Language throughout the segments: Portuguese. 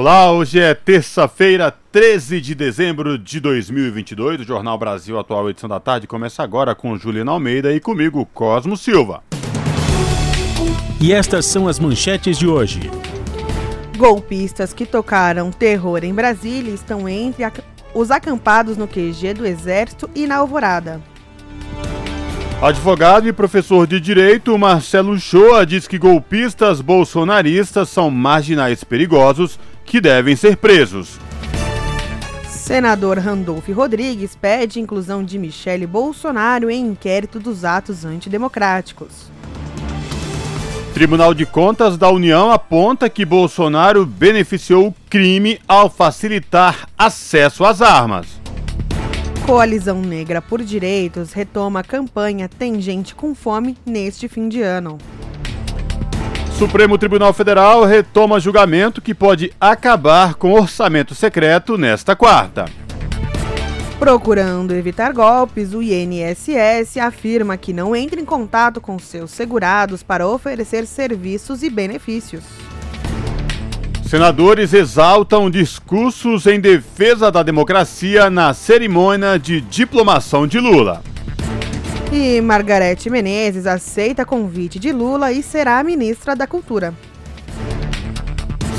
Olá, hoje é terça-feira, 13 de dezembro de 2022. O Jornal Brasil Atual, edição da tarde, começa agora com Juliana Almeida e comigo, Cosmo Silva. E estas são as manchetes de hoje. Golpistas que tocaram terror em Brasília estão entre os acampados no QG do Exército e na Alvorada. Advogado e professor de direito Marcelo Shoa diz que golpistas bolsonaristas são marginais perigosos que devem ser presos. Senador Randolph Rodrigues pede inclusão de Michele Bolsonaro em inquérito dos atos antidemocráticos. Tribunal de Contas da União aponta que Bolsonaro beneficiou o crime ao facilitar acesso às armas. Coalizão Negra por Direitos retoma a campanha Tem Gente com Fome neste fim de ano. Supremo Tribunal Federal retoma julgamento que pode acabar com orçamento secreto nesta quarta. Procurando evitar golpes, o INSS afirma que não entra em contato com seus segurados para oferecer serviços e benefícios. Senadores exaltam discursos em defesa da democracia na cerimônia de diplomação de Lula. E Margarete Menezes aceita convite de Lula e será ministra da Cultura.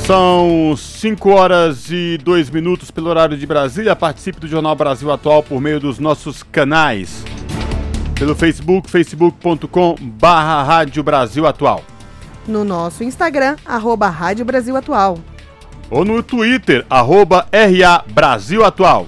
São 5 horas e 2 minutos pelo horário de Brasília. Participe do Jornal Brasil Atual por meio dos nossos canais. Pelo Facebook, facebook.com barra Rádio Brasil Atual. No nosso Instagram, arroba Rádio Brasil Atual. Ou no Twitter, arroba RA Brasil Atual.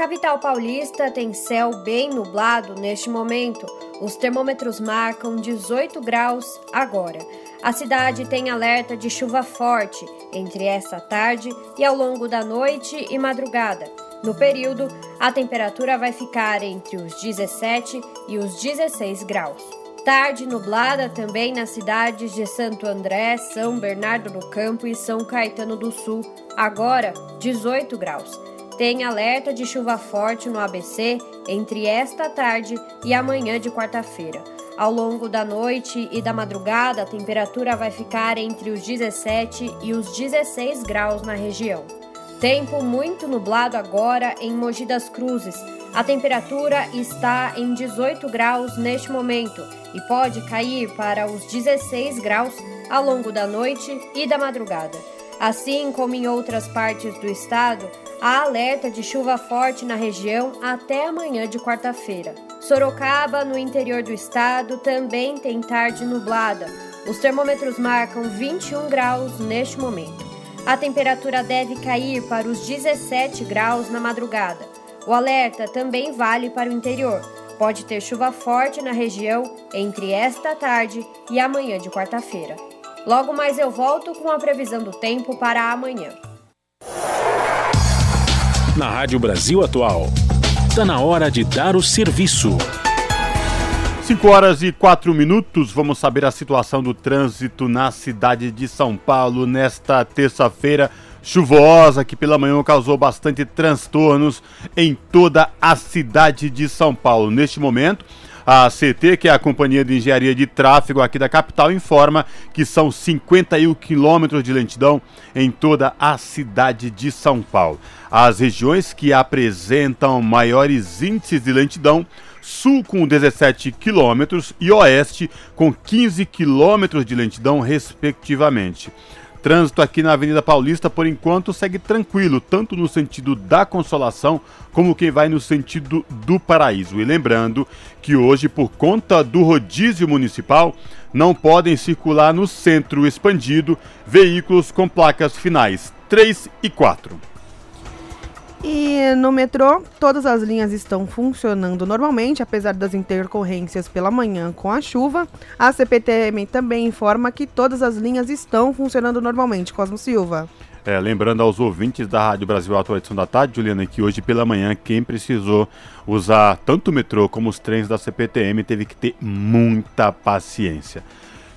Capital paulista tem céu bem nublado neste momento. Os termômetros marcam 18 graus agora. A cidade tem alerta de chuva forte entre esta tarde e ao longo da noite e madrugada. No período, a temperatura vai ficar entre os 17 e os 16 graus. Tarde nublada também nas cidades de Santo André, São Bernardo do Campo e São Caetano do Sul, agora 18 graus. Tem alerta de chuva forte no ABC entre esta tarde e amanhã de quarta-feira. Ao longo da noite e da madrugada, a temperatura vai ficar entre os 17 e os 16 graus na região. Tempo muito nublado agora em Mogi das Cruzes. A temperatura está em 18 graus neste momento e pode cair para os 16 graus ao longo da noite e da madrugada. Assim como em outras partes do estado, há alerta de chuva forte na região até amanhã de quarta-feira. Sorocaba, no interior do estado, também tem tarde nublada. Os termômetros marcam 21 graus neste momento. A temperatura deve cair para os 17 graus na madrugada. O alerta também vale para o interior. Pode ter chuva forte na região entre esta tarde e amanhã de quarta-feira. Logo mais eu volto com a previsão do tempo para amanhã. Na Rádio Brasil Atual, está na hora de dar o serviço. 5 horas e 4 minutos, vamos saber a situação do trânsito na cidade de São Paulo nesta terça-feira chuvosa que pela manhã causou bastante transtornos em toda a cidade de São Paulo. Neste momento, A CT, que é a Companhia de Engenharia de Tráfego aqui da capital, informa que são 51 quilômetros de lentidão em toda a cidade de São Paulo. As regiões que apresentam maiores índices de lentidão sul com 17 quilômetros e oeste com 15 quilômetros de lentidão, respectivamente. Trânsito aqui na Avenida Paulista, por enquanto, segue tranquilo, tanto no sentido da Consolação como quem vai no sentido do Paraíso. E lembrando que hoje, por conta do rodízio municipal, não podem circular no centro expandido veículos com placas finais 3 e 4. E no metrô, todas as linhas estão funcionando normalmente, apesar das intercorrências pela manhã com a chuva. A CPTM também informa que todas as linhas estão funcionando normalmente. Cosmo Silva. É, lembrando aos ouvintes da Rádio Brasil Atual Edição da Tarde, Juliana, que hoje pela manhã quem precisou usar tanto o metrô como os trens da CPTM teve que ter muita paciência.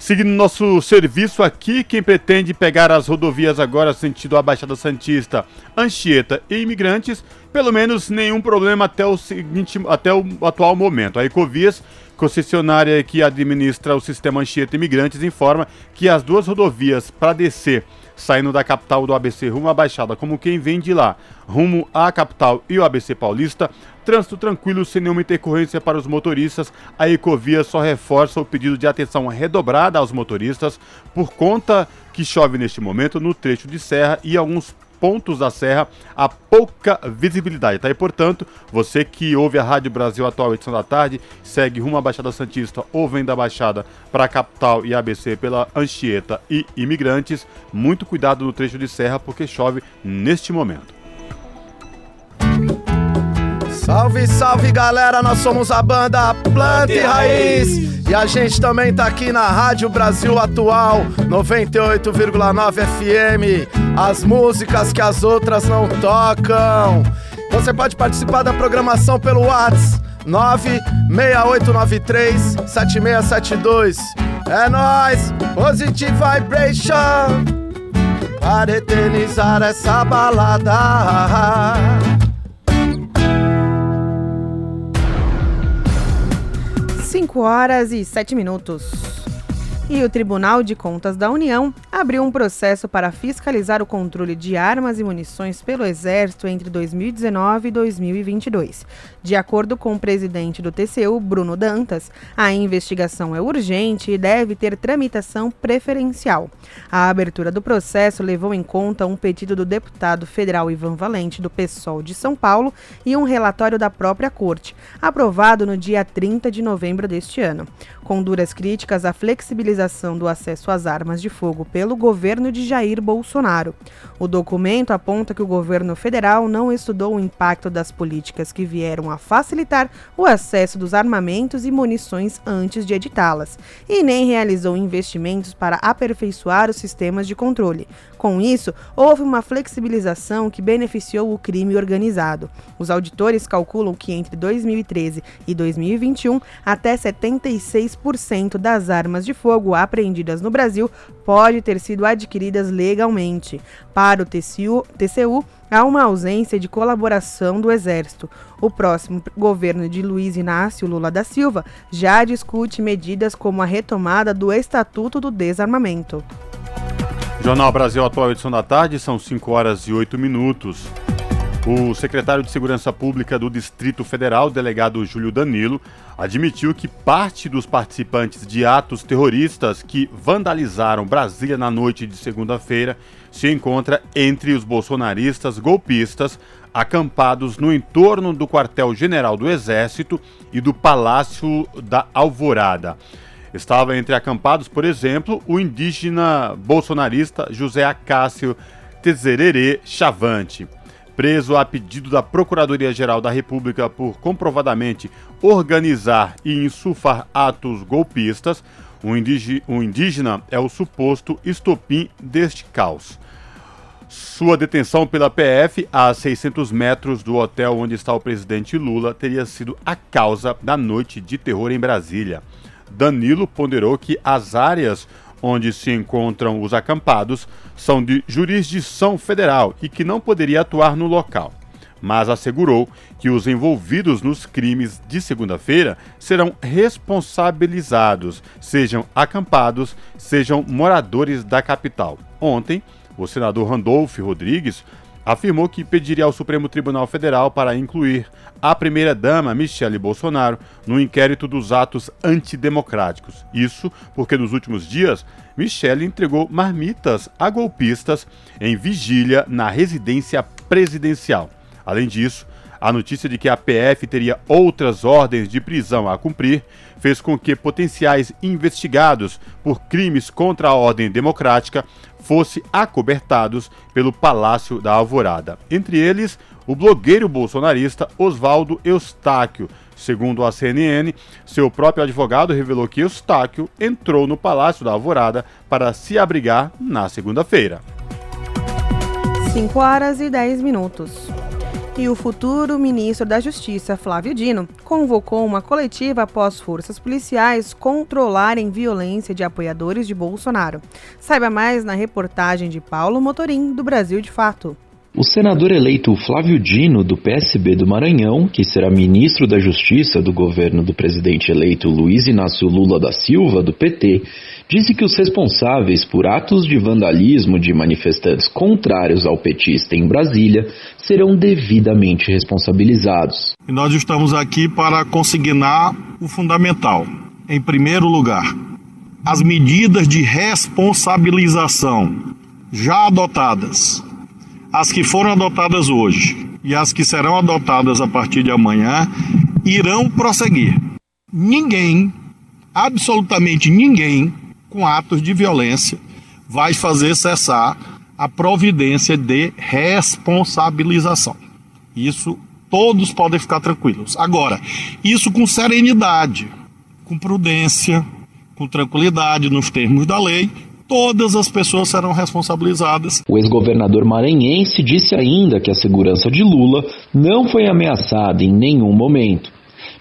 Seguindo nosso serviço aqui, quem pretende pegar as rodovias agora sentido a Baixada Santista, Anchieta e Imigrantes, pelo menos nenhum problema até o seguinte, até o atual momento. A Ecovias, concessionária que administra o sistema Anchieta e Imigrantes, informa que as duas rodovias para descer saindo da capital do ABC rumo à Baixada, como quem vem de lá, rumo à capital e o ABC Paulista, trânsito tranquilo sem nenhuma intercorrência para os motoristas. A Ecovia só reforça o pedido de atenção redobrada aos motoristas por conta que chove neste momento no trecho de serra e alguns pontos da serra a pouca visibilidade, tá? Portanto, você que ouve a Rádio Brasil Atual edição da tarde, segue rumo à Baixada Santista ou vem da Baixada para a capital e ABC pela Anchieta e Imigrantes, muito cuidado no trecho de serra porque chove neste momento. Salve, salve galera, nós somos a banda Planta e Raiz e a gente também tá aqui na Rádio Brasil Atual 98,9 FM. As músicas que as outras não tocam. Você pode participar da programação pelo WhatsApp 96893 7672. É nós, Positive Vibration, para eternizar essa balada. 5 horas e 7 minutos. E o Tribunal de Contas da União abriu um processo para fiscalizar o controle de armas e munições pelo Exército entre 2019 e 2022. De acordo com o presidente do TCU, Bruno Dantas, a investigação é urgente e deve ter tramitação preferencial. A abertura do processo levou em conta um pedido do deputado federal Ivan Valente, do PSOL de São Paulo, e um relatório da própria Corte, aprovado no dia 30 de novembro deste ano. Com duras críticas à flexibilização do acesso às armas de fogo pelo governo de Jair Bolsonaro. O documento aponta que o governo federal não estudou o impacto das políticas que vieram a facilitar o acesso dos armamentos e munições antes de editá-las, e nem realizou investimentos para aperfeiçoar os sistemas de controle. Com isso, houve uma flexibilização que beneficiou o crime organizado. Os auditores calculam que entre 2013 e 2021, até 76% das armas de fogo apreendidas no Brasil pode ter sido adquiridas legalmente. Para o TCU, TCU há uma ausência de colaboração do Exército. O próximo governo de Luiz Inácio Lula da Silva já discute medidas como a retomada do Estatuto do Desarmamento. Jornal Brasil Atual, edição da tarde, são 5 horas e 8 minutos. O secretário de Segurança Pública do Distrito Federal, delegado Júlio Danilo, admitiu que parte dos participantes de atos terroristas que vandalizaram Brasília na noite de segunda-feira se encontra entre os bolsonaristas golpistas acampados no entorno do quartel-general do Exército e do Palácio da Alvorada. Estava entre acampados, por exemplo, o indígena bolsonarista José Acácio Tezerere Chavante. Preso a pedido da Procuradoria-Geral da República por comprovadamente organizar e insufar atos golpistas, o indígena é o suposto estopim deste caos. Sua detenção pela PF a 600 metros do hotel onde está o presidente Lula teria sido a causa da noite de terror em Brasília. Danilo ponderou que as áreas onde se encontram os acampados são de jurisdição federal e que não poderia atuar no local. mas assegurou que os envolvidos nos crimes de segunda-feira serão responsabilizados, sejam acampados, sejam moradores da capital. Ontem, o senador Randolph Rodrigues afirmou que pediria ao Supremo Tribunal Federal para incluir a primeira-dama Michele Bolsonaro no inquérito dos atos antidemocráticos. Isso porque nos últimos dias Michele entregou marmitas a golpistas em vigília na residência presidencial. Além disso, a notícia de que a PF teria outras ordens de prisão a cumprir fez com que potenciais investigados por crimes contra a ordem democrática fossem acobertados pelo Palácio da Alvorada. Entre eles, o blogueiro bolsonarista Oswaldo Eustáquio. Segundo a CNN, seu próprio advogado revelou que Eustáquio entrou no Palácio da Alvorada para se abrigar na segunda-feira. 5 horas e 10 minutos. E o futuro ministro da Justiça, Flávio Dino, convocou uma coletiva após forças policiais controlarem violência de apoiadores de Bolsonaro. Saiba mais na reportagem de Paulo Motorim, do Brasil de Fato. O senador eleito Flávio Dino, do PSB do Maranhão, que será ministro da Justiça do governo do presidente eleito Luiz Inácio Lula da Silva, do PT, disse que os responsáveis por atos de vandalismo de manifestantes contrários ao petista em Brasília serão devidamente responsabilizados. E nós estamos aqui para consignar o fundamental. Em primeiro lugar, as medidas de responsabilização já adotadas as que foram adotadas hoje e as que serão adotadas a partir de amanhã irão prosseguir. Ninguém, absolutamente ninguém, com atos de violência, vai fazer cessar a providência de responsabilização. Isso todos podem ficar tranquilos. Agora, isso com serenidade, com prudência, com tranquilidade nos termos da lei todas as pessoas serão responsabilizadas. O ex-governador maranhense disse ainda que a segurança de Lula não foi ameaçada em nenhum momento.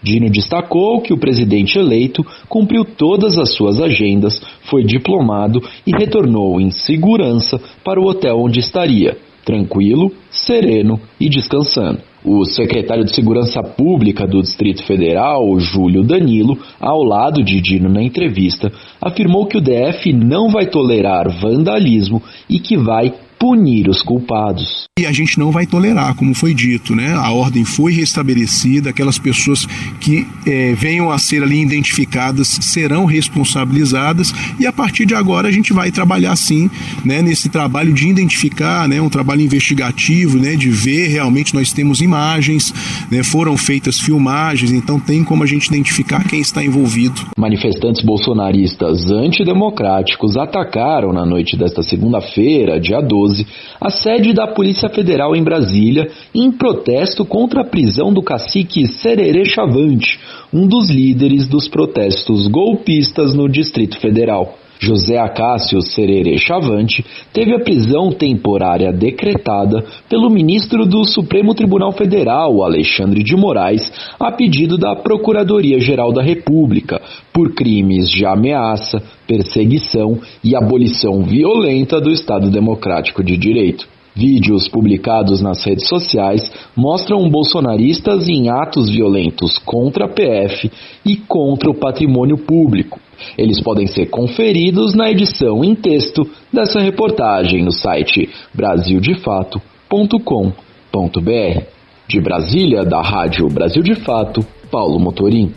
Dino destacou que o presidente eleito cumpriu todas as suas agendas, foi diplomado e retornou em segurança para o hotel onde estaria, tranquilo, sereno e descansando. O secretário de Segurança Pública do Distrito Federal, Júlio Danilo, ao lado de Dino na entrevista, afirmou que o DF não vai tolerar vandalismo e que vai punir os culpados. E a gente não vai tolerar, como foi dito, né? A ordem foi restabelecida, aquelas pessoas que é, venham a ser ali identificadas serão responsabilizadas e a partir de agora a gente vai trabalhar sim, né? Nesse trabalho de identificar, né? Um trabalho investigativo, né? De ver realmente nós temos imagens, né? Foram feitas filmagens, então tem como a gente identificar quem está envolvido. Manifestantes bolsonaristas antidemocráticos atacaram na noite desta segunda-feira, dia 12 2012, a sede da Polícia Federal em Brasília em protesto contra a prisão do cacique Sererê Chavante, um dos líderes dos protestos golpistas no Distrito Federal. José Acácio Sererê Chavante teve a prisão temporária decretada pelo ministro do Supremo Tribunal Federal, Alexandre de Moraes, a pedido da Procuradoria-Geral da República, por crimes de ameaça, perseguição e abolição violenta do Estado Democrático de Direito. Vídeos publicados nas redes sociais mostram bolsonaristas em atos violentos contra a PF e contra o patrimônio público. Eles podem ser conferidos na edição em texto dessa reportagem no site brasildefato.com.br. De Brasília, da Rádio Brasil de Fato, Paulo Motorim.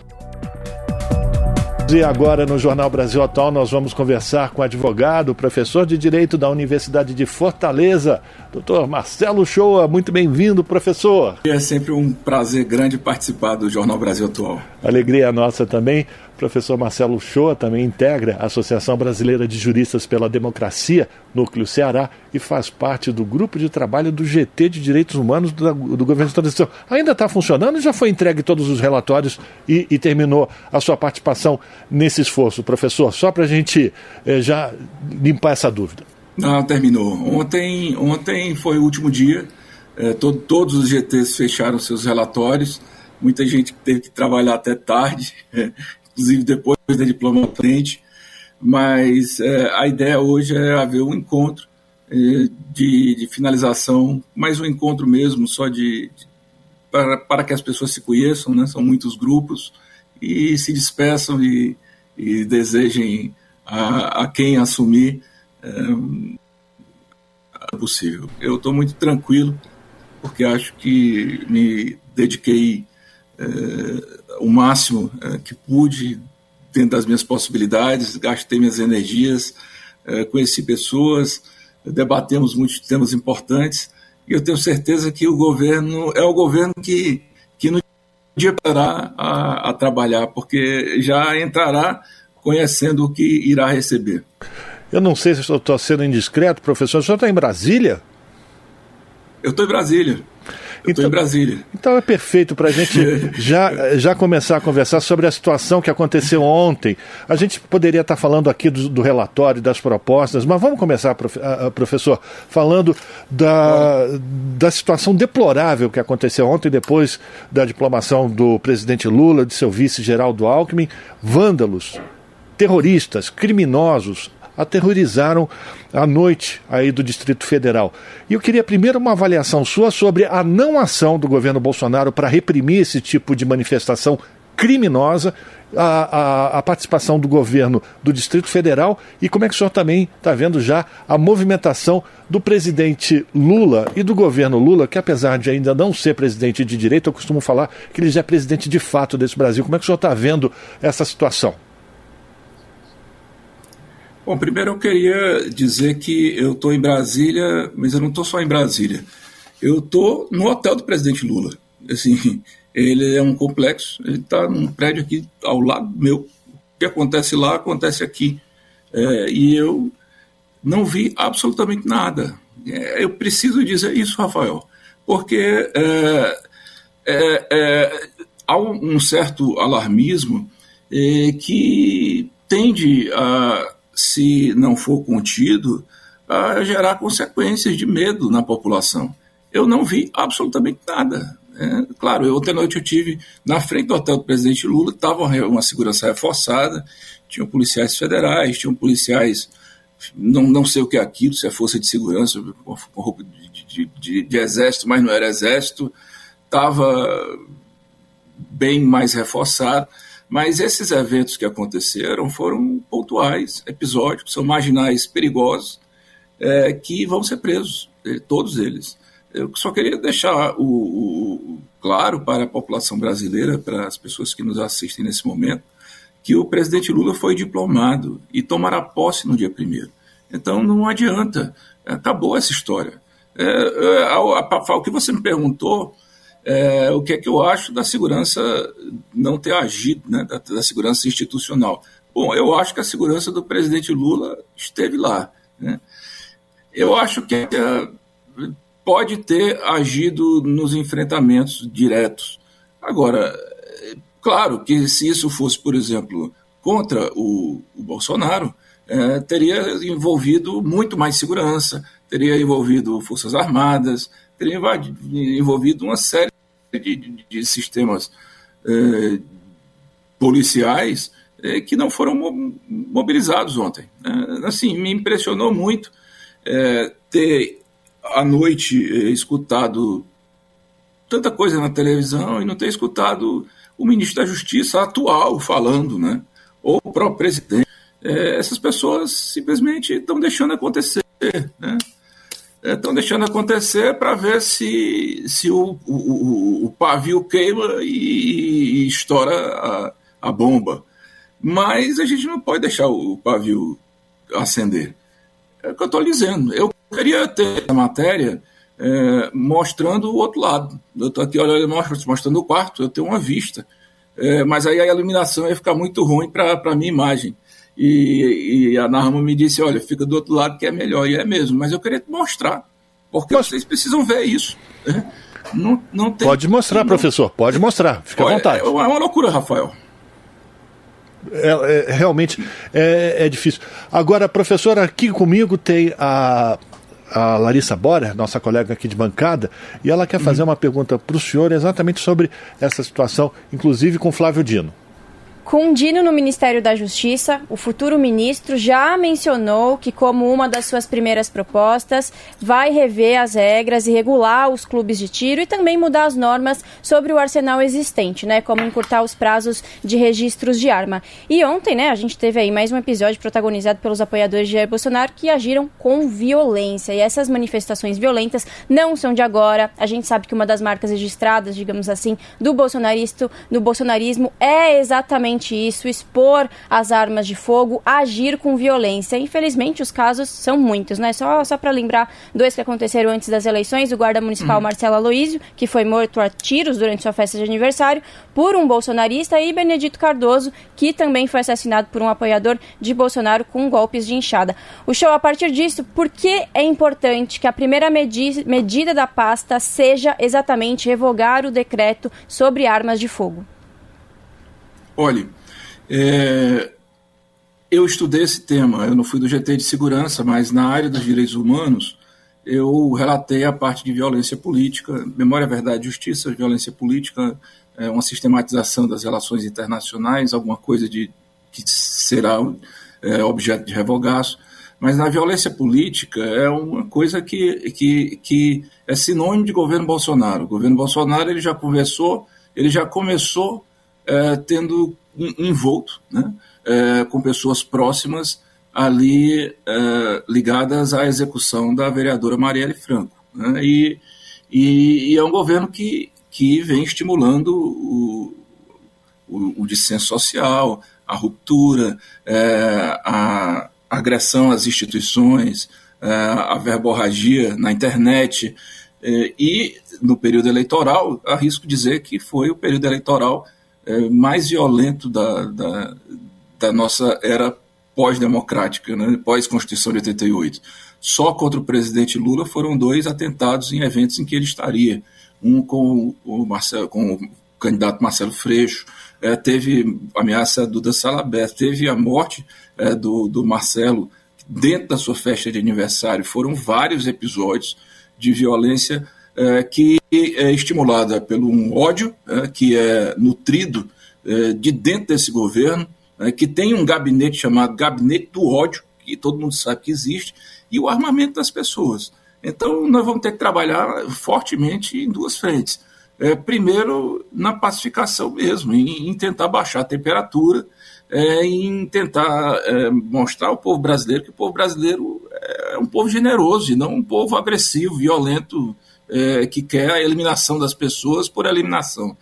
E agora no Jornal Brasil Atual nós vamos conversar com o advogado, professor de Direito da Universidade de Fortaleza, doutor Marcelo Shoa. Muito bem-vindo, professor. É sempre um prazer grande participar do Jornal Brasil Atual. Alegria nossa também. Professor Marcelo Shoa também integra a Associação Brasileira de Juristas pela Democracia, Núcleo Ceará, e faz parte do grupo de trabalho do GT de Direitos Humanos do, do Governo de Transição. Ainda está funcionando? Já foi entregue todos os relatórios e, e, terminou a sua participação nesse esforço, professor? Só para a gente eh, já limpar essa dúvida. Não, terminou. Ontem, ontem foi o último dia. Eh, todo, todos os GTs fecharam seus relatórios. Muita gente teve que trabalhar até tarde. inclusive depois da diploma frente, mas é, a ideia hoje é haver um encontro é, de, de, finalização, mais um encontro mesmo, só de, para, para que as pessoas se conheçam, né? são muitos grupos, e se despeçam e, e desejem a, a quem assumir é, possível. Eu estou muito tranquilo, porque acho que me dediquei o máximo é, que pude dentro das minhas possibilidades, gastei minhas energias, é, conheci pessoas, debatemos muitos temas importantes e eu tenho certeza que o governo é o governo que, que no dia parará a, a trabalhar, porque já entrará conhecendo o que irá receber. Eu não sei se estou sendo indiscreto, professor. O senhor está em Brasília? Eu estou em Brasília. Eu então, em Brasília. Então é perfeito para a gente já, já começar a conversar sobre a situação que aconteceu ontem. A gente poderia estar falando aqui do, do relatório, das propostas, mas vamos começar, prof, professor, falando da, da situação deplorável que aconteceu ontem, depois da diplomação do presidente Lula, de seu vice Geraldo Alckmin. Vândalos, terroristas, criminosos aterrorizaram a noite aí do Distrito Federal. E eu queria primeiro uma avaliação sua sobre a não ação do governo Bolsonaro para reprimir esse tipo de manifestação criminosa, a, a, a, participação do governo do Distrito Federal e como é que o senhor também está vendo já a movimentação do presidente Lula e do governo Lula, que apesar de ainda não ser presidente de direito, eu costumo falar que ele já é presidente de fato desse Brasil. Como é que o senhor está vendo essa situação? Bom, primeiro eu queria dizer que eu estou em Brasília, mas eu não estou só em Brasília. Eu estou no hotel do presidente Lula. Assim, ele é um complexo, ele está num prédio aqui ao lado meu. O que acontece lá, acontece aqui. É, e eu não vi absolutamente nada. É, eu preciso dizer isso, Rafael, porque é, é, é há um certo alarmismo é, que tende a se não for contido, a gerar consequências de medo na população. Eu não vi absolutamente nada. É, claro, eu, ontem à noite eu tive na frente do hotel do presidente Lula, estava uma segurança reforçada, tinham policiais federais, tinham policiais, não, não sei o que é aquilo, se é força de segurança, com roupa de, de, de, de exército, mas não era exército, estava bem mais reforçado. Mas esses eventos que aconteceram foram pontuais, episódicos, são marginais perigosos, é, que vão ser presos, é, todos eles. Eu só queria deixar o, o, claro para a população brasileira, para as pessoas que nos assistem nesse momento, que o presidente Lula foi diplomado e tomará posse no dia primeiro. Então não adianta, acabou essa história. É, é, a, a, a, o que você me perguntou é, o que é que eu acho da segurança não ter agido, né, da, da, segurança institucional. Bom, eu acho que a segurança do presidente Lula esteve lá. Né? Eu acho que é, pode ter agido nos enfrentamentos diretos. Agora, claro que se isso fosse, por exemplo, contra o, o Bolsonaro, é, teria envolvido muito mais segurança, teria envolvido Forças Armadas, teria envolvido uma série de, de, sistemas é, policiais é, que não foram mobilizados ontem. É, assim, me impressionou muito é, ter à noite escutado tanta coisa na televisão e não ter escutado o ministro da Justiça atual falando, né? ou o próprio presidente. Essas pessoas simplesmente estão deixando acontecer. Né? Estão deixando acontecer para ver se, se o, o, o, pavio queima e, e estoura a, a, bomba. Mas a gente não pode deixar o pavio acender. É o que eu estou dizendo. Eu queria ter a matéria é, mostrando o outro lado. Eu estou aqui olhando, mostrando o quarto, eu tenho uma vista. É, mas aí a iluminação ia ficar muito ruim para a minha imagem. E, e a Narma me disse: olha, fica do outro lado que é melhor. E é mesmo, mas eu queria te mostrar, porque Mas... vocês precisam ver isso. Né? Não, não tem, pode mostrar, não... professor, pode mostrar, fica à vontade. É, uma loucura, Rafael. É, é, realmente é, é, difícil. Agora, professor, aqui comigo tem a, a Larissa Borer, nossa colega aqui de bancada, e ela quer fazer uhum. uma pergunta para o senhor exatamente sobre essa situação, inclusive com Flávio Dino. Com Dino no Ministério da Justiça, o futuro ministro já mencionou que, como uma das suas primeiras propostas, vai rever as regras e regular os clubes de tiro e também mudar as normas sobre o arsenal existente, né? Como encurtar os prazos de registros de arma. E ontem, né, a gente teve aí mais um episódio protagonizado pelos apoiadores de Jair Bolsonaro que agiram com violência. E essas manifestações violentas não são de agora. A gente sabe que uma das marcas registradas, digamos assim, do do bolsonarismo é exatamente isso, expor as armas de fogo, agir com violência. Infelizmente, os casos são muitos, né? Só, só para lembrar dois que aconteceram antes das eleições: o guarda municipal uhum. Marcelo Aloísio, que foi morto a tiros durante sua festa de aniversário por um bolsonarista, e Benedito Cardoso, que também foi assassinado por um apoiador de Bolsonaro com golpes de inchada. O show, a partir disso, por que é importante que a primeira medi medida da pasta seja exatamente revogar o decreto sobre armas de fogo? Olhe, é, eu estudei esse tema, eu não fui do GT de segurança, mas na área dos direitos humanos eu relatei a parte de violência política, memória, verdade, justiça, violência política, é, uma sistematização das relações internacionais, alguma coisa de que será é, objeto de revogaço. Mas na violência política é uma coisa que, que, que é sinônimo de governo Bolsonaro. O governo Bolsonaro ele já conversou, ele já começou é, tendo envolto né, é, com pessoas próximas ali é, ligadas à execução da vereadora Marielle Franco. Né, e, e, e, é um governo que, que vem estimulando o, o, o dissenso social, a ruptura, a agressão às instituições, a verborragia na internet. E no período eleitoral, arrisco dizer que foi o período eleitoral mais violento da, da, da nossa era pós-democrática, né, pós-Constituição de 88. Só contra o presidente Lula foram dois atentados em eventos em que ele estaria. Um com o, Marcelo, com o candidato Marcelo Freixo, é, teve ameaça Duda Salabé, teve a morte é, do, do Marcelo dentro da sua festa de aniversário. Foram vários episódios de violência é, que é estimulada pelo um ódio é, que é nutrido é, de dentro desse governo, é, que tem um gabinete chamado Gabinete do Ódio, que todo mundo sabe que existe, e o armamento das pessoas. Então, nós vamos ter que trabalhar fortemente em duas frentes. É, primeiro, na pacificação mesmo, em, em tentar baixar a temperatura, é, em tentar mostrar ao povo brasileiro que o povo brasileiro é um povo generoso e não um povo agressivo, violento, é, que quer a eliminação das pessoas por eliminação.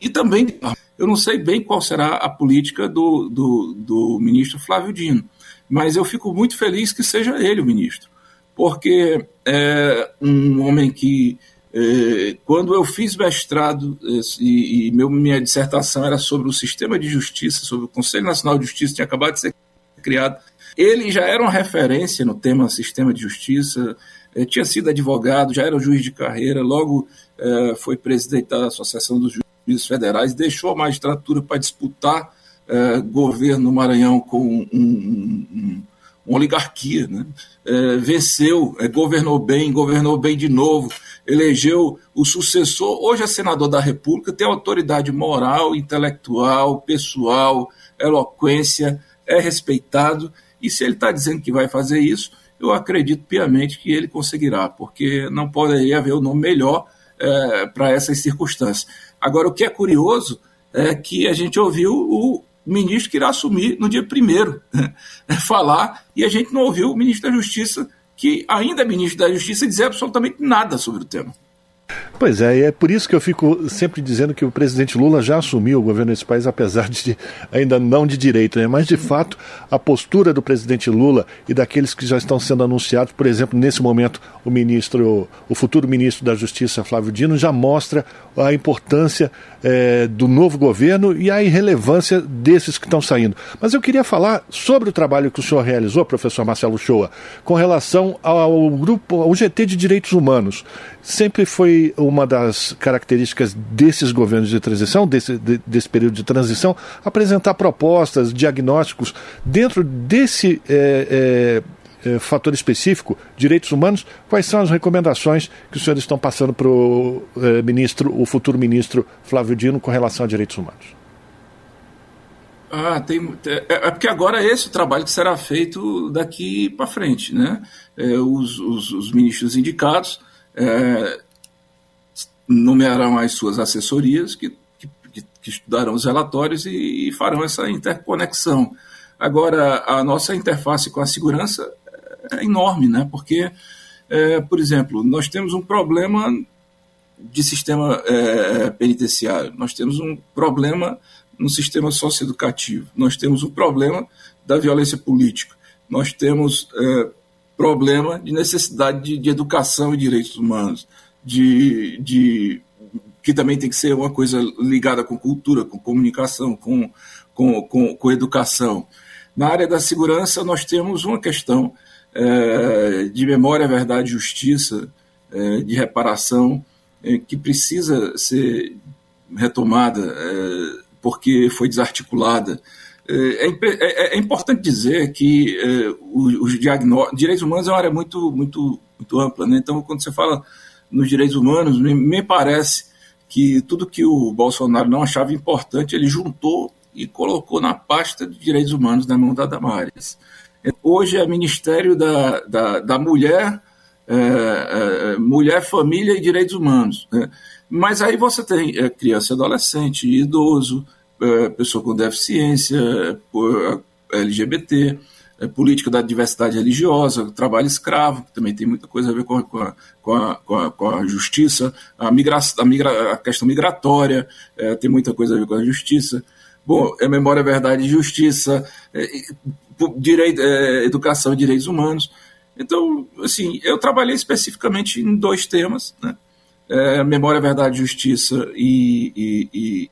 E também, eu não sei bem qual será a política do, do, do ministro Flávio Dino, mas eu fico muito feliz que seja ele o ministro, porque é um homem que, é, quando eu fiz mestrado e, e meu, minha dissertação era sobre o sistema de justiça, sobre o Conselho Nacional de Justiça, tinha acabado de ser criado, ele já era uma referência no tema sistema de justiça, tinha sido advogado, já era juiz de carreira, logo eh, foi presidente da Associação dos Juízes Federais, deixou a magistratura para disputar eh, governo no Maranhão com um, um, um, uma oligarquia. Né? venceu, governou bem, governou bem de novo, elegeu o sucessor, hoje é senador da República, tem autoridade moral, intelectual, pessoal, eloquência, é respeitado, e se ele está dizendo que vai fazer isso, eu acredito piamente que ele conseguirá, porque não poderia haver o um nome melhor é, para essas circunstâncias. Agora, o que é curioso é que a gente ouviu o ministro que irá assumir no dia primeiro né, falar, e a gente não ouviu o ministro da Justiça, que ainda é ministro da Justiça, dizer absolutamente nada sobre o tema. Pois é, e é por isso que eu fico sempre dizendo que o presidente Lula já assumiu o governo desse país, apesar de ainda não de direito, né? mas de fato a postura do presidente Lula e daqueles que já estão sendo anunciados, por exemplo, nesse momento o ministro, o futuro ministro da Justiça, Flávio Dino, já mostra a importância é, do novo governo e a irrelevância desses que estão saindo. Mas eu queria falar sobre o trabalho que o senhor realizou, professor Marcelo Shoa, com relação ao grupo, ao GT de Direitos Humanos. Sempre foi uma das características desses governos de transição, desse, de, desse período de transição, apresentar propostas, diagnósticos dentro desse é, é, é, fator específico, direitos humanos. Quais são as recomendações que os senhores estão passando para o é, ministro, o futuro ministro Flávio Dino, com relação a direitos humanos? Ah, tem, é, é porque agora é esse o trabalho que será feito daqui para frente, né? É, os, os, os, ministros indicados é, nomearão as suas assessorias que, que, que estudarão os relatórios e, e, farão essa interconexão. Agora, a nossa interface com a segurança é enorme, né? Porque, é, por exemplo, nós temos um problema de sistema é, penitenciário, nós temos um problema no sistema socioeducativo. Nós temos o problema da violência política. Nós temos é, problema de necessidade de, de, educação e direitos humanos, de, de, que também tem que ser uma coisa ligada com cultura, com comunicação, com, com, com, com educação. Na área da segurança, nós temos uma questão é, de memória, verdade justiça, é, de reparação, é, que precisa ser retomada porque foi desarticulada. É, é, é, importante dizer que é, os diagnósticos, direitos humanos é uma área muito, muito, muito ampla, né? então quando você fala nos direitos humanos, me, me parece que tudo que o Bolsonaro não achava importante, ele juntou e colocou na pasta de direitos humanos na mão da Damares. Hoje é Ministério da, da, da Mulher, é, é, Mulher, Família e Direitos Humanos. Né? Mas aí você tem é, criança, adolescente, idoso, é, pessoa com deficiência, é, LGBT, é, política da diversidade religiosa, trabalho escravo, que também tem muita coisa a ver com a, com a, com a, com a justiça, a, migra, a, migra, a questão migratória é, tem muita coisa a ver com a justiça. Bom, é memória, verdade e justiça, é, direito, é, educação e direitos humanos. Então, assim, eu trabalhei especificamente em dois temas, né? É, memória, verdade justiça e, e, e,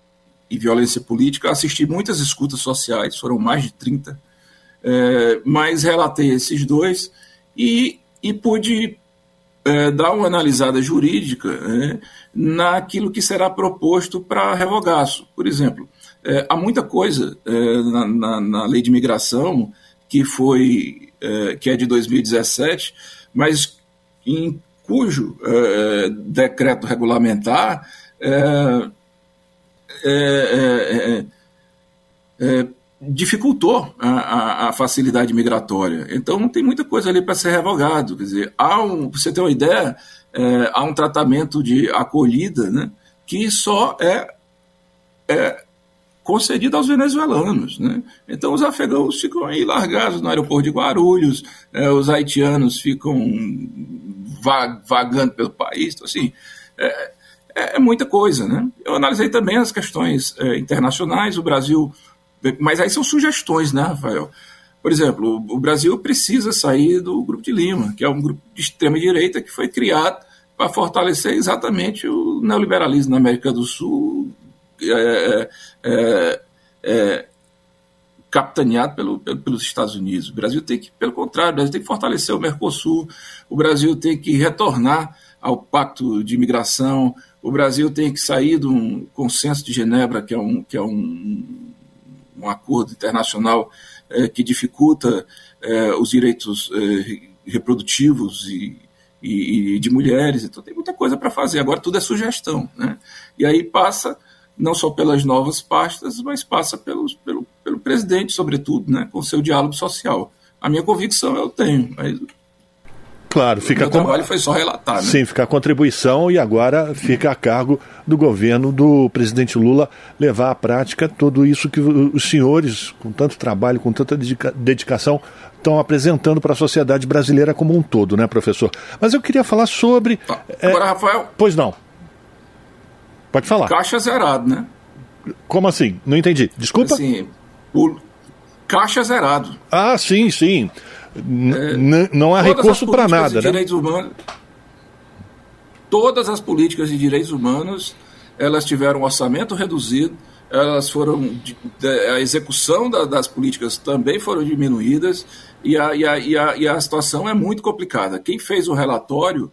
e violência política. Assisti muitas escutas sociais, foram mais de 30, é, mas relatei esses dois e, e pude é, dar uma analisada jurídica é, naquilo que será proposto para revogaço. Por exemplo, é, há muita coisa é, na, na, na, lei de imigração que foi é, que é de 2017, mas em cujo decreto regulamentar é é, é, é, dificultou a, a, a, facilidade migratória. Então tem muita coisa ali para ser revogado. Quer dizer, há um, pra você ter uma ideia, é, há um tratamento de acolhida né, que só é, é concedido aos venezuelanos. Né? Então os afegãos ficam aí largados no aeroporto de Guarulhos, é, os haitianos ficam vagando pelo país. Então, assim, é, é, é, muita coisa, né? Eu analisei também as questões é, internacionais, o Brasil, mas aí são sugestões, né, Rafael? Por exemplo, o Brasil precisa sair do Grupo de Lima, que é um grupo de extrema direita que foi criado para fortalecer exatamente o neoliberalismo na América do Sul, é, é, é, capitaneado pelo, pelo, pelos Estados Unidos. O Brasil tem que, pelo contrário, o Brasil tem que fortalecer o Mercosul, o Brasil tem que retornar ao pacto de imigração, o Brasil tem que sair de um consenso de Genebra, que é um, que é um, um acordo internacional é, que dificulta é, os direitos é, reprodutivos e, e, e, de mulheres. Então tem muita coisa para fazer. Agora tudo é sugestão. Né? E aí passa não só pelas novas pastas, mas passa pelos, pelo, pelo presidente, sobretudo, né? com seu diálogo social. A minha convicção eu tenho, mas Claro, fica o com... trabalho foi só relatar. Né? Sim, fica a contribuição e agora fica a cargo do governo do presidente Lula levar à prática tudo isso que os senhores, com tanto trabalho, com tanta dedicação, estão apresentando para a sociedade brasileira como um todo, né, professor? Mas eu queria falar sobre. Tá. Agora, é... Rafael. Pois não. Pode falar. Caixa zerado, né? Como assim? Não entendi. Desculpa? Sim. O caixa zerado. Ah, sim, sim. Não há recurso para nada, né? Direitos humanos, todas as políticas de direitos humanos elas tiveram um orçamento reduzido, elas foram a execução da, das políticas também foram diminuídas e a, e, a, e, a, e a situação é muito complicada. Quem fez o relatório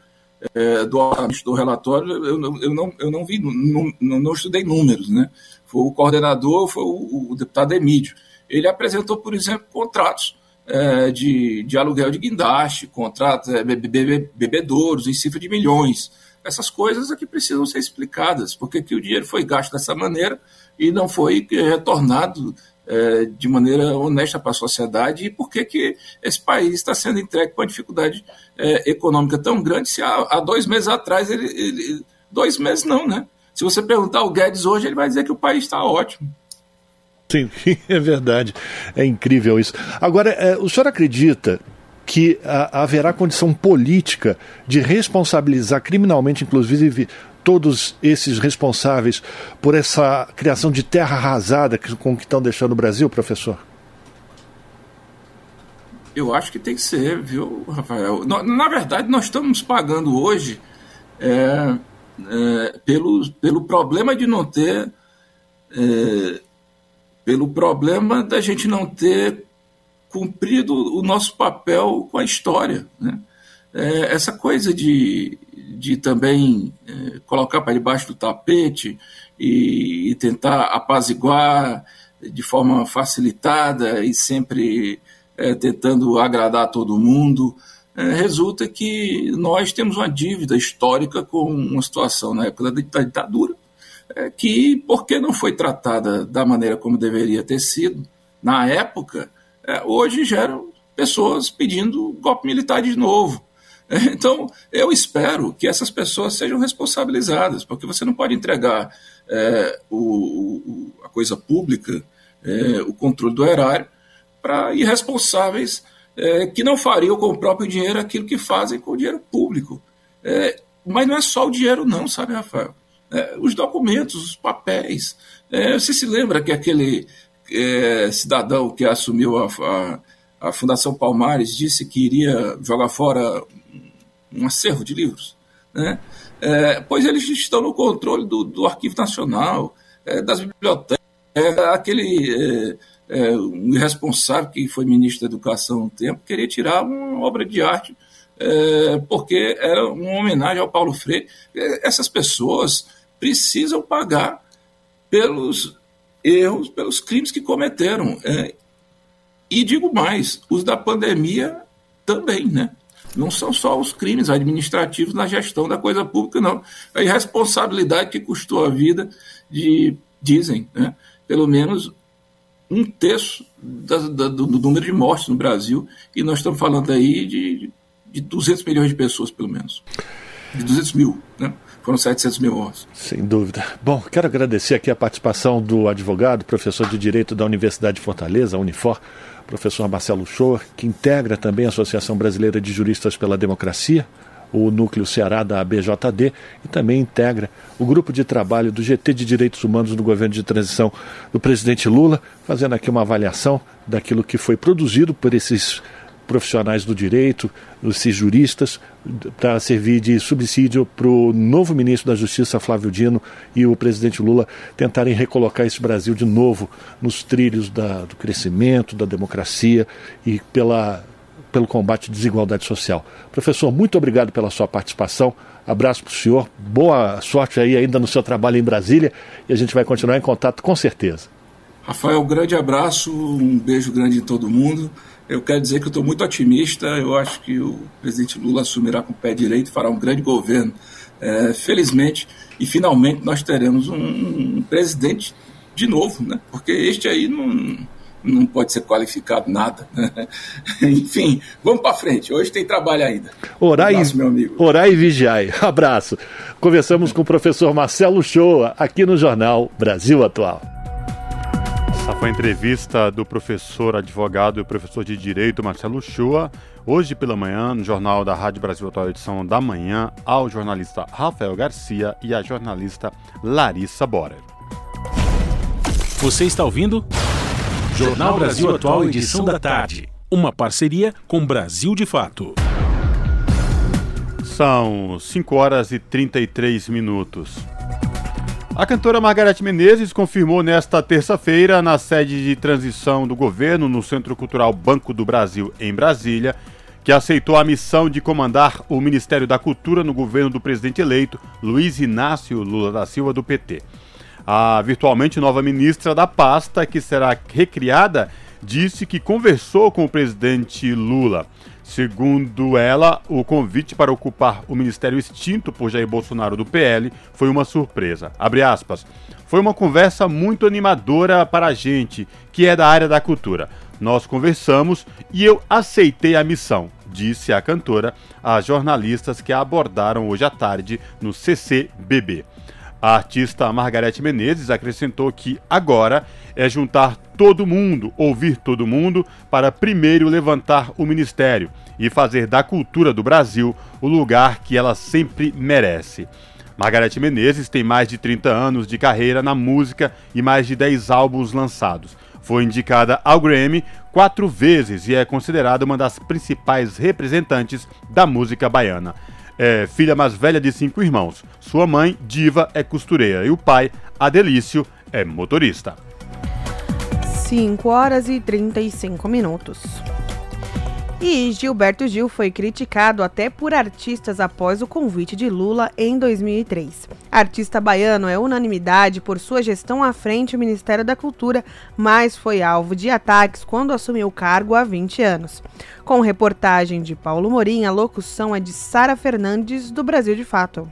é, do do relatório, eu, eu, não, eu não vi, não, não estudei números, né? Foi o coordenador, foi o, o deputado Emílio. Ele apresentou, por exemplo, contratos é, de, de aluguel de guindaste, contratos, é, bebe, bebedouros em cifra de milhões. Essas coisas aqui precisam ser explicadas, porque que o dinheiro foi gasto dessa maneira e não foi retornado é, de maneira honesta para a sociedade e por que, que esse país está sendo entregue com uma dificuldade é, econômica tão grande se há, há dois meses atrás ele, ele, Dois meses não, né? Se você perguntar ao Guedes hoje, ele vai dizer que o país está ótimo. Sim, é verdade. É incrível isso. Agora, é, o senhor acredita que a, haverá condição política de responsabilizar criminalmente, inclusive, todos esses responsáveis por essa criação de terra arrasada com que estão deixando o Brasil, professor? Eu acho que tem que ser, viu, Rafael? Na, na verdade, nós estamos pagando hoje é, é, pelo, pelo problema de não ter. É, pelo problema da gente não ter cumprido o nosso papel com a história. Né? É, essa coisa de, de também é, colocar para debaixo do tapete e, e, tentar apaziguar de forma facilitada e sempre é, tentando agradar todo mundo, é, resulta que nós temos uma dívida histórica com uma situação na época da ditadura, é, que, porque não foi tratada da maneira como deveria ter sido, na época, é, hoje geram pessoas pedindo golpe militar de novo. É, então, eu espero que essas pessoas sejam responsabilizadas, porque você não pode entregar é, o, o, a coisa pública, é, o controle do erário, para irresponsáveis é, que não fariam com o próprio dinheiro aquilo que fazem com o dinheiro público. É, mas não é só o dinheiro, não, sabe, Rafael? É, os documentos, os papéis. É, você se lembra que aquele é, cidadão que assumiu a, a, a, Fundação Palmares disse que iria jogar fora um acervo de livros? Né? É, pois eles estão no controle do, do Arquivo Nacional, das bibliotecas, aquele é, um irresponsável que foi ministro da Educação um tempo, queria tirar uma obra de arte é, porque era uma homenagem ao Paulo Freire. É, essas pessoas precisam pagar pelos erros, pelos crimes que cometeram. É, e digo mais, os da pandemia também, né? Não são só os crimes administrativos na gestão da coisa pública, não. A irresponsabilidade que custou a vida de, dizem, né? pelo menos um terço da, da, do, do, número de mortes no Brasil, e nós estamos falando aí de, de 200 milhões de pessoas, pelo menos. De 200 mil, né? Foram 700 mil mortes. Sem dúvida. Bom, quero agradecer aqui a participação do advogado, professor de Direito da Universidade de Fortaleza, Unifor, professor Marcelo Shoa, que integra também a Associação Brasileira de Juristas pela Democracia, o Núcleo Ceará da ABJD e também integra o grupo de trabalho do GT de Direitos Humanos do governo de transição do presidente Lula, fazendo aqui uma avaliação daquilo que foi produzido por esses profissionais do direito, esses juristas, para servir de subsídio para o novo ministro da Justiça, Flávio Dino, e o presidente Lula tentarem recolocar esse Brasil de novo nos trilhos da, do crescimento, da democracia e pela pelo combate à desigualdade social. Professor, muito obrigado pela sua participação. Abraço para o senhor. Boa sorte aí ainda no seu trabalho em Brasília e a gente vai continuar em contato com certeza. Rafael, um grande abraço, um beijo grande em todo mundo. Eu quero dizer que eu estou muito otimista. Eu acho que o presidente Lula assumirá com o pé direito e fará um grande governo. É, felizmente, e finalmente nós teremos um, um presidente de novo, né? porque este aí não não pode ser qualificado nada. Enfim, vamos para frente. Hoje tem trabalho ainda. Orar, um abraço, meu amigo. Orar e vigiai. Abraço. Conversamos com o professor Marcelo Shoa, aqui no Jornal Brasil Atual. Essa foi a entrevista do professor advogado e professor de Direito Marcelo Shoa, hoje pela manhã, no Jornal da Rádio Brasil Atual, edição da manhã, ao jornalista Rafael Garcia e à jornalista Larissa Borer. Você está ouvindo? Jornal Brasil Atual, edição da tarde. Uma parceria com Brasil de Fato. São 5 horas e 33 minutos. A cantora Margareth Menezes confirmou nesta terça-feira, na sede de transição do governo no Centro Cultural Banco do Brasil, em Brasília, que aceitou a missão de comandar o Ministério da Cultura no governo do presidente eleito Luiz Inácio Lula da Silva, do PT. A virtualmente nova ministra da pasta, que será recriada, disse que conversou com o presidente Lula. Segundo ela, o convite para ocupar o ministério extinto por Jair Bolsonaro do PL foi uma surpresa. Aspas. Foi uma conversa muito animadora para a gente, que é da área da cultura. Nós conversamos e eu aceitei a missão, disse a cantora às jornalistas que a abordaram hoje à tarde no CCBB. A artista Margarete Menezes acrescentou que agora é juntar todo mundo, ouvir todo mundo, para primeiro levantar o ministério e fazer da cultura do Brasil o lugar que ela sempre merece. Margarete Menezes tem mais de 30 anos de carreira na música e mais de 10 álbuns lançados. Foi indicada ao Grammy quatro vezes e é considerada uma das principais representantes da música baiana é filha mais velha de cinco irmãos. Sua mãe, Diva, é costureira e o pai, Adelício, é motorista. 5 horas e 35 minutos. E Gilberto Gil foi criticado até por artistas após o convite de Lula em 2003. Artista baiano é unanimidade por sua gestão à frente do Ministério da Cultura, mas foi alvo de ataques quando assumiu o cargo há 20 anos. Com reportagem de Paulo Morim, a locução é de Sara Fernandes, do Brasil de Fato.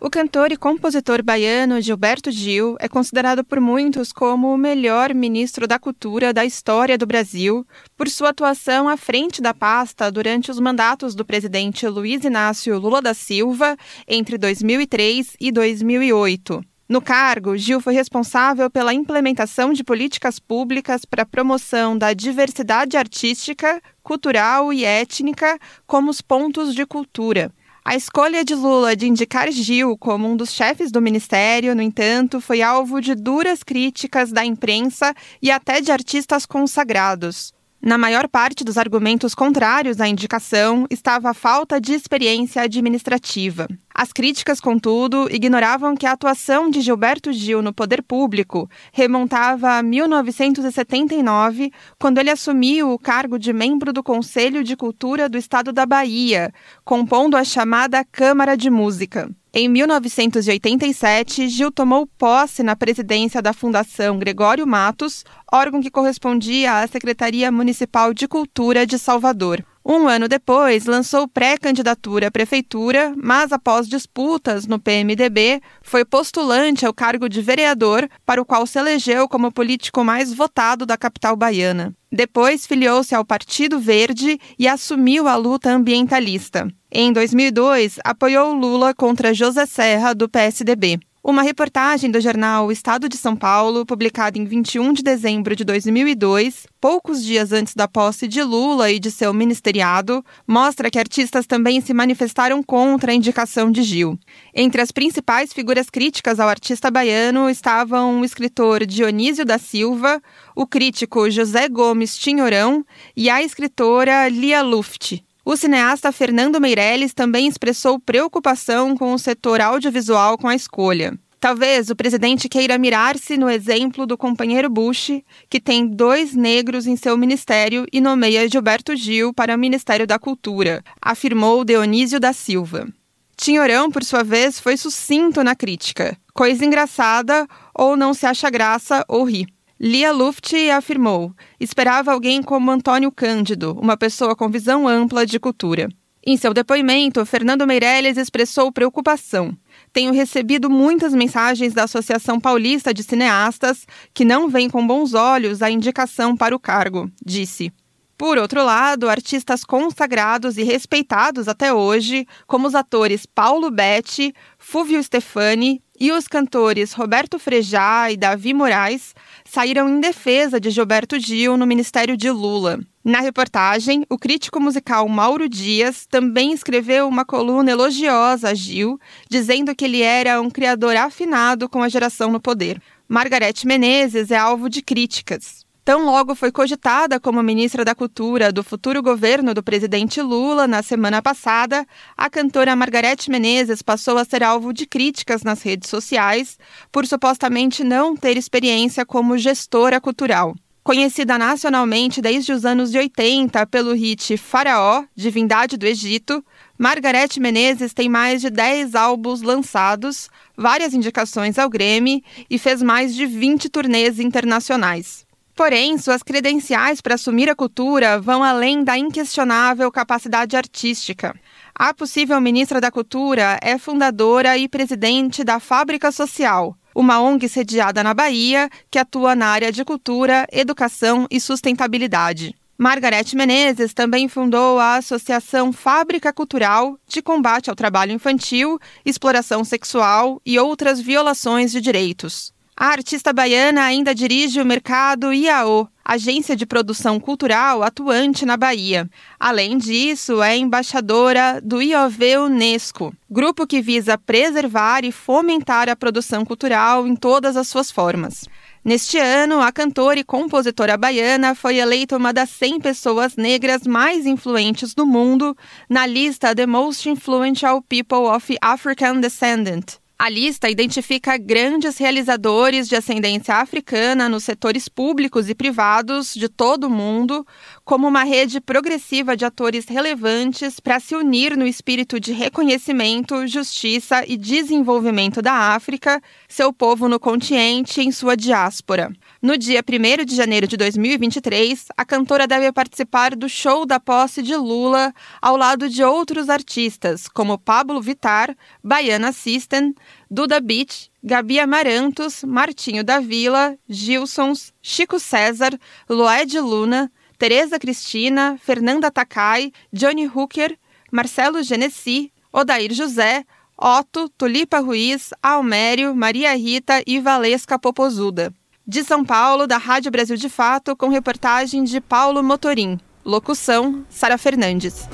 O cantor e compositor baiano Gilberto Gil é considerado por muitos como o melhor ministro da cultura da história do Brasil, por sua atuação à frente da pasta durante os mandatos do presidente Luiz Inácio Lula da Silva entre 2003 e 2008. No cargo, Gil foi responsável pela implementação de políticas públicas para a promoção da diversidade artística, cultural e étnica como os pontos de cultura. A escolha de Lula de indicar Gil como um dos chefes do ministério, no entanto, foi alvo de duras críticas da imprensa e até de artistas consagrados. Na maior parte dos argumentos contrários à indicação estava a falta de experiência administrativa. As críticas, contudo, ignoravam que a atuação de Gilberto Gil no poder público remontava a 1979, quando ele assumiu o cargo de membro do Conselho de Cultura do Estado da Bahia, compondo a chamada Câmara de Música. Em 1987, Gil tomou posse na presidência da Fundação Gregório Matos, órgão que correspondia à Secretaria Municipal de Cultura de Salvador. Um ano depois, lançou pré-candidatura à prefeitura, mas após disputas no PMDB, foi postulante ao cargo de vereador, para o qual se elegeu como político mais votado da capital baiana. Depois, filiou-se ao Partido Verde e assumiu a luta ambientalista. Em 2002, apoiou Lula contra José Serra, do PSDB. Uma reportagem do jornal Estado de São Paulo, publicada em 21 de dezembro de 2002, poucos dias antes da posse de Lula e de seu ministeriado, mostra que artistas também se manifestaram contra a indicação de Gil. Entre as principais figuras críticas ao artista baiano estavam o escritor Dionísio da Silva, o crítico José Gomes Tinhorão e a escritora Lia Luft. O cineasta Fernando Meirelles também expressou preocupação com o setor audiovisual com a escolha. Talvez o presidente queira mirar-se no exemplo do companheiro Bush, que tem dois negros em seu ministério e nomeia Gilberto Gil para o Ministério da Cultura, afirmou Dionísio da Silva. Tinhorão, por sua vez, foi sucinto na crítica. Coisa engraçada, ou não se acha graça ou ri. Lia Luft afirmou: esperava alguém como Antônio Cândido, uma pessoa com visão ampla de cultura. Em seu depoimento, Fernando Meirelles expressou preocupação. Tenho recebido muitas mensagens da Associação Paulista de Cineastas que não veem com bons olhos a indicação para o cargo, disse. Por outro lado, artistas consagrados e respeitados até hoje, como os atores Paulo Betti, Fúvio Stefani e os cantores Roberto Frejá e Davi Moraes saíram em defesa de Gilberto Gil no ministério de Lula. Na reportagem, o crítico musical Mauro Dias também escreveu uma coluna elogiosa a Gil, dizendo que ele era um criador afinado com a geração no poder. Margarete Menezes é alvo de críticas. Tão logo foi cogitada como ministra da Cultura do futuro governo do presidente Lula na semana passada, a cantora Margarete Menezes passou a ser alvo de críticas nas redes sociais por supostamente não ter experiência como gestora cultural. Conhecida nacionalmente desde os anos de 80 pelo hit Faraó, Divindade do Egito, Margarete Menezes tem mais de 10 álbuns lançados, várias indicações ao Grammy e fez mais de 20 turnês internacionais. Porém, suas credenciais para assumir a cultura vão além da inquestionável capacidade artística. A possível ministra da Cultura é fundadora e presidente da Fábrica Social, uma ONG sediada na Bahia que atua na área de cultura, educação e sustentabilidade. Margarete Menezes também fundou a Associação Fábrica Cultural de Combate ao Trabalho Infantil, Exploração Sexual e outras violações de direitos. A artista baiana ainda dirige o mercado IAO, agência de produção cultural atuante na Bahia. Além disso, é embaixadora do IOV Unesco, grupo que visa preservar e fomentar a produção cultural em todas as suas formas. Neste ano, a cantora e compositora baiana foi eleita uma das 100 pessoas negras mais influentes do mundo na lista The Most Influential People of African Descent. A lista identifica grandes realizadores de ascendência africana nos setores públicos e privados de todo o mundo, como uma rede progressiva de atores relevantes para se unir no espírito de reconhecimento, justiça e desenvolvimento da África, seu povo no continente e em sua diáspora. No dia 1 de janeiro de 2023, a cantora deve participar do show da posse de Lula ao lado de outros artistas, como Pablo Vitar, Baiana System, Duda Beach, Gabi Amarantos, Martinho da Vila, Gilsons, Chico César, Loed Luna, Tereza Cristina, Fernanda Takai, Johnny Hooker, Marcelo Genesi, Odair José, Otto, Tulipa Ruiz, Almério, Maria Rita e Valesca Popozuda. De São Paulo, da Rádio Brasil de Fato, com reportagem de Paulo Motorim. Locução: Sara Fernandes.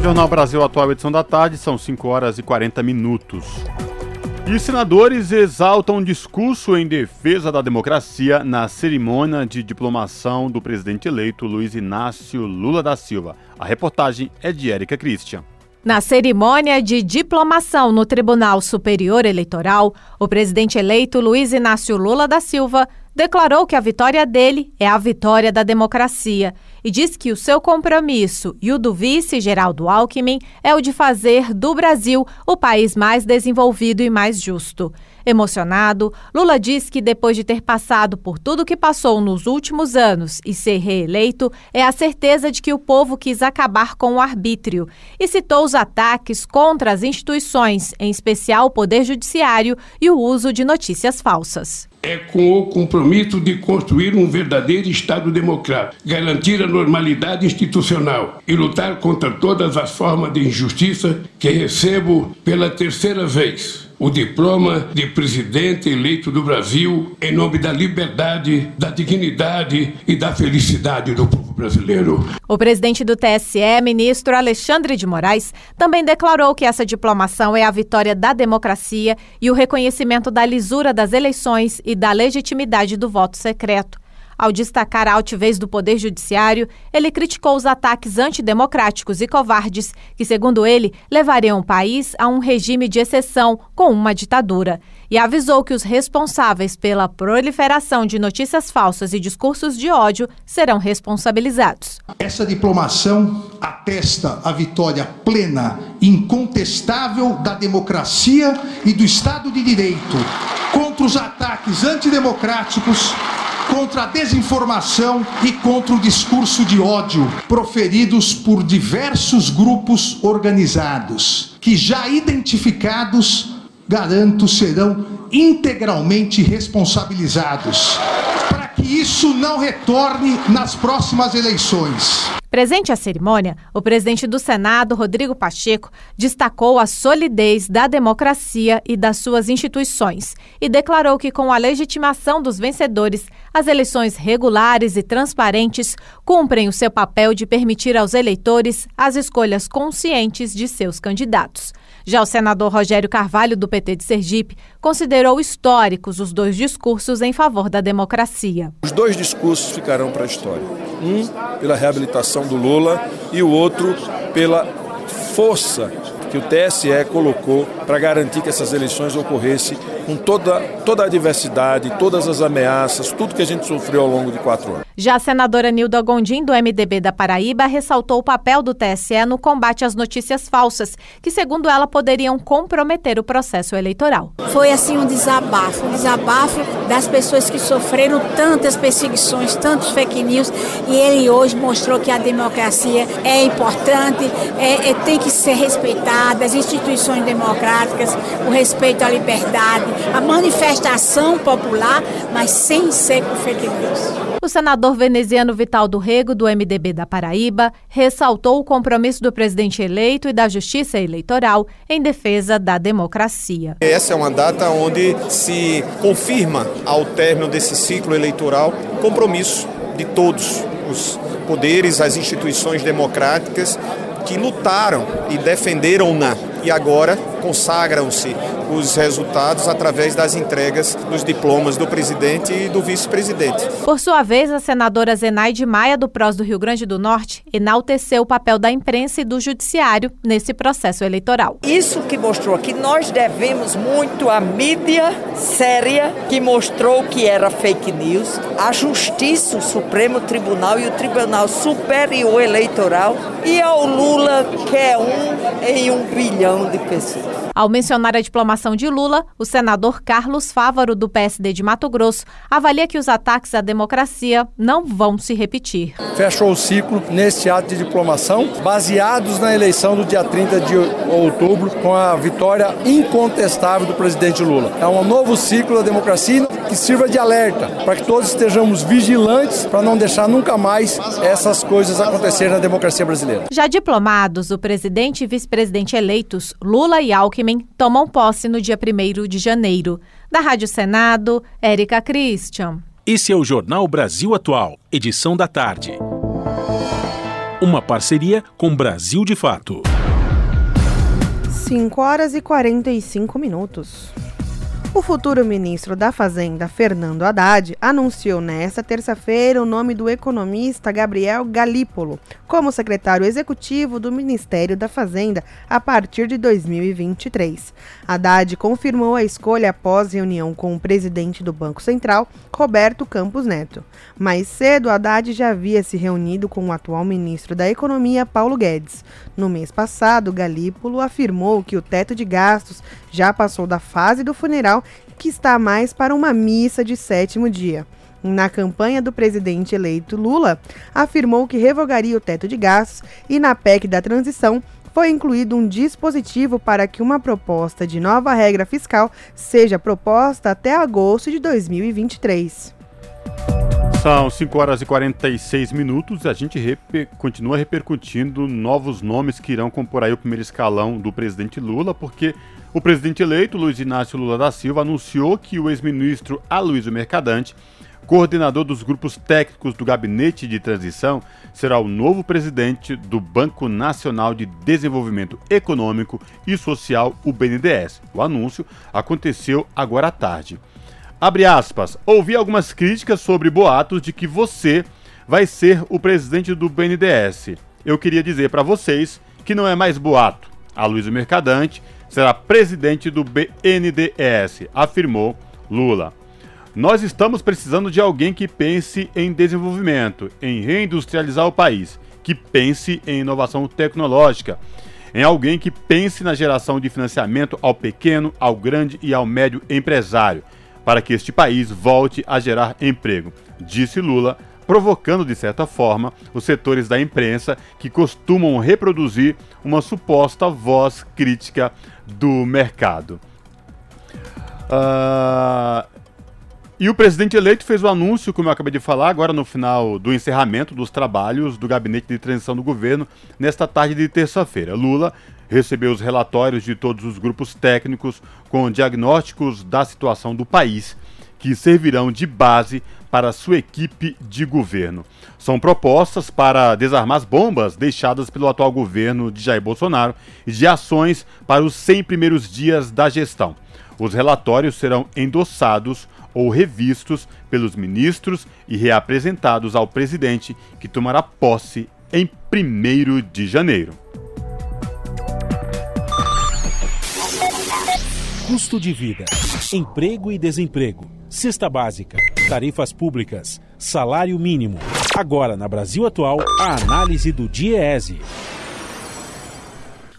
Jornal Brasil Atual, edição da tarde, são 5 horas e 40 minutos. E senadores exaltam um discurso em defesa da democracia na cerimônia de diplomação do presidente eleito Luiz Inácio Lula da Silva. A reportagem é de Érica Christian. Na cerimônia de diplomação no Tribunal Superior Eleitoral, o presidente eleito Luiz Inácio Lula da Silva declarou que a vitória dele é a vitória da democracia e diz que o seu compromisso e o do vice Geraldo Alckmin é o de fazer do Brasil o país mais desenvolvido e mais justo. Emocionado, Lula diz que depois de ter passado por tudo que passou nos últimos anos e ser reeleito, é a certeza de que o povo quis acabar com o arbítrio e citou os ataques contra as instituições, em especial o Poder Judiciário e o uso de notícias falsas é com o compromisso de construir um verdadeiro Estado democrático, garantir a normalidade institucional e lutar contra todas as formas de injustiça que recebo pela terceira vez o diploma de presidente eleito do Brasil em nome da liberdade, da dignidade e da felicidade do povo brasileiro. O presidente do TSE, ministro Alexandre de Moraes, também declarou que essa diplomação é a vitória da democracia e o reconhecimento da lisura das eleições e da legitimidade do voto secreto. Ao destacar a altivez do Poder Judiciário, ele criticou os ataques antidemocráticos e covardes que, segundo ele, levariam o país a um regime de exceção com uma ditadura. E avisou que os responsáveis pela proliferação de notícias falsas e discursos de ódio serão responsabilizados. Essa diplomação atesta a vitória plena, incontestável da democracia e do Estado de Direito contra os ataques antidemocráticos contra a desinformação e contra o discurso de ódio proferidos por diversos grupos organizados, que já identificados, garanto, serão integralmente responsabilizados, para que isso não retorne nas próximas eleições. Presente à cerimônia, o presidente do Senado, Rodrigo Pacheco, destacou a solidez da democracia e das suas instituições e declarou que, com a legitimação dos vencedores, as eleições regulares e transparentes cumprem o seu papel de permitir aos eleitores as escolhas conscientes de seus candidatos. Já o senador Rogério Carvalho, do PT de Sergipe, considerou históricos os dois discursos em favor da democracia. Os dois discursos ficarão para a história. Um pela reabilitação do Lula e o outro pela força que o TSE colocou para garantir que essas eleições ocorressem com toda, toda a diversidade, todas as ameaças, tudo que a gente sofreu ao longo de quatro anos. Já a senadora Nilda Gondim, do MDB da Paraíba, ressaltou o papel do TSE no combate às notícias falsas, que, segundo ela, poderiam comprometer o processo eleitoral. Foi assim um desabafo, um desabafo das pessoas que sofreram tantas perseguições, tantos fake news, e ele hoje mostrou que a democracia é importante, é, é tem que ser respeitada liberdade, as instituições democráticas, o respeito à liberdade, a manifestação popular, mas sem ser com fake news. O senador veneziano Vital do Rego, do MDB da Paraíba, ressaltou o compromisso do presidente eleito e da Justiça Eleitoral em defesa da democracia. Essa é uma data onde se confirma, ao término desse ciclo eleitoral, o compromisso de todos os poderes, as instituições democráticas que lutaram e defenderam-na e agora consagram-se os resultados através das entregas dos diplomas do presidente e do vice-presidente. Por sua vez, a senadora Zenaide Maia, do PROS do Rio Grande do Norte, enalteceu o papel da imprensa e do judiciário nesse processo eleitoral. Isso que mostrou que nós devemos muito à mídia séria, que mostrou que era fake news, a Justiça, o Supremo Tribunal e o Tribunal Superior Eleitoral e ao Lula, que é um em um bilhão de pessoas. Ao mencionar a diplomação de Lula, o senador Carlos Fávaro, do PSD de Mato Grosso, avalia que os ataques à democracia não vão se repetir. Fechou o ciclo neste ato de diplomação, baseados na eleição do dia 30 de outubro, com a vitória incontestável do presidente Lula. É um novo ciclo da democracia que sirva de alerta para que todos estejamos vigilantes para não deixar nunca mais essas coisas acontecerem na democracia brasileira. Já diplomados, o presidente e vice-presidente eleitos Lula e Alckmin tomam posse no dia 1 de janeiro. Da Rádio Senado, Érica Christian. Esse é o Jornal Brasil Atual, edição da tarde. Uma parceria com Brasil de Fato. 5 horas e 45 minutos. O futuro ministro da Fazenda, Fernando Haddad, anunciou nesta terça-feira o nome do economista Gabriel Galípolo como secretário executivo do Ministério da Fazenda a partir de 2023. Haddad confirmou a escolha após reunião com o presidente do Banco Central, Roberto Campos Neto. Mais cedo, Haddad já havia se reunido com o atual ministro da Economia, Paulo Guedes. No mês passado, Galípolo afirmou que o teto de gastos já passou da fase do funeral que está mais para uma missa de sétimo dia. Na campanha do presidente eleito Lula, afirmou que revogaria o teto de gastos e na PEC da transição foi incluído um dispositivo para que uma proposta de nova regra fiscal seja proposta até agosto de 2023. São 5 horas e 46 minutos e a gente reper continua repercutindo novos nomes que irão compor aí o primeiro escalão do presidente Lula, porque o presidente eleito, Luiz Inácio Lula da Silva, anunciou que o ex-ministro Aloysio Mercadante, coordenador dos grupos técnicos do Gabinete de Transição, será o novo presidente do Banco Nacional de Desenvolvimento Econômico e Social, o BNDES. O anúncio aconteceu agora à tarde. Abre aspas, ouvi algumas críticas sobre boatos de que você vai ser o presidente do BNDES. Eu queria dizer para vocês que não é mais boato. A Luiz Mercadante será presidente do BNDES, afirmou Lula. Nós estamos precisando de alguém que pense em desenvolvimento, em reindustrializar o país, que pense em inovação tecnológica, em alguém que pense na geração de financiamento ao pequeno, ao grande e ao médio empresário, para que este país volte a gerar emprego, disse Lula, provocando de certa forma os setores da imprensa que costumam reproduzir uma suposta voz crítica do mercado. Uh, e o presidente eleito fez o anúncio, como eu acabei de falar, agora no final do encerramento dos trabalhos do gabinete de transição do governo, nesta tarde de terça-feira. Lula recebeu os relatórios de todos os grupos técnicos com diagnósticos da situação do país, que servirão de base para sua equipe de governo. São propostas para desarmar as bombas deixadas pelo atual governo de Jair Bolsonaro e de ações para os 100 primeiros dias da gestão. Os relatórios serão endossados ou revistos pelos ministros e reapresentados ao presidente, que tomará posse em 1 de janeiro. Custo de vida, emprego e desemprego, cesta básica, tarifas públicas, salário mínimo. Agora, na Brasil Atual, a análise do DIEESE.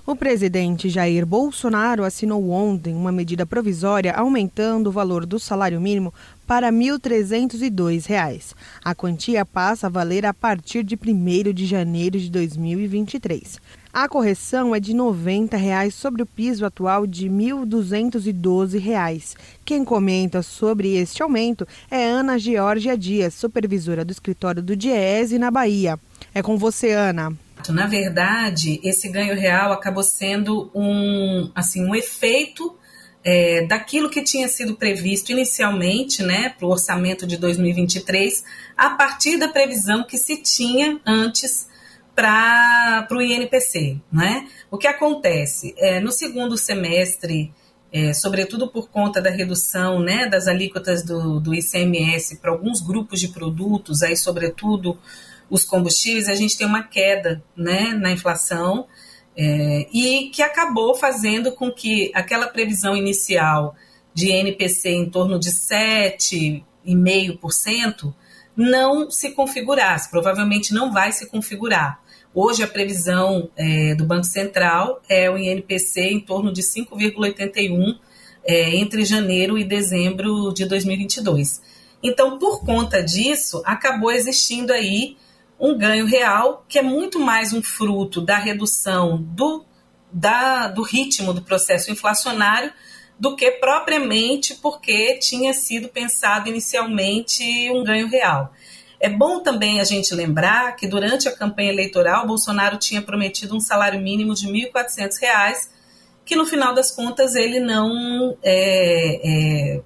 O presidente Jair Bolsonaro assinou ontem uma medida provisória aumentando o valor do salário mínimo para R$ 1.302. A quantia passa a valer a partir de 1 de janeiro de 2023. A correção é de 90 reais sobre o piso atual de R$ 1.212. Quem comenta sobre este aumento é Ana Georgia Dias, supervisora do escritório do Diese na Bahia. É com você, Ana. Na verdade, esse ganho real acabou sendo um, assim, um efeito é, daquilo que tinha sido previsto inicialmente né, para o orçamento de 2023, a partir da previsão que se tinha antes para o INPC. Né? O que acontece? É, no segundo semestre, é, sobretudo por conta da redução né, das alíquotas do, do ICMS para alguns grupos de produtos, aí sobretudo os combustíveis, a gente tem uma queda né, na inflação é, e que acabou fazendo com que aquela previsão inicial de NPC em torno de 7,5% não se configurasse, provavelmente não vai se configurar. Hoje a previsão é, do Banco Central é o INPC em torno de 5,81 é, entre janeiro e dezembro de 2022. Então, por conta disso, acabou existindo aí um ganho real, que é muito mais um fruto da redução do, da, do ritmo do processo inflacionário do que propriamente porque tinha sido pensado inicialmente um ganho real. É bom também a gente lembrar que durante a campanha eleitoral, Bolsonaro tinha prometido um salário mínimo de R$ 1.400, que no final das contas ele não, é, é,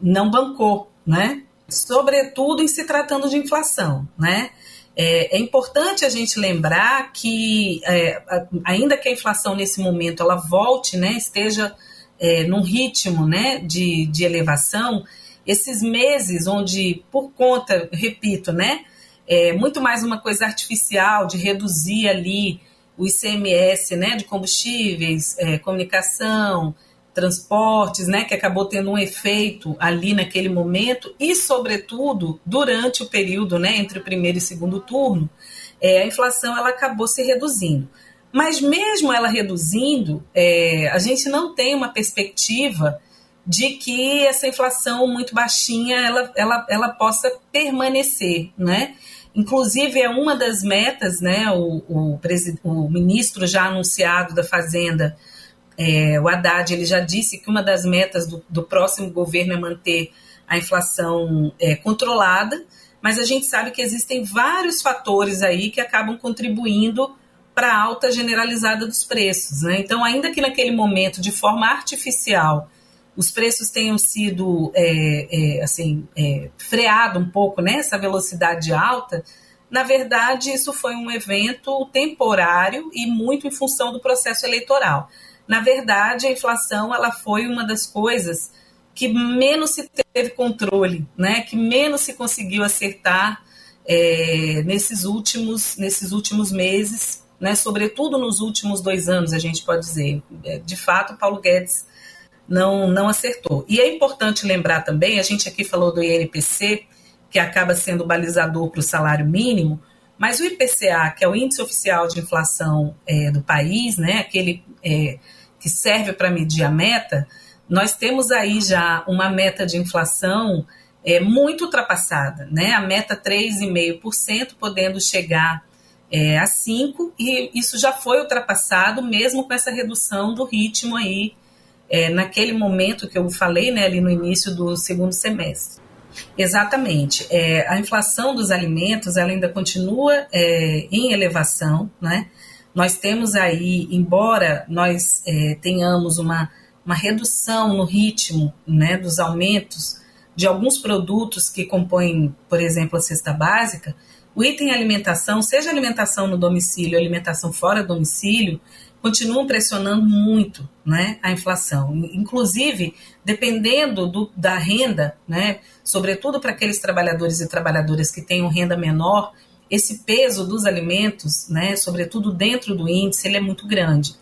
não bancou, né? Sobretudo em se tratando de inflação, né? É, é, importante a gente lembrar que, é, ainda que a inflação nesse momento ela volte, né, esteja é, num ritmo né, de, de elevação, esses meses onde, por conta, repito, né, é muito mais uma coisa artificial de reduzir ali o ICMS né, de combustíveis, é, comunicação, transportes, né, que acabou tendo um efeito ali naquele momento e, sobretudo, durante o período, né, entre o primeiro e segundo turno, é, a inflação ela acabou se reduzindo. Mas mesmo ela reduzindo, é, a gente não tem uma perspectiva de que essa inflação muito baixinha ela, ela, ela possa permanecer, né? Inclusive é uma das metas, né? O, o, o ministro já anunciado da Fazenda é, o Haddad ele já disse que uma das metas do, do próximo governo é manter a inflação é, controlada, mas a gente sabe que existem vários fatores aí que acabam contribuindo para a alta generalizada dos preços. Né? Então, ainda que naquele momento, de forma artificial, os preços tenham sido é, é, assim é, freado um pouco nessa né, velocidade alta, na verdade isso foi um evento temporário e muito em função do processo eleitoral na verdade, a inflação ela foi uma das coisas que menos se teve controle, né? que menos se conseguiu acertar é, nesses, últimos, nesses últimos meses, né? sobretudo nos últimos dois anos, a gente pode dizer. É, de fato, Paulo Guedes não, não acertou. E é importante lembrar também, a gente aqui falou do INPC, que acaba sendo balizador para o salário mínimo, mas o IPCA, que é o índice oficial de inflação é, do país, né, aquele é, que serve para medir a meta, nós temos aí já uma meta de inflação é, muito ultrapassada, né? A meta 3,5%, podendo chegar é, a 5%, e isso já foi ultrapassado, mesmo com essa redução do ritmo aí, é, naquele momento que eu falei, né, ali no início do segundo semestre. Exatamente. É, a inflação dos alimentos ela ainda continua é, em elevação, né? Nós temos aí, embora nós é, tenhamos uma, uma redução no ritmo né, dos aumentos de alguns produtos que compõem, por exemplo, a cesta básica, o item alimentação, seja alimentação no domicílio alimentação fora do domicílio, continuam pressionando muito né, a inflação. Inclusive, dependendo do, da renda, né, sobretudo para aqueles trabalhadores e trabalhadoras que tenham renda menor, esse peso dos alimentos, né, sobretudo dentro do índice, ele é muito grande.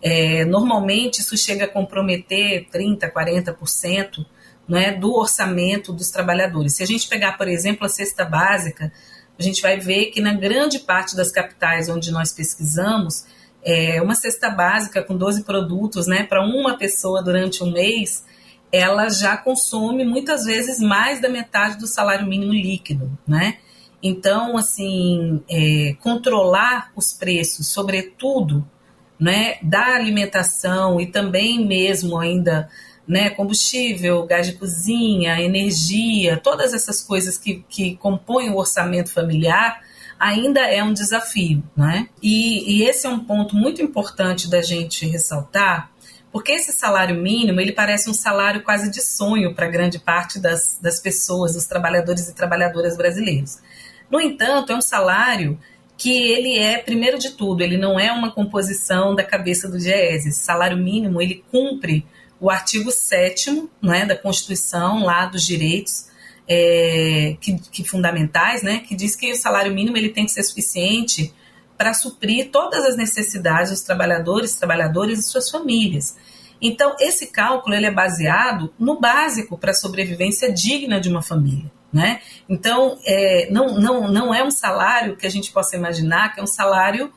É, normalmente, isso chega a comprometer 30%, 40% né, do orçamento dos trabalhadores. Se a gente pegar, por exemplo, a cesta básica, a gente vai ver que na grande parte das capitais onde nós pesquisamos, é, uma cesta básica com 12 produtos, né, para uma pessoa durante um mês, ela já consome muitas vezes mais da metade do salário mínimo líquido, né? Então, assim, é, controlar os preços, sobretudo, né, da alimentação e também mesmo ainda, né, combustível, gás de cozinha, energia, todas essas coisas que, que compõem o orçamento familiar, ainda é um desafio, né? E, e esse é um ponto muito importante da gente ressaltar, porque esse salário mínimo, ele parece um salário quase de sonho para grande parte das, das pessoas, dos trabalhadores e trabalhadoras brasileiros. No entanto, é um salário que ele é, primeiro de tudo, ele não é uma composição da cabeça do Diese. Esse salário mínimo, ele cumpre o artigo 7 né, da Constituição, lá dos direitos é, que, que, fundamentais, né, que diz que o salário mínimo ele tem que ser suficiente para suprir todas as necessidades dos trabalhadores, trabalhadoras e suas famílias. Então, esse cálculo ele é baseado no básico para a sobrevivência digna de uma família. Né? Então, é, não, não, não é um salário que a gente possa imaginar que é um salário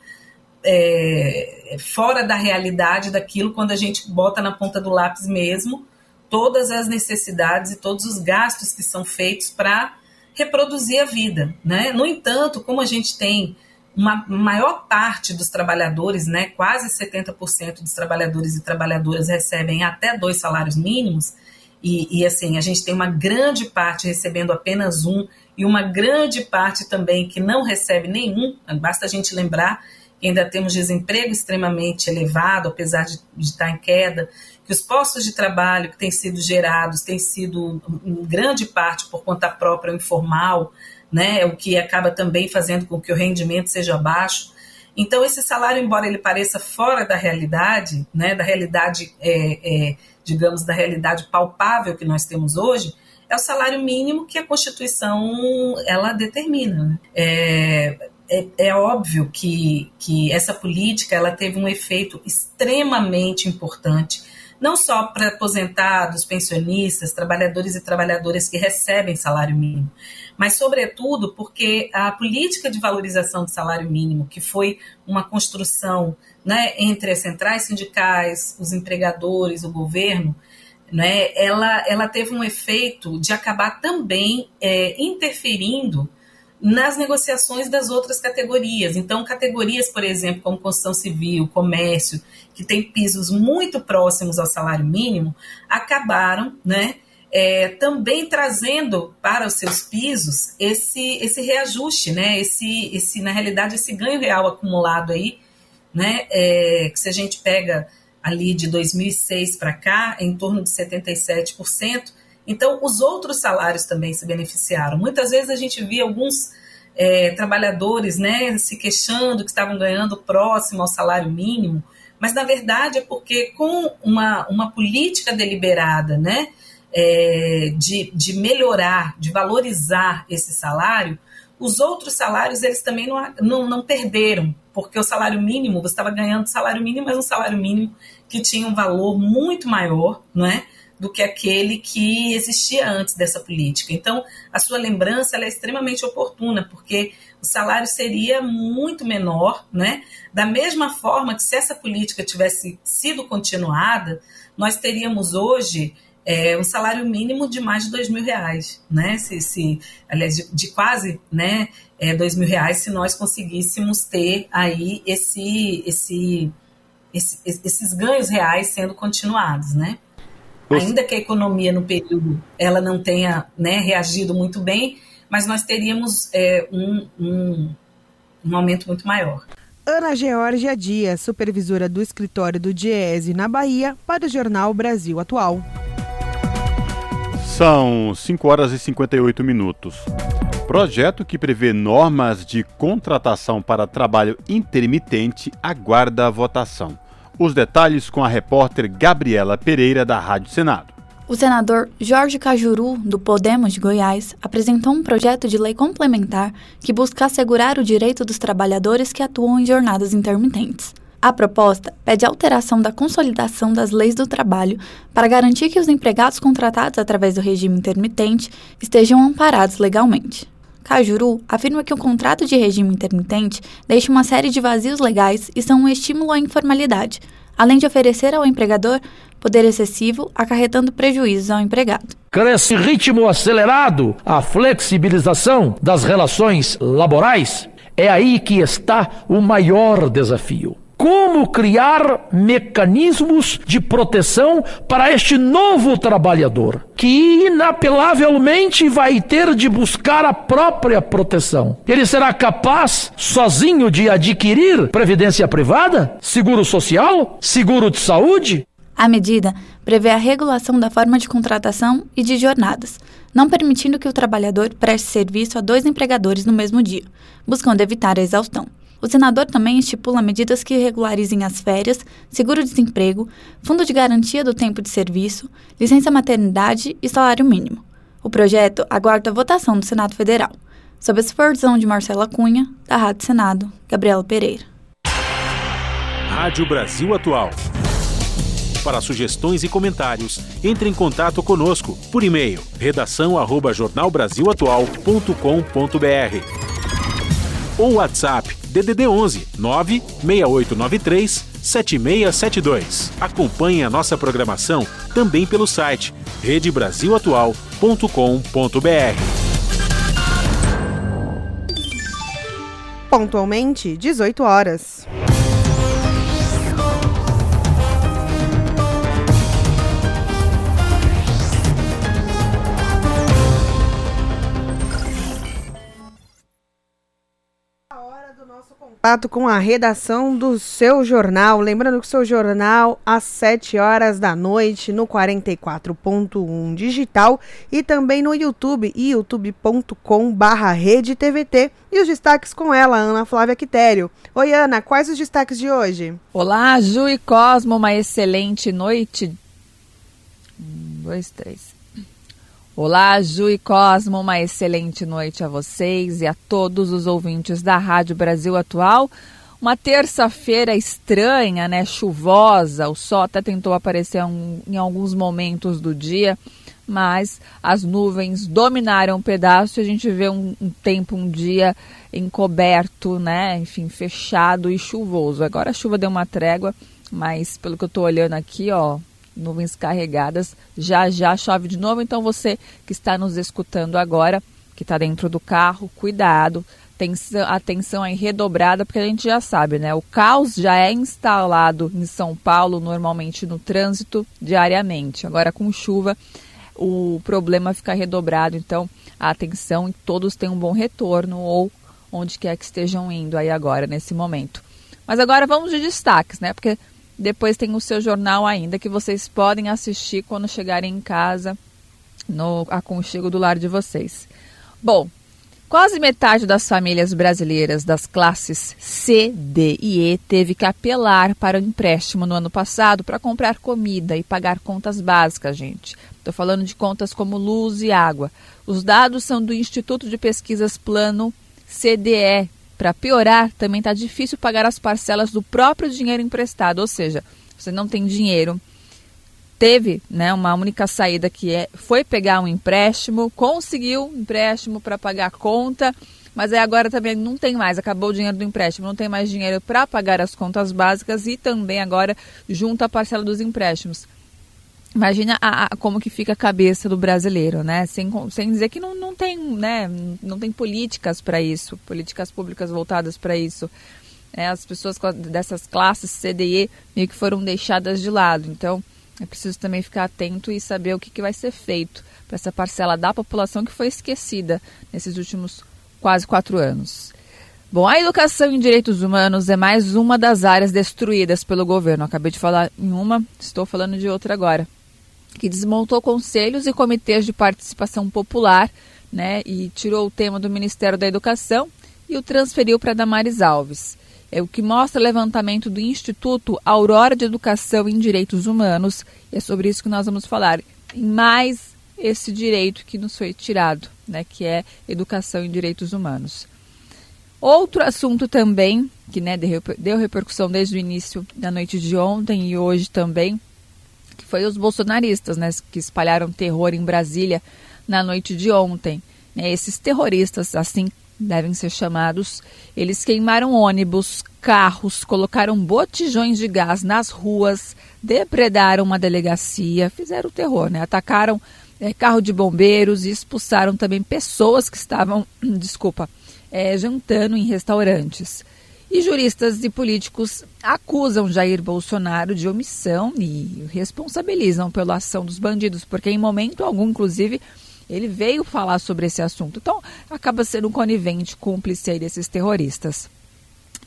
é, fora da realidade daquilo quando a gente bota na ponta do lápis mesmo todas as necessidades e todos os gastos que são feitos para reproduzir a vida. Né? No entanto, como a gente tem uma maior parte dos trabalhadores, né, quase 70% dos trabalhadores e trabalhadoras recebem até dois salários mínimos, e, e, assim, a gente tem uma grande parte recebendo apenas um e uma grande parte também que não recebe nenhum. Basta a gente lembrar que ainda temos desemprego extremamente elevado, apesar de, de estar em queda, que os postos de trabalho que têm sido gerados têm sido, em grande parte, por conta própria, informal, né, o que acaba também fazendo com que o rendimento seja baixo. Então, esse salário, embora ele pareça fora da realidade, né, da realidade é, é, digamos, da realidade palpável que nós temos hoje, é o salário mínimo que a Constituição ela determina. Né? É, é, é, óbvio que, que essa política ela teve um efeito extremamente importante, não só para aposentados, pensionistas, trabalhadores e trabalhadoras que recebem salário mínimo, mas, sobretudo, porque a política de valorização do salário mínimo, que foi uma construção né, entre as centrais sindicais, os empregadores, o governo, né, ela, ela teve um efeito de acabar também é, interferindo nas negociações das outras categorias. Então, categorias, por exemplo, como construção civil, comércio, que tem pisos muito próximos ao salário mínimo, acabaram, né, é, também trazendo para os seus pisos esse, esse reajuste, né, esse, esse, na realidade, esse ganho real acumulado aí né? É, que se a gente pega ali de 2006 para cá, é em torno de 77%. Então, os outros salários também se beneficiaram. Muitas vezes a gente via alguns é, trabalhadores né, se queixando que estavam ganhando próximo ao salário mínimo, mas na verdade é porque com uma, uma política deliberada né, é, de, de melhorar, de valorizar esse salário, os outros salários eles também não, não, não perderam, porque o salário mínimo, você estava ganhando salário mínimo, mas um salário mínimo que tinha um valor muito maior, não é? Do que aquele que existia antes dessa política. Então, a sua lembrança é extremamente oportuna, porque o salário seria muito menor, né? Da mesma forma que se essa política tivesse sido continuada, nós teríamos hoje é, um salário mínimo de mais de dois mil reais, né? Se, se aliás, de, de quase, né, é, dois mil reais, se nós conseguíssemos ter aí esse, esse, esse, esses ganhos reais sendo continuados, né? Ainda que a economia no período ela não tenha né, reagido muito bem, mas nós teríamos é, um, um, um aumento muito maior. Ana Georgia Dias, supervisora do escritório do Diese na Bahia, para o jornal Brasil Atual. São 5 horas e 58 minutos. Projeto que prevê normas de contratação para trabalho intermitente aguarda a votação. Os detalhes com a repórter Gabriela Pereira, da Rádio Senado. O senador Jorge Cajuru, do Podemos de Goiás, apresentou um projeto de lei complementar que busca assegurar o direito dos trabalhadores que atuam em jornadas intermitentes. A proposta pede alteração da consolidação das leis do trabalho para garantir que os empregados contratados através do regime intermitente estejam amparados legalmente. Cajuru afirma que o contrato de regime intermitente deixa uma série de vazios legais e são um estímulo à informalidade, além de oferecer ao empregador poder excessivo, acarretando prejuízos ao empregado. Cresce ritmo acelerado a flexibilização das relações laborais. É aí que está o maior desafio como criar mecanismos de proteção para este novo trabalhador, que inapelavelmente vai ter de buscar a própria proteção. Ele será capaz, sozinho, de adquirir previdência privada, seguro social, seguro de saúde? A medida prevê a regulação da forma de contratação e de jornadas, não permitindo que o trabalhador preste serviço a dois empregadores no mesmo dia, buscando evitar a exaustão. O senador também estipula medidas que regularizem as férias, seguro-desemprego, fundo de garantia do tempo de serviço, licença maternidade e salário mínimo. O projeto aguarda a votação do Senado Federal. Sob a supervisão de Marcela Cunha, da Rádio Senado, Gabriela Pereira. Rádio Brasil Atual. Para sugestões e comentários, entre em contato conosco por e-mail redação@jornalbrasilatual.com.br ou WhatsApp DDD 11 96893 7672. Acompanhe a nossa programação também pelo site redebrasilatual.com.br. Pontualmente, 18 horas. Contato com a redação do seu jornal. Lembrando que o seu jornal às 7 horas da noite no 44.1 digital e também no YouTube, youtube.com/redetvt e os destaques com ela, Ana Flávia Quitério. Oi, Ana, quais os destaques de hoje? Olá, Ju e Cosmo, uma excelente noite. Um, dois, três. Olá, Ju e Cosmo, uma excelente noite a vocês e a todos os ouvintes da Rádio Brasil Atual. Uma terça-feira estranha, né? Chuvosa, o sol até tentou aparecer em alguns momentos do dia, mas as nuvens dominaram um pedaço e a gente vê um, um tempo, um dia encoberto, né? Enfim, fechado e chuvoso. Agora a chuva deu uma trégua, mas pelo que eu estou olhando aqui, ó, nuvens carregadas. Já já chove de novo, então você que está nos escutando agora, que está dentro do carro, cuidado, atenção, atenção aí redobrada, porque a gente já sabe, né? O caos já é instalado em São Paulo, normalmente no trânsito, diariamente. Agora com chuva, o problema fica redobrado, então atenção e todos tenham um bom retorno ou onde quer que estejam indo aí agora, nesse momento. Mas agora vamos de destaques, né? Porque depois tem o seu jornal ainda que vocês podem assistir quando chegarem em casa no aconchego do lar de vocês. Bom, quase metade das famílias brasileiras das classes C, D e E teve que apelar para o empréstimo no ano passado para comprar comida e pagar contas básicas, gente. Estou falando de contas como luz e água. Os dados são do Instituto de Pesquisas Plano CDE, para piorar, também está difícil pagar as parcelas do próprio dinheiro emprestado, ou seja, você não tem dinheiro, teve né, uma única saída que é, foi pegar um empréstimo, conseguiu um empréstimo para pagar a conta, mas aí agora também não tem mais, acabou o dinheiro do empréstimo, não tem mais dinheiro para pagar as contas básicas e também agora junta a parcela dos empréstimos. Imagina a, a, como que fica a cabeça do brasileiro, né? Sem, sem dizer que não, não tem, né? Não tem políticas para isso, políticas públicas voltadas para isso. É, as pessoas dessas classes CDE meio que foram deixadas de lado. Então, é preciso também ficar atento e saber o que, que vai ser feito para essa parcela da população que foi esquecida nesses últimos quase quatro anos. Bom, a educação em direitos humanos é mais uma das áreas destruídas pelo governo. Acabei de falar em uma, estou falando de outra agora que desmontou conselhos e comitês de participação popular, né, e tirou o tema do Ministério da Educação e o transferiu para Damares Alves. É o que mostra o levantamento do Instituto Aurora de Educação em Direitos Humanos, e é sobre isso que nós vamos falar. Em mais esse direito que nos foi tirado, né, que é educação em direitos humanos. Outro assunto também, que né, deu repercussão desde o início da noite de ontem e hoje também, que foi os bolsonaristas, né, que espalharam terror em Brasília na noite de ontem. né, esses terroristas, assim devem ser chamados, eles queimaram ônibus, carros, colocaram botijões de gás nas ruas, depredaram uma delegacia, fizeram terror, né? Atacaram é, carro de bombeiros e expulsaram também pessoas que estavam, desculpa, é, jantando em restaurantes. E juristas e políticos acusam Jair Bolsonaro de omissão e responsabilizam pela ação dos bandidos, porque em momento algum, inclusive, ele veio falar sobre esse assunto. Então, acaba sendo um conivente cúmplice desses terroristas.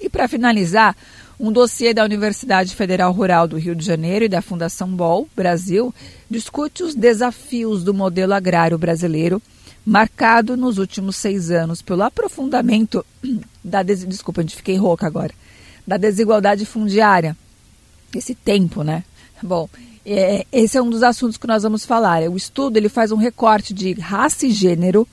E para finalizar, um dossiê da Universidade Federal Rural do Rio de Janeiro e da Fundação BOL Brasil discute os desafios do modelo agrário brasileiro, marcado nos últimos seis anos pelo aprofundamento da des... desculpa, gente fiquei rouca agora, da desigualdade fundiária. Esse tempo, né? Bom, é, esse é um dos assuntos que nós vamos falar. O estudo ele faz um recorte de raça e gênero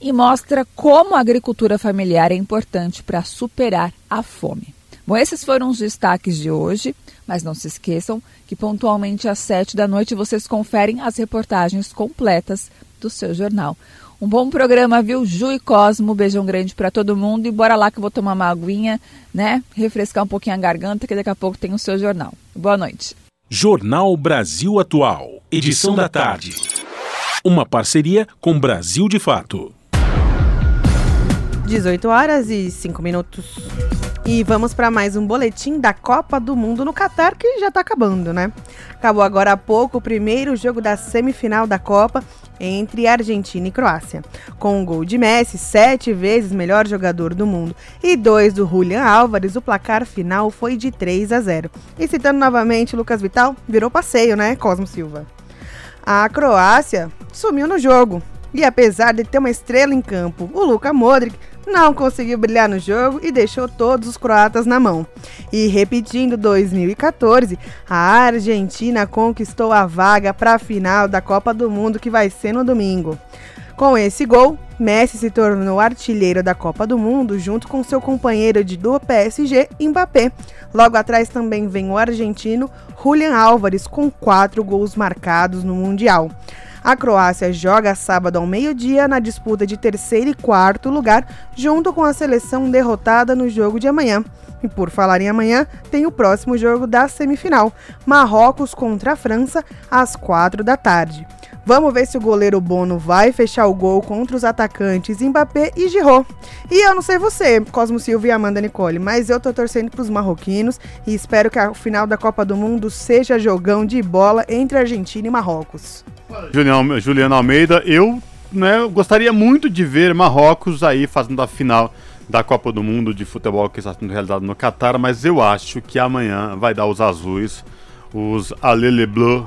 e mostra como a agricultura familiar é importante para superar a fome. Bom, esses foram os destaques de hoje, mas não se esqueçam que pontualmente às sete da noite vocês conferem as reportagens completas do seu jornal. Um bom programa, viu? Ju e Cosmo, beijão grande para todo mundo e bora lá que eu vou tomar uma aguinha, né? Refrescar um pouquinho a garganta, que daqui a pouco tem o seu jornal. Boa noite. Jornal Brasil Atual, edição da tarde. Uma parceria com Brasil de Fato. 18 horas e 5 minutos. E vamos para mais um boletim da Copa do Mundo no Catar, que já está acabando, né? Acabou agora há pouco o primeiro jogo da semifinal da Copa entre Argentina e Croácia. Com um gol de Messi, sete vezes melhor jogador do mundo, e dois do Julian Álvares, o placar final foi de 3 a 0. E citando novamente Lucas Vital, virou passeio, né, Cosmo Silva? A Croácia sumiu no jogo. E apesar de ter uma estrela em campo, o Luka Modric não conseguiu brilhar no jogo e deixou todos os croatas na mão. E repetindo 2014, a Argentina conquistou a vaga para a final da Copa do Mundo que vai ser no domingo. Com esse gol, Messi se tornou artilheiro da Copa do Mundo junto com seu companheiro de do PSG, Mbappé. Logo atrás também vem o argentino Julian Álvares com quatro gols marcados no Mundial. A Croácia joga sábado ao meio-dia na disputa de terceiro e quarto lugar, junto com a seleção derrotada no jogo de amanhã. E por falar em amanhã, tem o próximo jogo da semifinal: Marrocos contra a França, às quatro da tarde. Vamos ver se o goleiro Bono vai fechar o gol contra os atacantes Mbappé e Giroud. E eu não sei você, Cosmo Silva e Amanda Nicole, mas eu tô torcendo pros marroquinos e espero que a final da Copa do Mundo seja jogão de bola entre Argentina e Marrocos. Juliano Almeida, eu né, gostaria muito de ver Marrocos aí fazendo a final da Copa do Mundo de futebol que está sendo realizado no Catar, mas eu acho que amanhã vai dar os azuis, os Alele Bleu,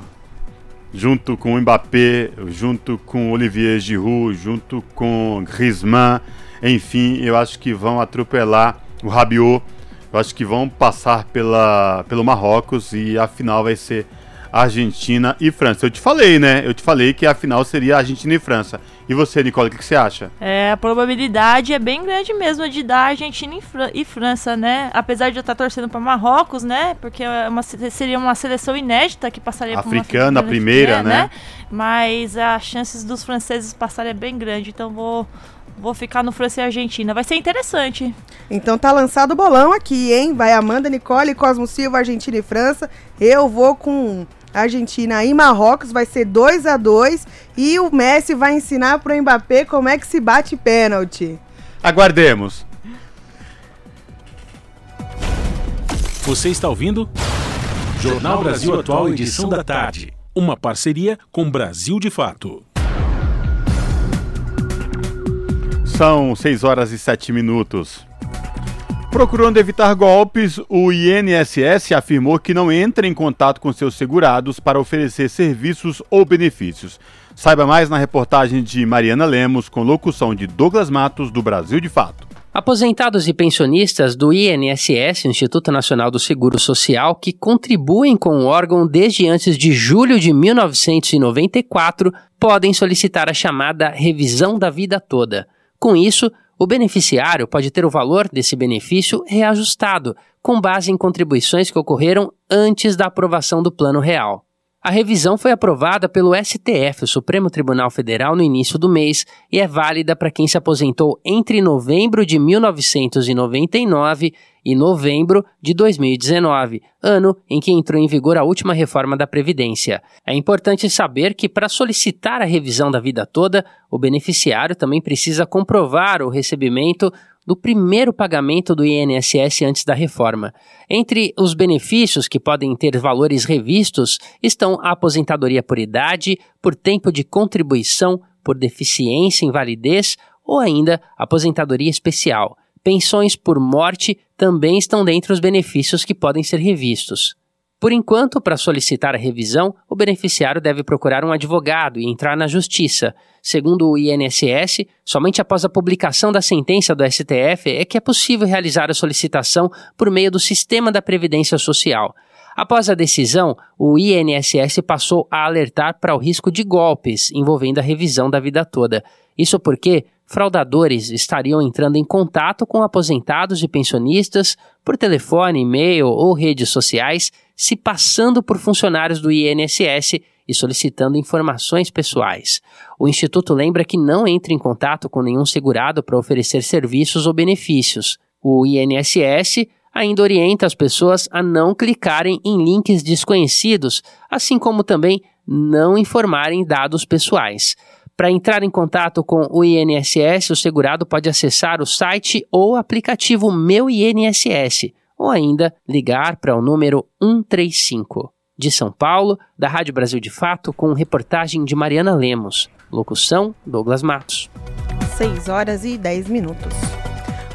junto com o Mbappé, junto com Olivier Giroud, junto com Griezmann, enfim, eu acho que vão atropelar o Rabiot, eu acho que vão passar pela, pelo Marrocos e a final vai ser Argentina e França. Eu te falei, né? Eu te falei que a final seria Argentina e França. E você, Nicole, o que, que, você acha? É, a probabilidade é bem grande mesmo de dar Argentina e, Fran e França, né? Apesar de eu estar torcendo para Marrocos, né? Porque é uma, seria uma seleção inédita que passaria por uma Africana, a primeira, né? né? Mas as chances dos franceses passarem é bem grande, então vou Vou ficar no França e Argentina. Vai ser interessante. Então tá lançado o bolão aqui, hein? Vai Amanda, Nicole, Cosmo Silva, Argentina e França. Eu vou com Argentina e Marrocos, vai ser 2 a 2 e o Messi vai ensinar pro Mbappé como é que se bate pênalti. Aguardemos. Você está ouvindo? Jornal Brasil Atual, edição da tarde. Uma parceria com Brasil de Fato. São 6 horas e 7 minutos. Procurando evitar golpes, o INSS afirmou que não entra em contato com seus segurados para oferecer serviços ou benefícios. Saiba mais na reportagem de Mariana Lemos, com locução de Douglas Matos, do Brasil de Fato. Aposentados e pensionistas do INSS, Instituto Nacional do Seguro Social, que contribuem com o órgão desde antes de julho de 1994, podem solicitar a chamada revisão da vida toda. Com isso, o beneficiário pode ter o valor desse benefício reajustado, com base em contribuições que ocorreram antes da aprovação do plano real. A revisão foi aprovada pelo STF, o Supremo Tribunal Federal, no início do mês e é válida para quem se aposentou entre novembro de 1999 e novembro de 2019, ano em que entrou em vigor a última reforma da Previdência. É importante saber que, para solicitar a revisão da vida toda, o beneficiário também precisa comprovar o recebimento do primeiro pagamento do INSS antes da reforma. Entre os benefícios que podem ter valores revistos estão a aposentadoria por idade, por tempo de contribuição, por deficiência, invalidez ou ainda aposentadoria especial. Pensões por morte também estão dentre os benefícios que podem ser revistos. Por enquanto, para solicitar a revisão, o beneficiário deve procurar um advogado e entrar na justiça. Segundo o INSS, somente após a publicação da sentença do STF é que é possível realizar a solicitação por meio do sistema da Previdência Social. Após a decisão, o INSS passou a alertar para o risco de golpes envolvendo a revisão da vida toda. Isso porque fraudadores estariam entrando em contato com aposentados e pensionistas por telefone, e-mail ou redes sociais, se passando por funcionários do INSS e solicitando informações pessoais. O Instituto lembra que não entra em contato com nenhum segurado para oferecer serviços ou benefícios. O INSS ainda orienta as pessoas a não clicarem em links desconhecidos, assim como também não informarem dados pessoais. Para entrar em contato com o INSS, o segurado pode acessar o site ou aplicativo Meu INSS, ou ainda ligar para o número 135. De São Paulo, da Rádio Brasil de Fato, com reportagem de Mariana Lemos. Locução: Douglas Matos. 6 horas e 10 minutos.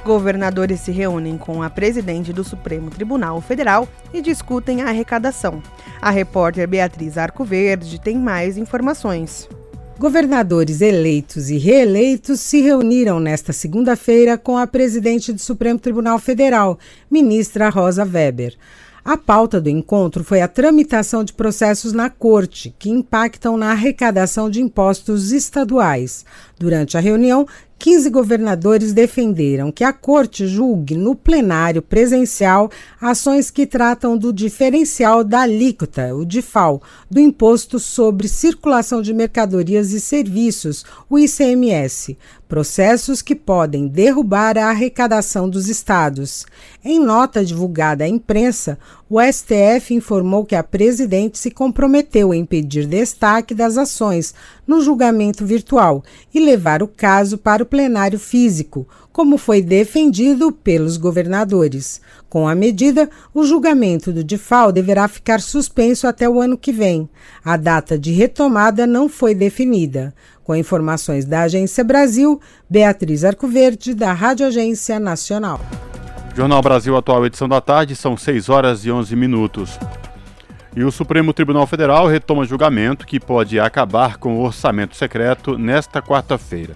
Governadores se reúnem com a presidente do Supremo Tribunal Federal e discutem a arrecadação. A repórter Beatriz Arcoverde tem mais informações. Governadores eleitos e reeleitos se reuniram nesta segunda-feira com a presidente do Supremo Tribunal Federal, ministra Rosa Weber. A pauta do encontro foi a tramitação de processos na Corte, que impactam na arrecadação de impostos estaduais. Durante a reunião, 15 governadores defenderam que a Corte julgue no plenário presencial ações que tratam do diferencial da alíquota, o DIFAL, do Imposto sobre Circulação de Mercadorias e Serviços, o ICMS, processos que podem derrubar a arrecadação dos estados. Em nota divulgada à imprensa, o STF informou que a presidente se comprometeu em pedir destaque das ações no julgamento virtual e levar o caso para o plenário físico, como foi defendido pelos governadores. Com a medida, o julgamento do DIFAL deverá ficar suspenso até o ano que vem. A data de retomada não foi definida. Com informações da Agência Brasil, Beatriz Arcoverde, da Rádio Agência Nacional. Jornal Brasil Atual, edição da tarde, são 6 horas e 11 minutos. E o Supremo Tribunal Federal retoma julgamento que pode acabar com o orçamento secreto nesta quarta-feira.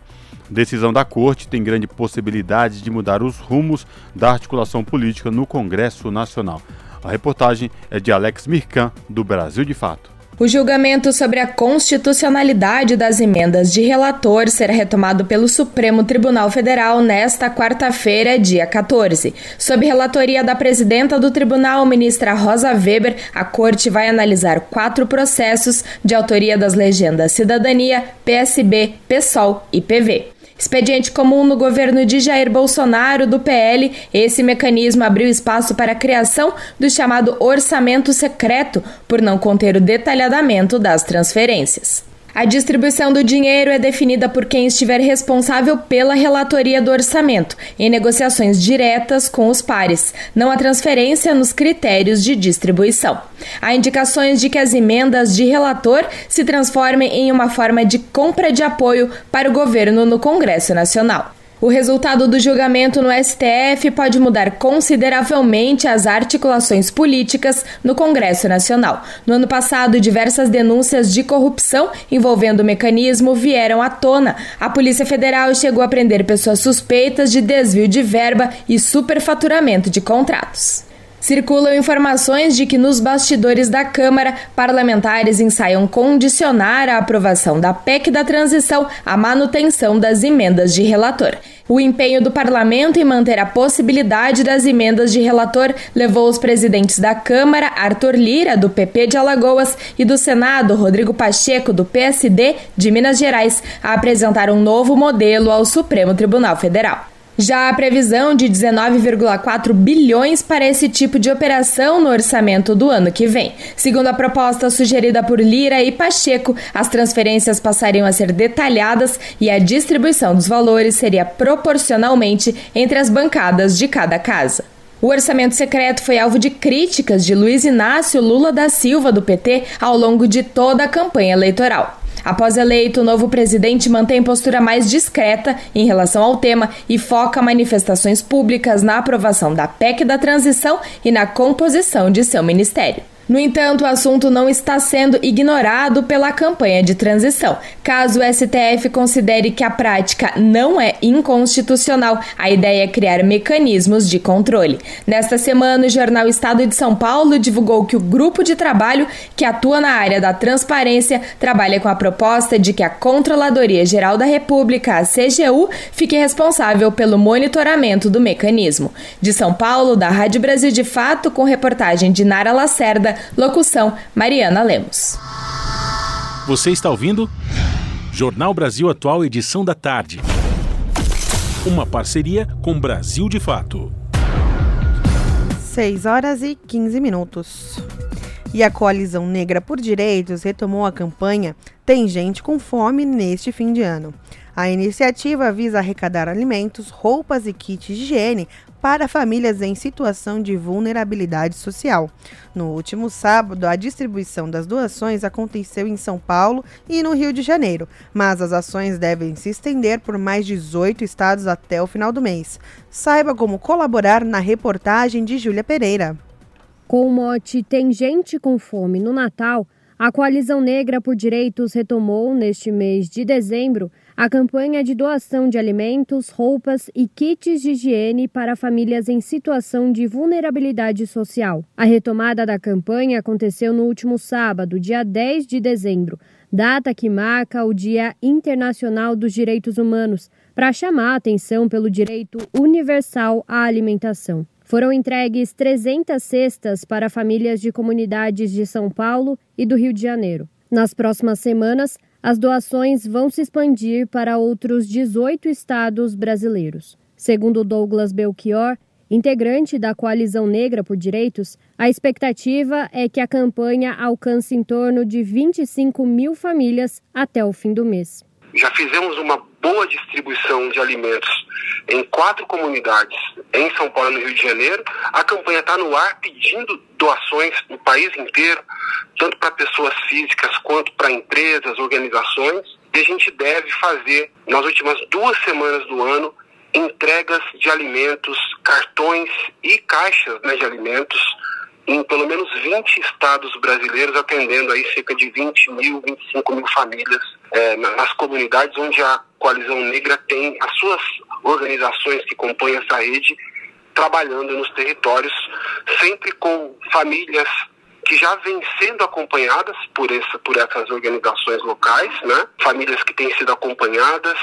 Decisão da Corte tem grande possibilidade de mudar os rumos da articulação política no Congresso Nacional. A reportagem é de Alex Mirkan, do Brasil de Fato. O julgamento sobre a constitucionalidade das emendas de relator será retomado pelo Supremo Tribunal Federal nesta quarta-feira, dia 14. Sob relatoria da presidenta do tribunal, ministra Rosa Weber, a corte vai analisar quatro processos de autoria das legendas Cidadania, PSB, PSOL e PV. Expediente comum no governo de Jair Bolsonaro, do PL, esse mecanismo abriu espaço para a criação do chamado orçamento secreto, por não conter o detalhamento das transferências. A distribuição do dinheiro é definida por quem estiver responsável pela relatoria do orçamento, em negociações diretas com os pares. Não há transferência nos critérios de distribuição. Há indicações de que as emendas de relator se transformem em uma forma de compra de apoio para o governo no Congresso Nacional. O resultado do julgamento no STF pode mudar consideravelmente as articulações políticas no Congresso Nacional. No ano passado, diversas denúncias de corrupção envolvendo o mecanismo vieram à tona. A Polícia Federal chegou a prender pessoas suspeitas de desvio de verba e superfaturamento de contratos. Circulam informações de que nos bastidores da Câmara, parlamentares ensaiam condicionar a aprovação da PEC da transição à manutenção das emendas de relator. O empenho do parlamento em manter a possibilidade das emendas de relator levou os presidentes da Câmara, Arthur Lira, do PP de Alagoas, e do Senado, Rodrigo Pacheco, do PSD de Minas Gerais, a apresentar um novo modelo ao Supremo Tribunal Federal. Já a previsão de 19,4 bilhões para esse tipo de operação no orçamento do ano que vem. Segundo a proposta sugerida por Lira e Pacheco, as transferências passariam a ser detalhadas e a distribuição dos valores seria proporcionalmente entre as bancadas de cada casa. O orçamento secreto foi alvo de críticas de Luiz Inácio Lula da Silva, do PT, ao longo de toda a campanha eleitoral. Após eleito, o novo presidente mantém postura mais discreta em relação ao tema e foca manifestações públicas na aprovação da PEC da transição e na composição de seu ministério. No entanto, o assunto não está sendo ignorado pela campanha de transição. Caso o STF considere que a prática não é inconstitucional, a ideia é criar mecanismos de controle. Nesta semana, o jornal Estado de São Paulo divulgou que o grupo de trabalho que atua na área da transparência trabalha com a proposta de que a Controladoria Geral da República, a CGU, fique responsável pelo monitoramento do mecanismo. De São Paulo, da Rádio Brasil de Fato, com reportagem de Nara Lacerda, Locução: Mariana Lemos. Você está ouvindo? Jornal Brasil Atual, edição da tarde. Uma parceria com Brasil de Fato. 6 horas e 15 minutos. E a Coalizão Negra por Direitos retomou a campanha Tem Gente com Fome neste fim de ano. A iniciativa visa arrecadar alimentos, roupas e kits de higiene para famílias em situação de vulnerabilidade social. No último sábado, a distribuição das doações aconteceu em São Paulo e no Rio de Janeiro, mas as ações devem se estender por mais 18 estados até o final do mês. Saiba como colaborar na reportagem de Júlia Pereira. Com o mote Tem Gente com Fome no Natal, a Coalizão Negra por Direitos retomou, neste mês de dezembro, a campanha de doação de alimentos, roupas e kits de higiene para famílias em situação de vulnerabilidade social. A retomada da campanha aconteceu no último sábado, dia 10 de dezembro, data que marca o Dia Internacional dos Direitos Humanos, para chamar a atenção pelo direito universal à alimentação. Foram entregues 300 cestas para famílias de comunidades de São Paulo e do Rio de Janeiro. Nas próximas semanas, as doações vão se expandir para outros 18 estados brasileiros. Segundo Douglas Belchior, integrante da Coalizão Negra por Direitos, a expectativa é que a campanha alcance em torno de 25 mil famílias até o fim do mês. Já fizemos uma boa distribuição de alimentos em quatro comunidades em São Paulo e no Rio de Janeiro. A campanha está no ar pedindo doações no país inteiro, tanto para pessoas físicas quanto para empresas, organizações. E a gente deve fazer, nas últimas duas semanas do ano, entregas de alimentos, cartões e caixas né, de alimentos em pelo menos 20 estados brasileiros, atendendo aí cerca de 20 mil, 25 mil famílias é, nas comunidades onde a Coalizão Negra tem as suas organizações que compõem essa rede trabalhando nos territórios, sempre com famílias que já vêm sendo acompanhadas por, essa, por essas organizações locais, né? famílias que têm sido acompanhadas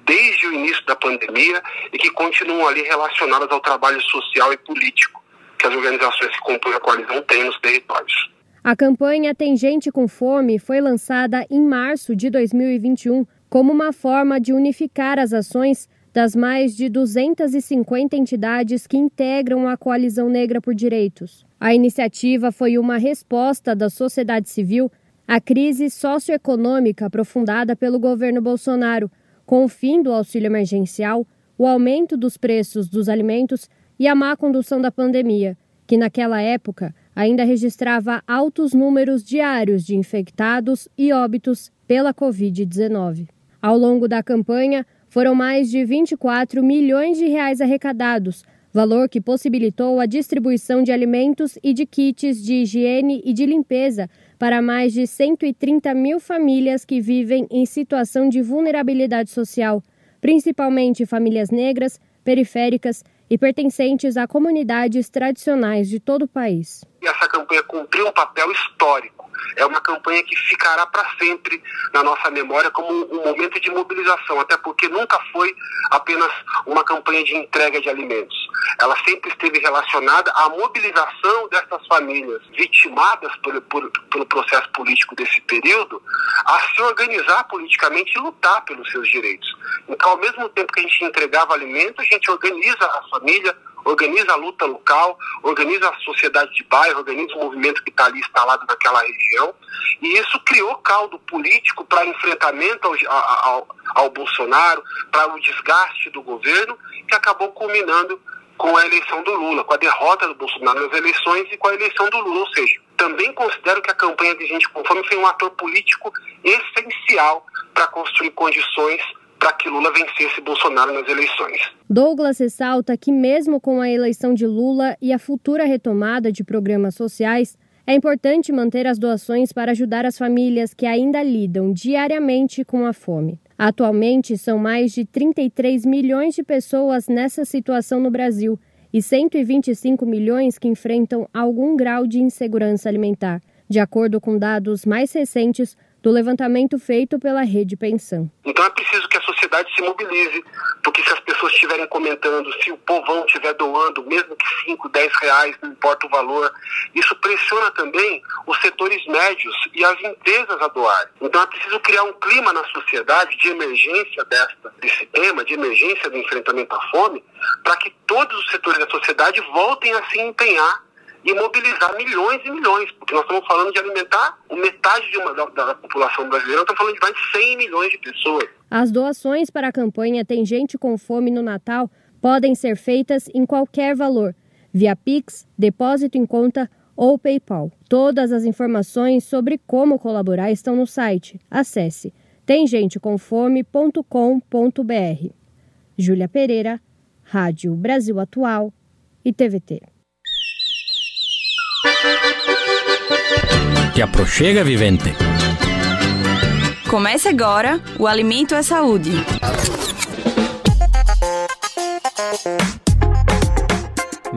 desde o início da pandemia e que continuam ali relacionadas ao trabalho social e político que as organizações que compõem a coalizão têm nos territórios. A campanha Tem Gente com Fome foi lançada em março de 2021 como uma forma de unificar as ações das mais de 250 entidades que integram a Coalizão Negra por Direitos. A iniciativa foi uma resposta da sociedade civil à crise socioeconômica aprofundada pelo governo Bolsonaro, com o fim do auxílio emergencial, o aumento dos preços dos alimentos e a má condução da pandemia, que naquela época ainda registrava altos números diários de infectados e óbitos pela Covid-19. Ao longo da campanha, foram mais de 24 milhões de reais arrecadados, valor que possibilitou a distribuição de alimentos e de kits de higiene e de limpeza para mais de 130 mil famílias que vivem em situação de vulnerabilidade social, principalmente famílias negras, periféricas e pertencentes a comunidades tradicionais de todo o país. E essa campanha cumpriu um papel histórico. É uma campanha que ficará para sempre na nossa memória como um momento de mobilização, até porque nunca foi apenas uma campanha de entrega de alimentos. Ela sempre esteve relacionada à mobilização dessas famílias vitimadas por, por, pelo processo político desse período a se organizar politicamente e lutar pelos seus direitos. Então, ao mesmo tempo que a gente entregava alimentos, a gente organiza a família, organiza a luta local, organiza a sociedade de bairro, organiza o movimento que está ali instalado naquela região. E isso criou caldo político para enfrentamento ao, ao, ao Bolsonaro, para o desgaste do governo, que acabou culminando com a eleição do Lula, com a derrota do Bolsonaro nas eleições e com a eleição do Lula. Ou seja, também considero que a campanha de Gente com Fome foi um ator político essencial para construir condições para que Lula vencesse Bolsonaro nas eleições. Douglas ressalta que, mesmo com a eleição de Lula e a futura retomada de programas sociais, é importante manter as doações para ajudar as famílias que ainda lidam diariamente com a fome. Atualmente, são mais de 33 milhões de pessoas nessa situação no Brasil e 125 milhões que enfrentam algum grau de insegurança alimentar, de acordo com dados mais recentes do levantamento feito pela Rede Pensão. Então é preciso que a sociedade se mobilize, porque se as pessoas estiverem comentando, se o povão estiver doando, mesmo que 5, 10 reais, não importa o valor, isso pressiona também os setores médios e as empresas a doarem. Então é preciso criar um clima na sociedade de emergência desta, desse tema, de emergência do enfrentamento à fome, para que todos os setores da sociedade voltem a se empenhar e mobilizar milhões e milhões, porque nós estamos falando de alimentar metade de uma, da, da população brasileira, estamos falando de mais de 100 milhões de pessoas. As doações para a campanha Tem Gente com Fome no Natal podem ser feitas em qualquer valor, via Pix, depósito em conta ou PayPal. Todas as informações sobre como colaborar estão no site. Acesse temgentecomfome.com.br. Júlia Pereira, Rádio Brasil Atual e TVT. Te aproxega, vivente. Comece agora o Alimento é Saúde.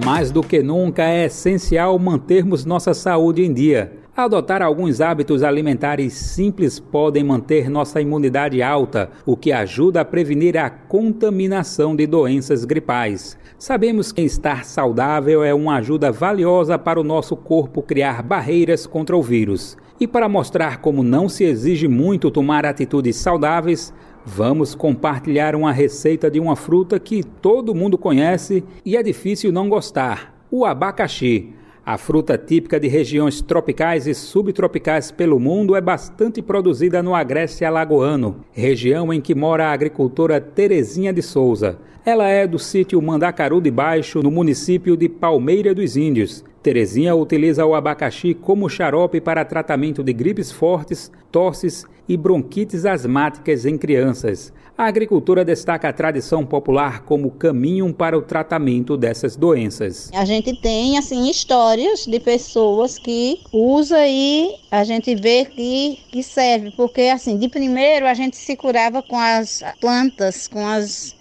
Mais do que nunca é essencial mantermos nossa saúde em dia. Adotar alguns hábitos alimentares simples podem manter nossa imunidade alta, o que ajuda a prevenir a contaminação de doenças gripais. Sabemos que estar saudável é uma ajuda valiosa para o nosso corpo criar barreiras contra o vírus. E para mostrar como não se exige muito tomar atitudes saudáveis, vamos compartilhar uma receita de uma fruta que todo mundo conhece e é difícil não gostar: o abacaxi. A fruta típica de regiões tropicais e subtropicais pelo mundo é bastante produzida no Agreste Alagoano, região em que mora a agricultora Terezinha de Souza. Ela é do sítio Mandacaru de Baixo, no município de Palmeira dos Índios. Terezinha utiliza o abacaxi como xarope para tratamento de gripes fortes, tosses e bronquites asmáticas em crianças. A agricultura destaca a tradição popular como caminho para o tratamento dessas doenças. A gente tem assim histórias de pessoas que usa e a gente vê que, que serve, porque assim, de primeiro a gente se curava com as plantas, com as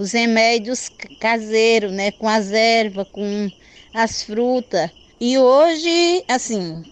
os remédios caseiros, né, com as ervas, com as frutas. E hoje, assim,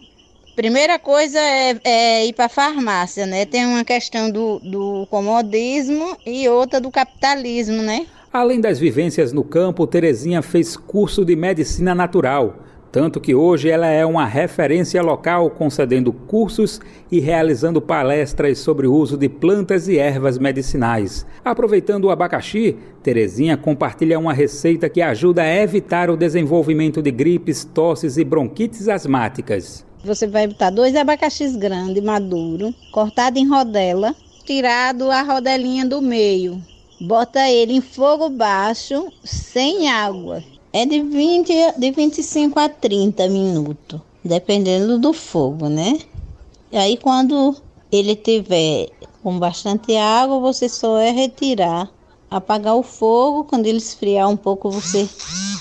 Primeira coisa é, é ir para a farmácia, né? Tem uma questão do, do comodismo e outra do capitalismo, né? Além das vivências no campo, Terezinha fez curso de medicina natural, tanto que hoje ela é uma referência local concedendo cursos e realizando palestras sobre o uso de plantas e ervas medicinais. Aproveitando o abacaxi, Terezinha compartilha uma receita que ajuda a evitar o desenvolvimento de gripes, tosses e bronquites asmáticas. Você vai botar dois abacaxis grandes, maduro, cortado em rodela, tirado a rodelinha do meio. Bota ele em fogo baixo, sem água. É de, 20, de 25 a 30 minutos, dependendo do fogo, né? E aí quando ele tiver com bastante água, você só é retirar, apagar o fogo. Quando ele esfriar um pouco, você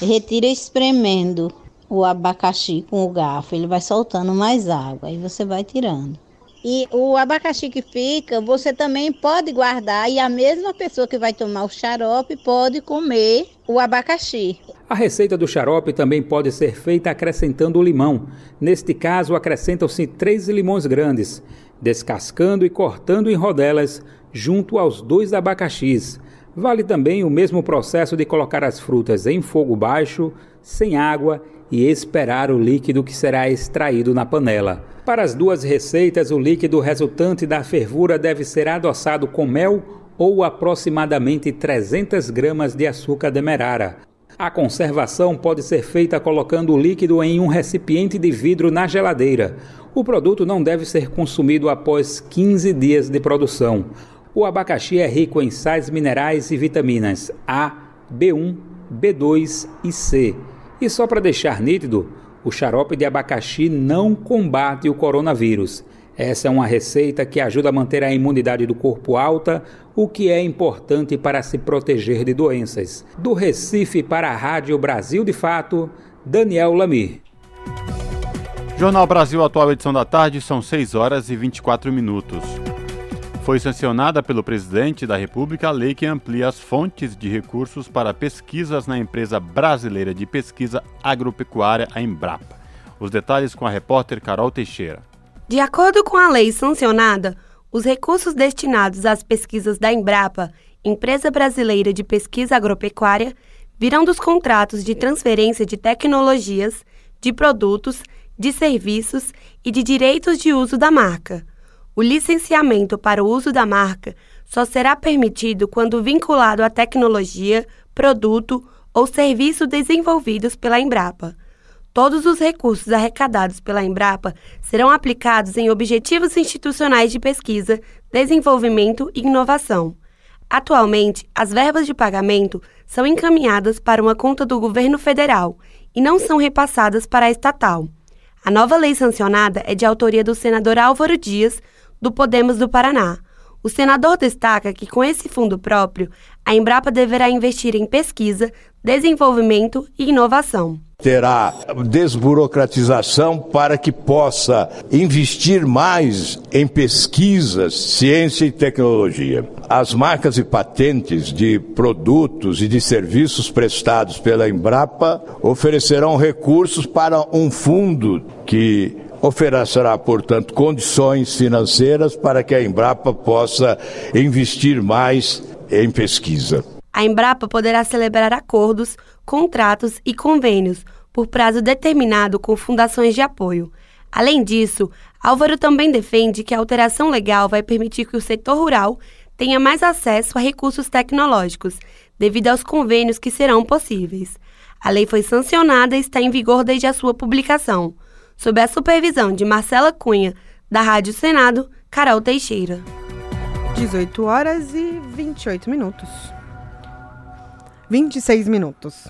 retira espremendo o abacaxi com o garfo, ele vai soltando mais água, aí você vai tirando. E o abacaxi que fica, você também pode guardar e a mesma pessoa que vai tomar o xarope pode comer o abacaxi. A receita do xarope também pode ser feita acrescentando o limão. Neste caso, acrescentam-se três limões grandes, descascando e cortando em rodelas junto aos dois abacaxis. Vale também o mesmo processo de colocar as frutas em fogo baixo, sem água e esperar o líquido que será extraído na panela. Para as duas receitas, o líquido resultante da fervura deve ser adoçado com mel ou aproximadamente 300 gramas de açúcar demerara. A conservação pode ser feita colocando o líquido em um recipiente de vidro na geladeira. O produto não deve ser consumido após 15 dias de produção. O abacaxi é rico em sais minerais e vitaminas A, B1, B2 e C. E só para deixar nítido, o xarope de abacaxi não combate o coronavírus. Essa é uma receita que ajuda a manter a imunidade do corpo alta, o que é importante para se proteger de doenças. Do Recife para a Rádio Brasil de Fato, Daniel Lamir. Jornal Brasil Atual, edição da tarde, são 6 horas e 24 minutos. Foi sancionada pelo presidente da República a lei que amplia as fontes de recursos para pesquisas na empresa brasileira de pesquisa agropecuária, a Embrapa. Os detalhes com a repórter Carol Teixeira. De acordo com a lei sancionada, os recursos destinados às pesquisas da Embrapa, empresa brasileira de pesquisa agropecuária, virão dos contratos de transferência de tecnologias, de produtos, de serviços e de direitos de uso da marca. O licenciamento para o uso da marca só será permitido quando vinculado à tecnologia, produto ou serviço desenvolvidos pela Embrapa. Todos os recursos arrecadados pela Embrapa serão aplicados em objetivos institucionais de pesquisa, desenvolvimento e inovação. Atualmente, as verbas de pagamento são encaminhadas para uma conta do governo federal e não são repassadas para a estatal. A nova lei sancionada é de autoria do senador Álvaro Dias, do Podemos do Paraná. O senador destaca que, com esse fundo próprio, a Embrapa deverá investir em pesquisa, desenvolvimento e inovação. Terá desburocratização para que possa investir mais em pesquisas, ciência e tecnologia. As marcas e patentes de produtos e de serviços prestados pela Embrapa oferecerão recursos para um fundo que oferecerá, portanto, condições financeiras para que a Embrapa possa investir mais em pesquisa. A Embrapa poderá celebrar acordos, contratos e convênios por prazo determinado com fundações de apoio. Além disso, Álvaro também defende que a alteração legal vai permitir que o setor rural tenha mais acesso a recursos tecnológicos, devido aos convênios que serão possíveis. A lei foi sancionada e está em vigor desde a sua publicação sob a supervisão de Marcela Cunha, da Rádio Senado, Carol Teixeira. 18 horas e 28 minutos. 26 minutos.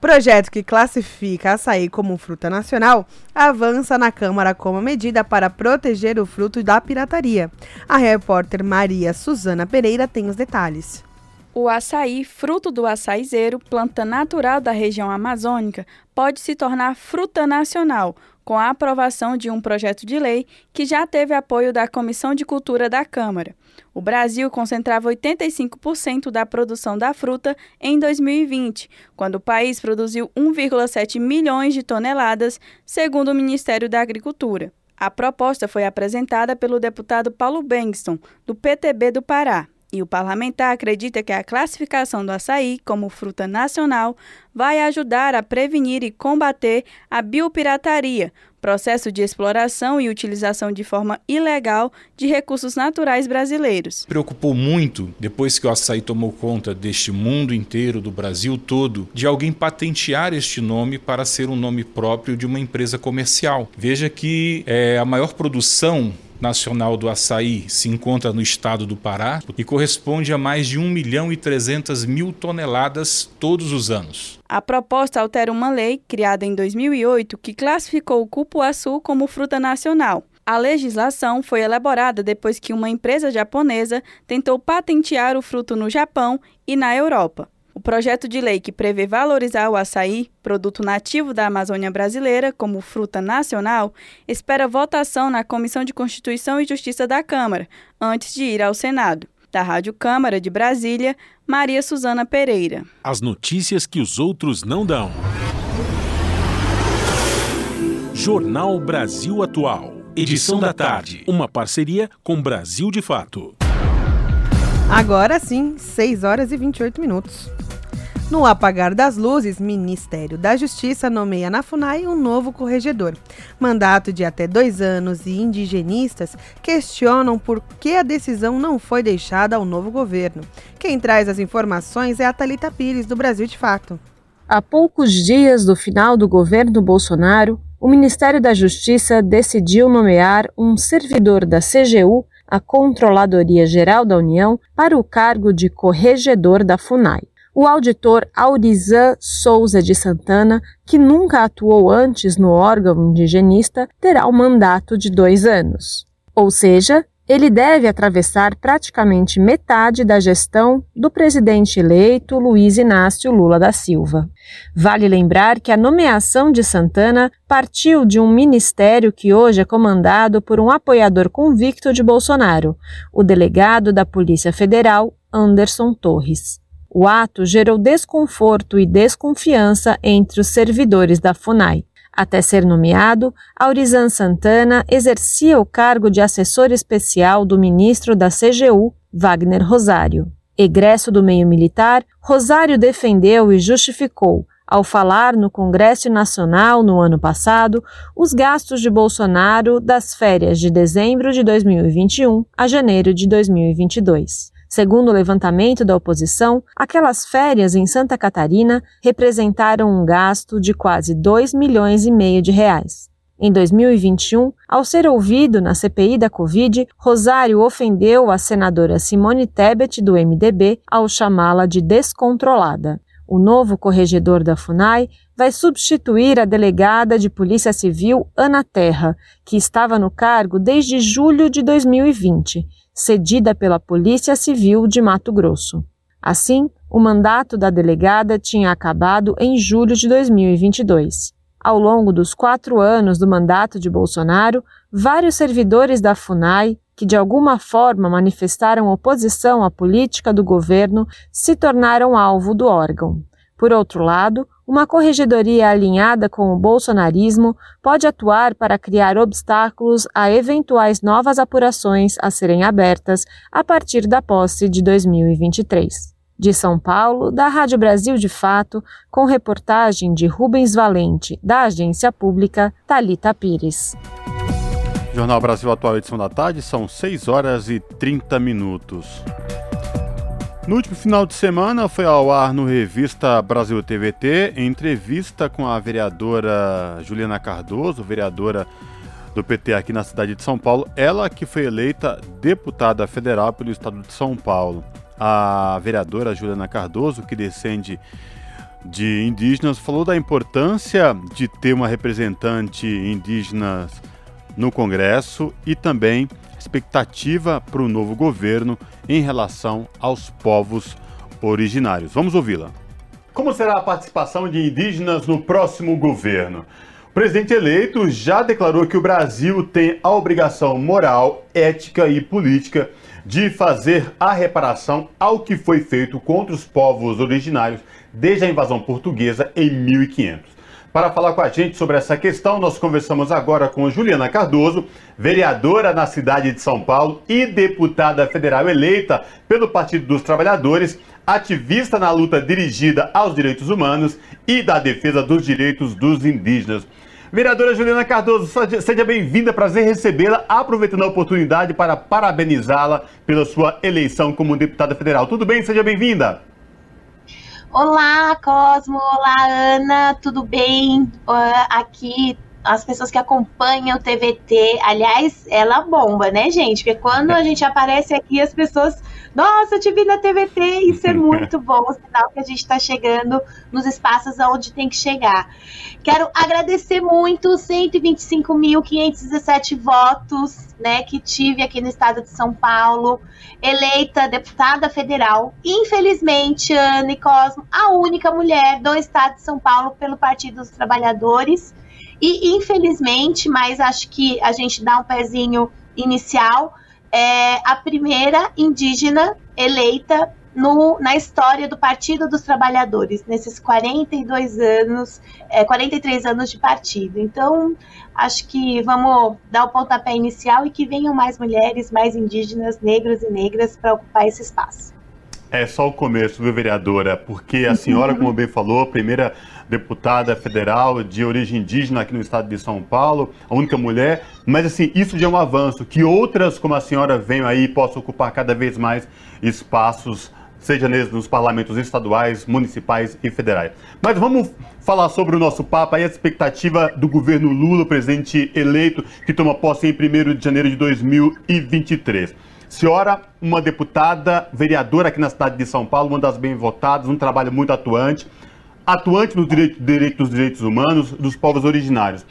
Projeto que classifica açaí como fruta nacional avança na Câmara como medida para proteger o fruto da pirataria. A repórter Maria Suzana Pereira tem os detalhes. O açaí, fruto do açaizeiro, planta natural da região amazônica, pode se tornar fruta nacional, com a aprovação de um projeto de lei que já teve apoio da Comissão de Cultura da Câmara. O Brasil concentrava 85% da produção da fruta em 2020, quando o país produziu 1,7 milhões de toneladas, segundo o Ministério da Agricultura. A proposta foi apresentada pelo deputado Paulo Bengston, do PTB do Pará. E o parlamentar acredita que a classificação do açaí como fruta nacional vai ajudar a prevenir e combater a biopirataria, processo de exploração e utilização de forma ilegal de recursos naturais brasileiros. Preocupou muito, depois que o açaí tomou conta deste mundo inteiro, do Brasil todo, de alguém patentear este nome para ser um nome próprio de uma empresa comercial. Veja que é, a maior produção nacional do açaí se encontra no estado do Pará e corresponde a mais de 1 milhão e 300 mil toneladas todos os anos. A proposta altera uma lei criada em 2008 que classificou o cupuaçu como fruta nacional. A legislação foi elaborada depois que uma empresa japonesa tentou patentear o fruto no Japão e na Europa. O projeto de lei que prevê valorizar o açaí, produto nativo da Amazônia brasileira, como fruta nacional, espera votação na Comissão de Constituição e Justiça da Câmara, antes de ir ao Senado. Da Rádio Câmara de Brasília, Maria Suzana Pereira. As notícias que os outros não dão. Jornal Brasil Atual. Edição da tarde. Uma parceria com Brasil de Fato. Agora sim, 6 horas e 28 minutos. No apagar das luzes, Ministério da Justiça nomeia na FUNAI um novo corregedor. Mandato de até dois anos e indigenistas questionam por que a decisão não foi deixada ao novo governo. Quem traz as informações é a Talita Pires, do Brasil de Fato. Há poucos dias do final do governo Bolsonaro, o Ministério da Justiça decidiu nomear um servidor da CGU, a Controladoria Geral da União, para o cargo de corregedor da FUNAI. O auditor Aurizan Souza de Santana, que nunca atuou antes no órgão indigenista, terá um mandato de dois anos. Ou seja, ele deve atravessar praticamente metade da gestão do presidente eleito Luiz Inácio Lula da Silva. Vale lembrar que a nomeação de Santana partiu de um ministério que hoje é comandado por um apoiador convicto de Bolsonaro, o delegado da Polícia Federal, Anderson Torres. O ato gerou desconforto e desconfiança entre os servidores da FUNAI. Até ser nomeado, Aurizan Santana exercia o cargo de assessor especial do ministro da CGU, Wagner Rosário. Egresso do meio militar, Rosário defendeu e justificou, ao falar no Congresso Nacional no ano passado, os gastos de Bolsonaro das férias de dezembro de 2021 a janeiro de 2022. Segundo o levantamento da oposição, aquelas férias em Santa Catarina representaram um gasto de quase 2 milhões e meio de reais. Em 2021, ao ser ouvido na CPI da Covid, Rosário ofendeu a senadora Simone Tebet, do MDB, ao chamá-la de descontrolada. O novo corregedor da FUNAI vai substituir a delegada de Polícia Civil Ana Terra, que estava no cargo desde julho de 2020 cedida pela Polícia Civil de Mato Grosso. Assim, o mandato da delegada tinha acabado em julho de 2022. Ao longo dos quatro anos do mandato de Bolsonaro, vários servidores da FUNAI, que de alguma forma manifestaram oposição à política do governo, se tornaram alvo do órgão. Por outro lado, uma corregedoria alinhada com o bolsonarismo pode atuar para criar obstáculos a eventuais novas apurações a serem abertas a partir da posse de 2023. De São Paulo, da Rádio Brasil de Fato, com reportagem de Rubens Valente, da agência pública Talita Pires. Jornal Brasil Atual, edição da tarde, são 6 horas e 30 minutos. No último final de semana foi ao ar no Revista Brasil TVT entrevista com a vereadora Juliana Cardoso, vereadora do PT aqui na cidade de São Paulo, ela que foi eleita deputada federal pelo estado de São Paulo. A vereadora Juliana Cardoso, que descende de indígenas, falou da importância de ter uma representante indígena no Congresso e também expectativa para o novo governo em relação aos povos originários. Vamos ouvi-la. Como será a participação de indígenas no próximo governo? O presidente eleito já declarou que o Brasil tem a obrigação moral, ética e política de fazer a reparação ao que foi feito contra os povos originários desde a invasão portuguesa em 1500. Para falar com a gente sobre essa questão, nós conversamos agora com Juliana Cardoso, vereadora na cidade de São Paulo e deputada federal eleita pelo Partido dos Trabalhadores, ativista na luta dirigida aos direitos humanos e da defesa dos direitos dos indígenas. Vereadora Juliana Cardoso, seja bem-vinda, prazer recebê-la, aproveitando a oportunidade para parabenizá-la pela sua eleição como deputada federal. Tudo bem? Seja bem-vinda. Olá, Cosmo. Olá, Ana. Tudo bem? Uh, aqui as pessoas que acompanham o TVT. Aliás, ela bomba, né, gente? Porque quando a gente aparece aqui, as pessoas. Nossa, eu te vi na TVT, isso é muito bom, o sinal que a gente está chegando nos espaços onde tem que chegar. Quero agradecer muito os 125.517 votos né, que tive aqui no estado de São Paulo, eleita deputada federal. Infelizmente, Anne Cosmo, a única mulher do estado de São Paulo pelo Partido dos Trabalhadores. E infelizmente, mas acho que a gente dá um pezinho inicial, é a primeira indígena eleita no, na história do Partido dos Trabalhadores, nesses 42 anos, é, 43 anos de partido. Então, acho que vamos dar o pontapé inicial e que venham mais mulheres, mais indígenas, negros e negras para ocupar esse espaço. É só o começo, viu, vereadora? Porque a senhora, como bem falou, primeira deputada federal de origem indígena aqui no estado de São Paulo, a única mulher, mas assim, isso já é um avanço, que outras como a senhora venham aí possam ocupar cada vez mais espaços seja nos parlamentos estaduais, municipais e federais. Mas vamos falar sobre o nosso papo aí, a expectativa do governo Lula, presidente eleito, que toma posse em 1 de janeiro de 2023. Senhora, uma deputada, vereadora aqui na cidade de São Paulo, uma das bem votadas, um trabalho muito atuante, atuante nos direitos, direitos dos direitos humanos dos povos originários.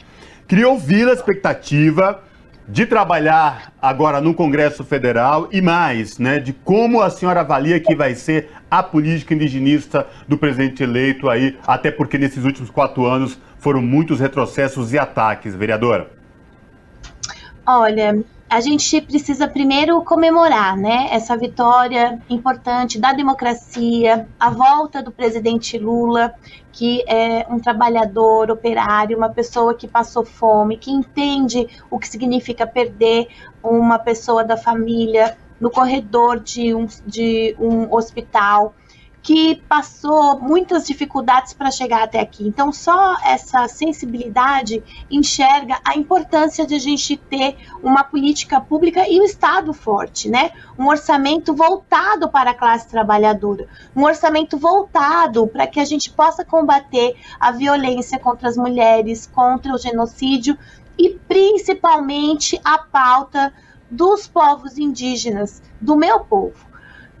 Queria ouvir a expectativa de trabalhar agora no Congresso Federal e mais, né, de como a senhora avalia que vai ser a política indigenista do presidente eleito aí, até porque nesses últimos quatro anos foram muitos retrocessos e ataques, vereadora. Olha, a gente precisa primeiro comemorar, né, essa vitória importante da democracia, a volta do presidente Lula, que é um trabalhador, operário, uma pessoa que passou fome, que entende o que significa perder uma pessoa da família no corredor de um, de um hospital que passou muitas dificuldades para chegar até aqui. Então, só essa sensibilidade enxerga a importância de a gente ter uma política pública e o um Estado forte, né? Um orçamento voltado para a classe trabalhadora, um orçamento voltado para que a gente possa combater a violência contra as mulheres, contra o genocídio e principalmente a pauta dos povos indígenas, do meu povo.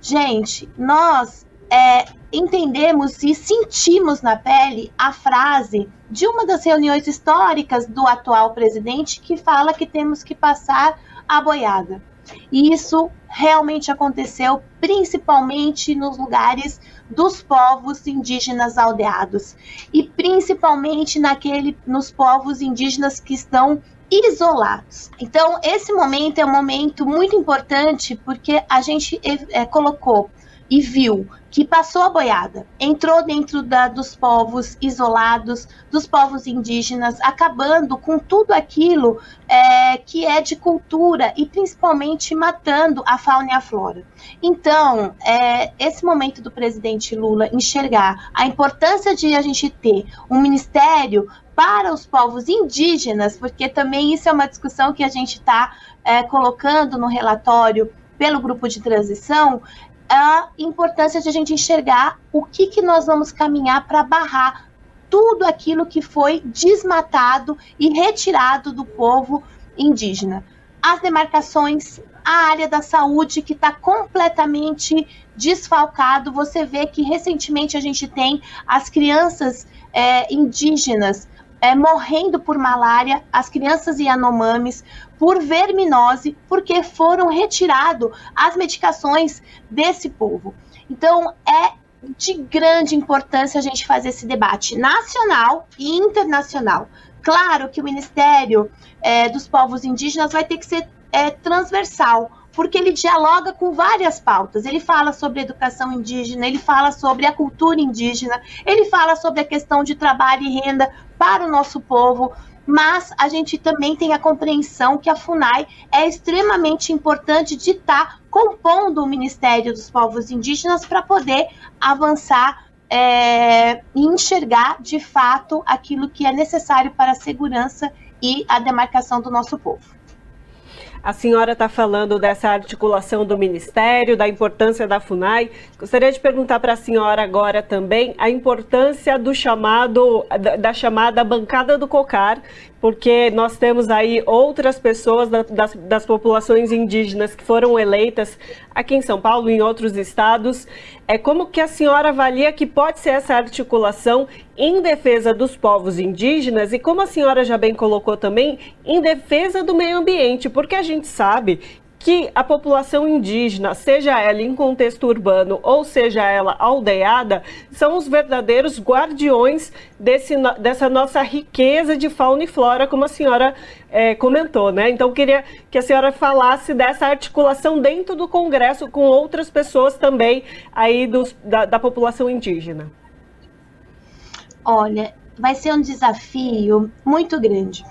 Gente, nós é, entendemos e sentimos na pele a frase de uma das reuniões históricas do atual presidente que fala que temos que passar a boiada. E isso realmente aconteceu principalmente nos lugares dos povos indígenas aldeados e principalmente naquele nos povos indígenas que estão isolados. Então, esse momento é um momento muito importante porque a gente é, colocou e viu que passou a boiada, entrou dentro da, dos povos isolados, dos povos indígenas, acabando com tudo aquilo é, que é de cultura e principalmente matando a fauna e a flora. Então, é, esse momento do presidente Lula enxergar a importância de a gente ter um ministério para os povos indígenas, porque também isso é uma discussão que a gente está é, colocando no relatório pelo grupo de transição, a importância de a gente enxergar o que, que nós vamos caminhar para barrar tudo aquilo que foi desmatado e retirado do povo indígena. As demarcações, a área da saúde que está completamente desfalcado. Você vê que recentemente a gente tem as crianças é, indígenas é, morrendo por malária, as crianças Yanomamis, por verminose, porque foram retiradas as medicações desse povo. Então, é de grande importância a gente fazer esse debate nacional e internacional. Claro que o Ministério é, dos Povos Indígenas vai ter que ser é, transversal, porque ele dialoga com várias pautas. Ele fala sobre educação indígena, ele fala sobre a cultura indígena, ele fala sobre a questão de trabalho e renda para o nosso povo. Mas a gente também tem a compreensão que a FUNAI é extremamente importante de estar tá compondo o Ministério dos Povos Indígenas para poder avançar é, e enxergar de fato aquilo que é necessário para a segurança e a demarcação do nosso povo. A senhora está falando dessa articulação do Ministério, da importância da FUNAI. Gostaria de perguntar para a senhora agora também a importância do chamado, da, da chamada bancada do COCAR, porque nós temos aí outras pessoas da, das, das, populações indígenas que foram eleitas aqui em São Paulo e em outros estados. É como que a senhora avalia que pode ser essa articulação em defesa dos povos indígenas e como a senhora já bem colocou também, em defesa do meio ambiente, porque a gente sabe que a população indígena, seja ela em contexto urbano ou seja ela aldeada, são os verdadeiros guardiões desse, dessa nossa riqueza de fauna e flora, como a senhora é, comentou, né? Então, queria que a senhora falasse dessa articulação dentro do Congresso com outras pessoas também aí dos, da, da população indígena. Olha, vai ser um desafio muito grande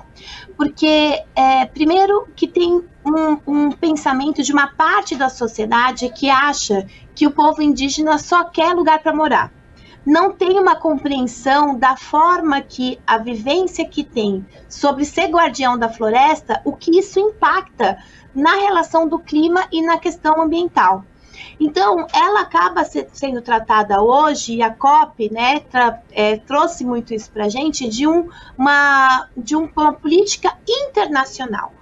porque, é, primeiro, que tem um, um pensamento de uma parte da sociedade que acha que o povo indígena só quer lugar para morar. Não tem uma compreensão da forma que a vivência que tem sobre ser guardião da floresta, o que isso impacta na relação do clima e na questão ambiental. Então, ela acaba sendo tratada hoje, e a COP né, é, trouxe muito isso para a gente, de, um, uma, de uma política internacional.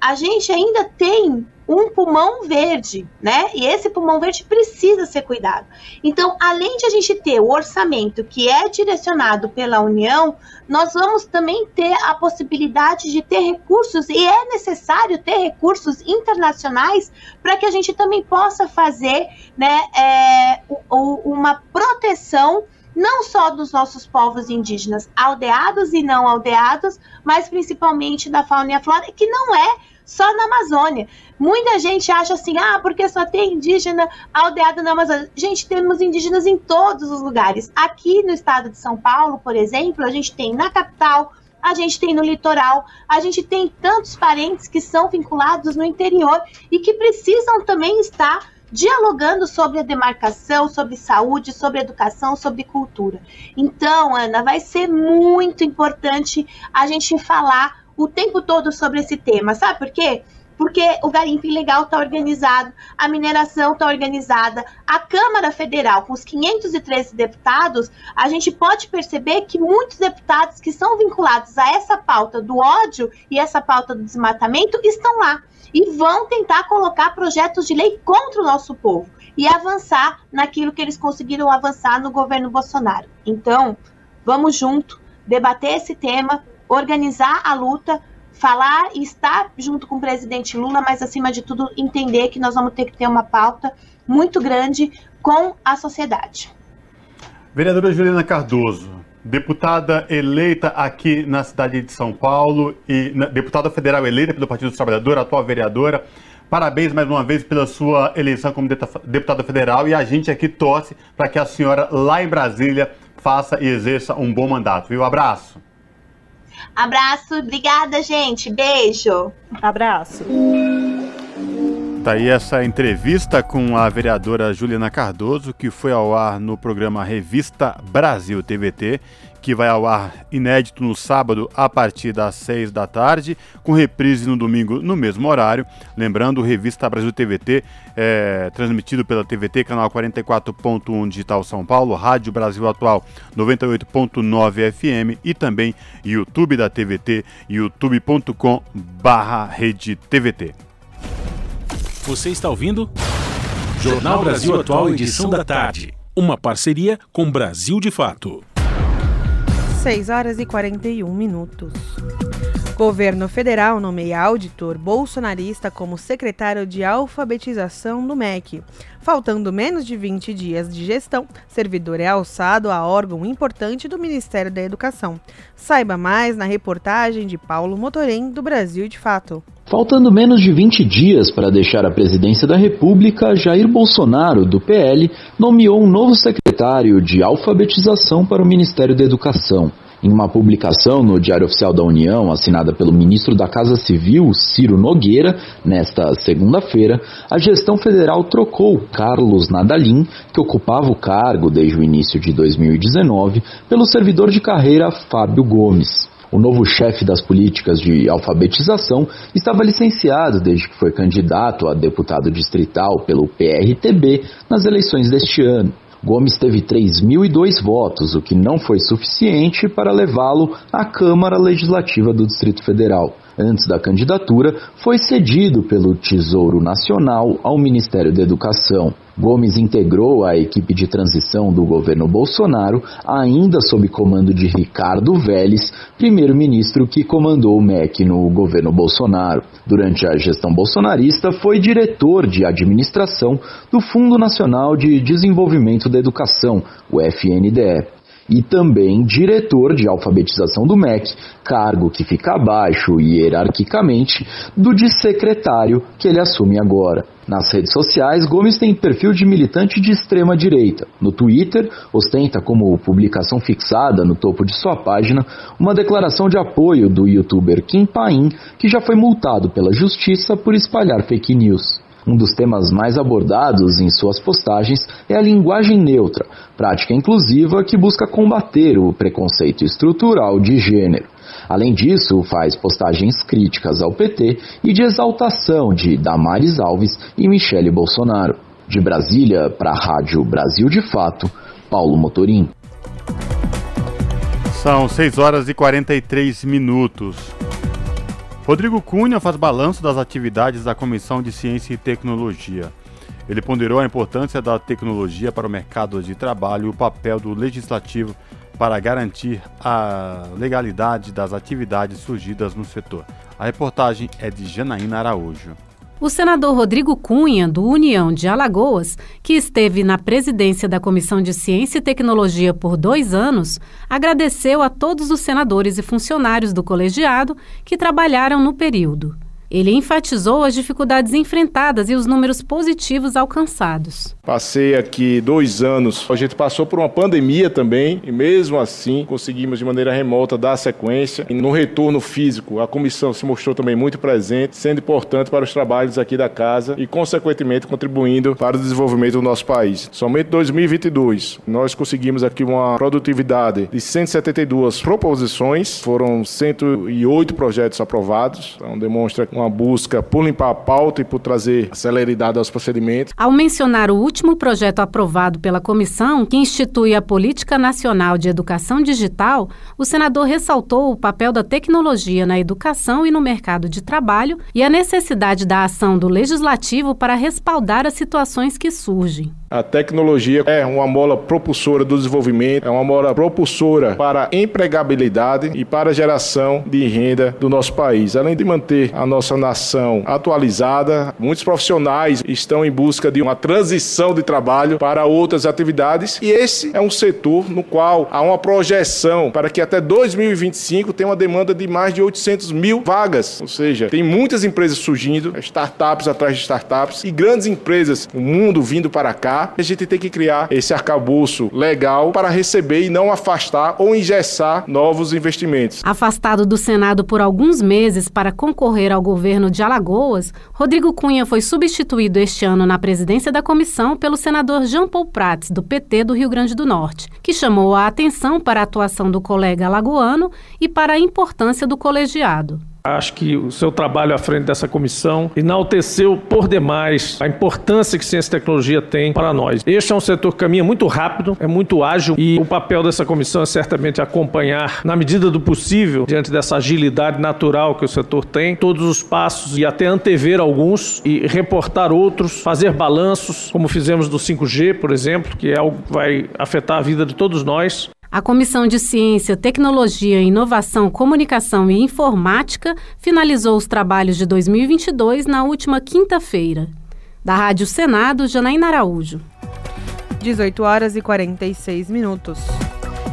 A gente ainda tem um pulmão verde, né? E esse pulmão verde precisa ser cuidado. Então, além de a gente ter o orçamento que é direcionado pela União, nós vamos também ter a possibilidade de ter recursos, e é necessário ter recursos internacionais para que a gente também possa fazer né, é, uma proteção não só dos nossos povos indígenas aldeados e não aldeados, mas principalmente da fauna e a flora, que não é só na Amazônia. Muita gente acha assim, ah, porque só tem indígena aldeado na Amazônia. Gente, temos indígenas em todos os lugares. Aqui no estado de São Paulo, por exemplo, a gente tem na capital, a gente tem no litoral, a gente tem tantos parentes que são vinculados no interior e que precisam também estar dialogando sobre a demarcação, sobre saúde, sobre educação, sobre cultura. Então, Ana, vai ser muito importante a gente falar o tempo todo sobre esse tema. Sabe por quê? Porque o garimpo ilegal está organizado, a mineração está organizada, a Câmara Federal, com os 513 deputados, a gente pode perceber que muitos deputados que são vinculados a essa pauta do ódio e essa pauta do desmatamento estão lá e vão tentar colocar projetos de lei contra o nosso povo e avançar naquilo que eles conseguiram avançar no governo Bolsonaro. Então, vamos junto debater esse tema, organizar a luta, falar e estar junto com o presidente Lula, mas acima de tudo entender que nós vamos ter que ter uma pauta muito grande com a sociedade. Vereadora Juliana Cardoso, deputada eleita aqui na cidade de São Paulo e deputada federal eleita pelo Partido dos Trabalhadores, atual vereadora. Parabéns mais uma vez pela sua eleição como deputada federal e a gente aqui torce para que a senhora lá em Brasília faça e exerça um bom mandato. Viu? Abraço. Abraço, obrigada, gente. Beijo. Abraço. Tá aí essa entrevista com a vereadora Juliana Cardoso, que foi ao ar no programa Revista Brasil TVT que vai ao ar inédito no sábado a partir das 6 da tarde, com reprise no domingo no mesmo horário. Lembrando, Revista Brasil TVT é transmitido pela TVT, canal 44.1 Digital São Paulo, Rádio Brasil Atual 98.9 FM e também YouTube da TVT, youtube.com barra rede TVT. Você está ouvindo? Jornal Brasil Atual, edição da tarde. Uma parceria com Brasil de Fato. 6 horas e 41 minutos. Governo federal nomeia auditor bolsonarista como secretário de alfabetização do MEC. Faltando menos de 20 dias de gestão, servidor é alçado a órgão importante do Ministério da Educação. Saiba mais na reportagem de Paulo Motorem, do Brasil de Fato. Faltando menos de 20 dias para deixar a presidência da República, Jair Bolsonaro, do PL, nomeou um novo secretário de alfabetização para o Ministério da Educação. Em uma publicação no Diário Oficial da União, assinada pelo ministro da Casa Civil, Ciro Nogueira, nesta segunda-feira, a gestão federal trocou Carlos Nadalim, que ocupava o cargo desde o início de 2019, pelo servidor de carreira Fábio Gomes. O novo chefe das políticas de alfabetização estava licenciado desde que foi candidato a deputado distrital pelo PRTB nas eleições deste ano. Gomes teve 3.002 votos, o que não foi suficiente para levá-lo à Câmara Legislativa do Distrito Federal. Antes da candidatura, foi cedido pelo Tesouro Nacional ao Ministério da Educação. Gomes integrou a equipe de transição do governo Bolsonaro, ainda sob comando de Ricardo Vélez, primeiro-ministro que comandou o MEC no governo Bolsonaro. Durante a gestão bolsonarista, foi diretor de administração do Fundo Nacional de Desenvolvimento da Educação, o FNDE e também diretor de alfabetização do MEC, cargo que fica abaixo hierarquicamente do de secretário que ele assume agora. Nas redes sociais, Gomes tem perfil de militante de extrema direita. No Twitter, ostenta como publicação fixada no topo de sua página uma declaração de apoio do youtuber Kim Paim, que já foi multado pela justiça por espalhar fake news. Um dos temas mais abordados em suas postagens é a linguagem neutra, prática inclusiva que busca combater o preconceito estrutural de gênero. Além disso, faz postagens críticas ao PT e de exaltação de Damares Alves e Michele Bolsonaro. De Brasília, para a Rádio Brasil de Fato, Paulo Motorim. São 6 horas e 43 minutos. Rodrigo Cunha faz balanço das atividades da Comissão de Ciência e Tecnologia. Ele ponderou a importância da tecnologia para o mercado de trabalho e o papel do legislativo para garantir a legalidade das atividades surgidas no setor. A reportagem é de Janaína Araújo. O senador Rodrigo Cunha, do União de Alagoas, que esteve na presidência da Comissão de Ciência e Tecnologia por dois anos, agradeceu a todos os senadores e funcionários do colegiado que trabalharam no período. Ele enfatizou as dificuldades enfrentadas e os números positivos alcançados. Passei aqui dois anos, a gente passou por uma pandemia também, e mesmo assim conseguimos de maneira remota dar sequência. E no retorno físico, a comissão se mostrou também muito presente, sendo importante para os trabalhos aqui da casa e, consequentemente, contribuindo para o desenvolvimento do nosso país. Somente em 2022, nós conseguimos aqui uma produtividade de 172 proposições, foram 108 projetos aprovados, então demonstra uma uma busca por limpar a pauta e por trazer celeridade aos procedimentos. Ao mencionar o último projeto aprovado pela comissão, que institui a Política Nacional de Educação Digital, o senador ressaltou o papel da tecnologia na educação e no mercado de trabalho e a necessidade da ação do legislativo para respaldar as situações que surgem. A tecnologia é uma mola propulsora do desenvolvimento, é uma mola propulsora para a empregabilidade e para a geração de renda do nosso país. Além de manter a nossa nação atualizada, muitos profissionais estão em busca de uma transição de trabalho para outras atividades e esse é um setor no qual há uma projeção para que até 2025 tenha uma demanda de mais de 800 mil vagas. Ou seja, tem muitas empresas surgindo, startups atrás de startups e grandes empresas, o mundo vindo para cá a gente tem que criar esse arcabouço legal para receber e não afastar ou engessar novos investimentos. Afastado do Senado por alguns meses para concorrer ao governo de Alagoas, Rodrigo Cunha foi substituído este ano na presidência da comissão pelo senador Jean Paul Prats, do PT do Rio Grande do Norte, que chamou a atenção para a atuação do colega alagoano e para a importância do colegiado. Acho que o seu trabalho à frente dessa comissão enalteceu por demais a importância que ciência e tecnologia tem para nós. Este é um setor que caminha muito rápido, é muito ágil e o papel dessa comissão é certamente acompanhar, na medida do possível, diante dessa agilidade natural que o setor tem, todos os passos e até antever alguns e reportar outros, fazer balanços, como fizemos do 5G, por exemplo, que é algo que vai afetar a vida de todos nós. A Comissão de Ciência, Tecnologia, Inovação, Comunicação e Informática finalizou os trabalhos de 2022 na última quinta-feira. Da Rádio Senado, Janaína Araújo. 18 horas e 46 minutos.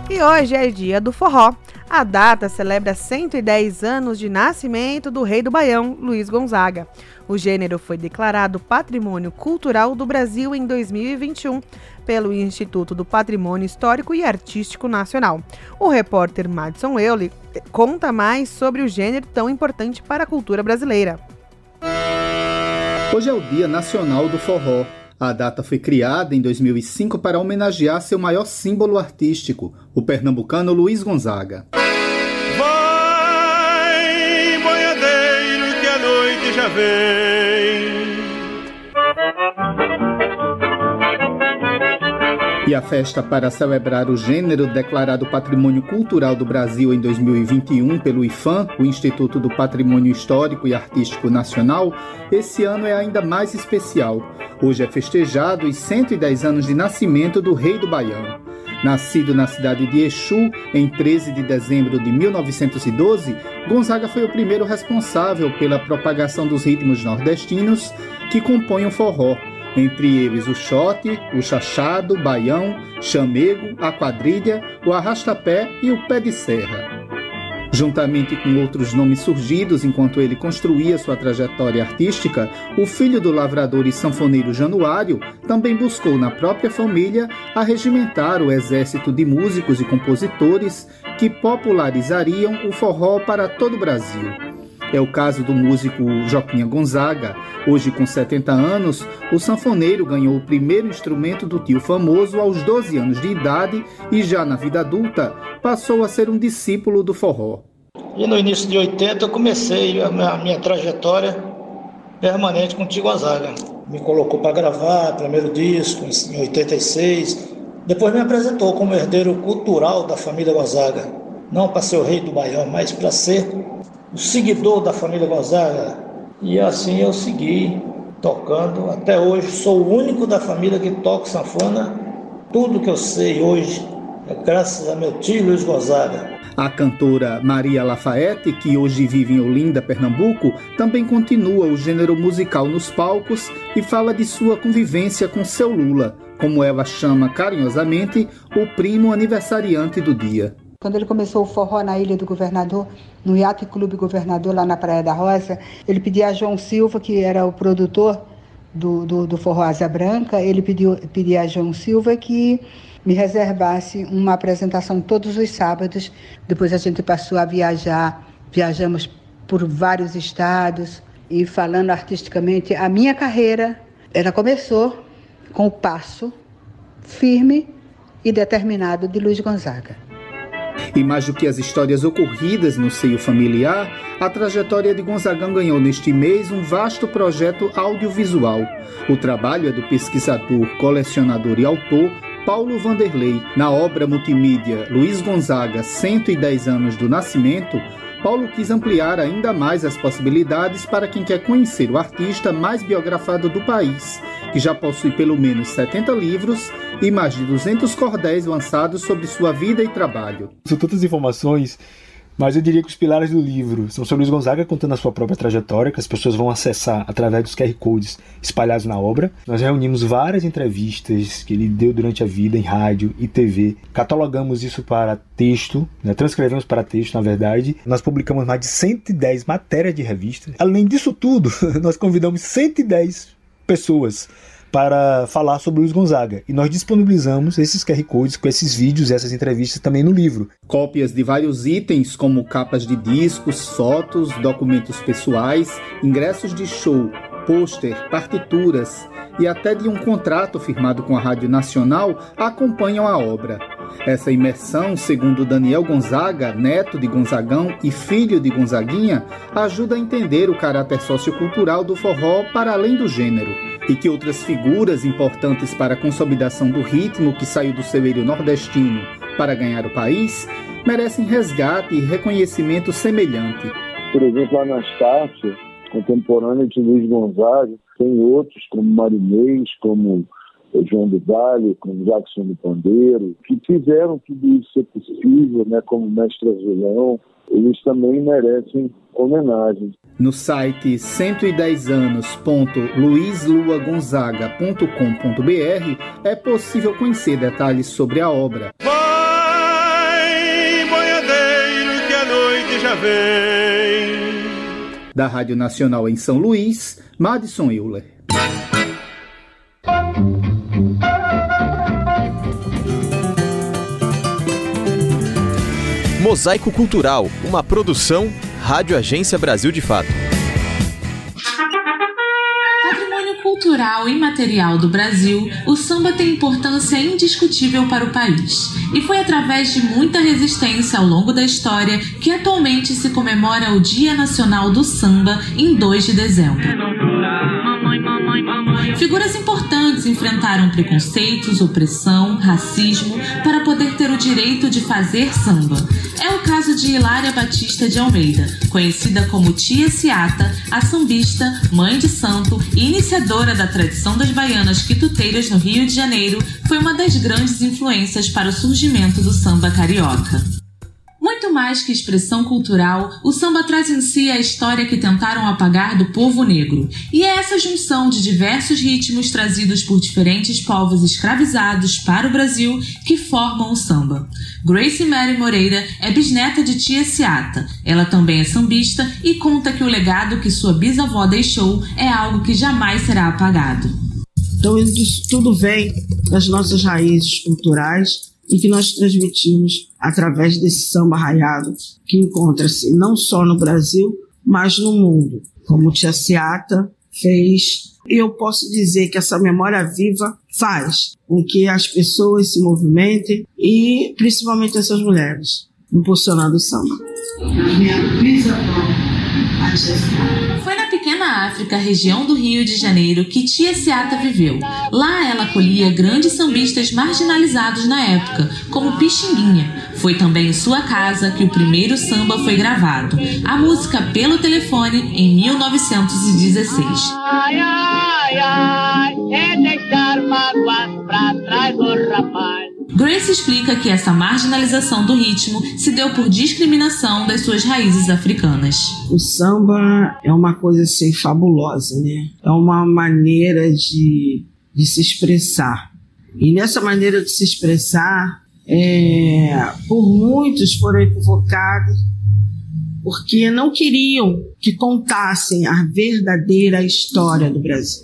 E hoje é dia do forró. A data celebra 110 anos de nascimento do rei do Baião, Luiz Gonzaga. O gênero foi declarado Patrimônio Cultural do Brasil em 2021 pelo Instituto do Patrimônio Histórico e Artístico Nacional. O repórter Madison Euler conta mais sobre o gênero tão importante para a cultura brasileira. Hoje é o Dia Nacional do Forró. A data foi criada em 2005 para homenagear seu maior símbolo artístico, o pernambucano Luiz Gonzaga. Vai, boiadeiro, que a noite já vem. E a festa para celebrar o gênero declarado Patrimônio Cultural do Brasil em 2021 pelo IFAM, o Instituto do Patrimônio Histórico e Artístico Nacional, esse ano é ainda mais especial. Hoje é festejado os 110 anos de nascimento do Rei do Baião. Nascido na cidade de Exu em 13 de dezembro de 1912, Gonzaga foi o primeiro responsável pela propagação dos ritmos nordestinos que compõem o forró, entre eles o xote, o chachado, baião, chamego, a quadrilha, o arrastapé e o pé de serra. Juntamente com outros nomes surgidos enquanto ele construía sua trajetória artística, o filho do lavrador e sanfoneiro Januário também buscou na própria família arregimentar o exército de músicos e compositores que popularizariam o forró para todo o Brasil. É o caso do músico Joquinha Gonzaga. Hoje, com 70 anos, o sanfoneiro ganhou o primeiro instrumento do tio famoso aos 12 anos de idade e, já na vida adulta, passou a ser um discípulo do forró. E no início de 80 eu comecei a minha, a minha trajetória permanente com o tio Gonzaga. Me colocou para gravar, primeiro disco, em 86. Depois me apresentou como herdeiro cultural da família Gonzaga. Não para ser o rei do Baião, mas para ser seguidor da família Gonzaga. E assim eu segui tocando. Até hoje sou o único da família que toca sanfona. Tudo que eu sei hoje é graças a meu tio Luiz Gonzaga. A cantora Maria Lafayette, que hoje vive em Olinda, Pernambuco, também continua o gênero musical nos palcos e fala de sua convivência com seu Lula, como ela chama carinhosamente o primo aniversariante do dia. Quando ele começou o forró na Ilha do Governador, no Iate Clube Governador, lá na Praia da Rosa, ele pedia a João Silva, que era o produtor do, do, do Forró Asa Branca, ele pediu, pedia a João Silva que me reservasse uma apresentação todos os sábados. Depois a gente passou a viajar, viajamos por vários estados e falando artisticamente, a minha carreira, ela começou com o passo firme e determinado de Luiz Gonzaga. E mais do que as histórias ocorridas no seio familiar, a trajetória de Gonzagão ganhou neste mês um vasto projeto audiovisual. O trabalho é do pesquisador, colecionador e autor Paulo Vanderlei. Na obra multimídia Luiz Gonzaga, 110 anos do nascimento, Paulo quis ampliar ainda mais as possibilidades para quem quer conhecer o artista mais biografado do país, que já possui pelo menos 70 livros e mais de 200 cordéis lançados sobre sua vida e trabalho. São tantas informações mas eu diria que os pilares do livro são sobre Luiz Gonzaga contando a sua própria trajetória, que as pessoas vão acessar através dos QR Codes espalhados na obra. Nós reunimos várias entrevistas que ele deu durante a vida em rádio e TV, catalogamos isso para texto, né, transcrevemos para texto, na verdade. Nós publicamos mais de 110 matérias de revista. Além disso tudo, nós convidamos 110 pessoas para falar sobre Luiz Gonzaga. E nós disponibilizamos esses QR Codes com esses vídeos e essas entrevistas também no livro. Cópias de vários itens, como capas de discos, fotos, documentos pessoais, ingressos de show, pôster, partituras e até de um contrato firmado com a Rádio Nacional acompanham a obra. Essa imersão, segundo Daniel Gonzaga, neto de Gonzagão e filho de Gonzaguinha, ajuda a entender o caráter sociocultural do forró para além do gênero e que outras figuras importantes para a consolidação do ritmo que saiu do celeiro nordestino para ganhar o país merecem resgate e reconhecimento semelhante. Por exemplo, Anastácio, contemporânea de Luiz Gonzaga, tem outros como Marinês, como João do Vale, como Jackson do Pandeiro, que fizeram tudo isso ser possível, né, como Mestre Azulão, eles também merecem homenagem. No site 110anos.luizluagonzaga.com.br é possível conhecer detalhes sobre a obra. Vai, boiadeiro, que a noite já vem. Da Rádio Nacional em São Luís, Madison Euler. Mosaico Cultural, uma produção Rádio Agência Brasil de Fato. Cultural e material do Brasil, o samba tem importância indiscutível para o país. E foi através de muita resistência ao longo da história que atualmente se comemora o Dia Nacional do Samba em 2 de dezembro. Figuras importantes enfrentaram preconceitos, opressão, racismo para poder ter o direito de fazer samba. É o caso de Hilária Batista de Almeida, conhecida como Tia Ciata, a sambista, mãe de santo e iniciadora da tradição das baianas quituteiras no Rio de Janeiro, foi uma das grandes influências para o surgimento do samba carioca. Muito mais que expressão cultural, o samba traz em si a história que tentaram apagar do povo negro. E é essa junção de diversos ritmos trazidos por diferentes povos escravizados para o Brasil que formam o samba. Grace Mary Moreira é bisneta de tia Ciata. Ela também é sambista e conta que o legado que sua bisavó deixou é algo que jamais será apagado. Então, isso tudo vem das nossas raízes culturais e que nós transmitimos através desse samba raiado que encontra-se não só no Brasil, mas no mundo, como Tia Ciata fez. Eu posso dizer que essa memória viva faz com que as pessoas se movimentem e principalmente essas mulheres, impulsionando o samba. Minha a Ciata. África, região do Rio de Janeiro, que Tia Seata viveu. Lá ela acolhia grandes sambistas marginalizados na época, como Pixinguinha. Foi também em sua casa que o primeiro samba foi gravado, a música Pelo Telefone, em 1916. Ai, ai, ai, é deixar mágoas pra trás, oh rapaz. Grace explica que essa marginalização do ritmo se deu por discriminação das suas raízes africanas. O samba é uma coisa assim fabulosa, né? É uma maneira de, de se expressar. E nessa maneira de se expressar, é, por muitos foram equivocados porque não queriam que contassem a verdadeira história do Brasil.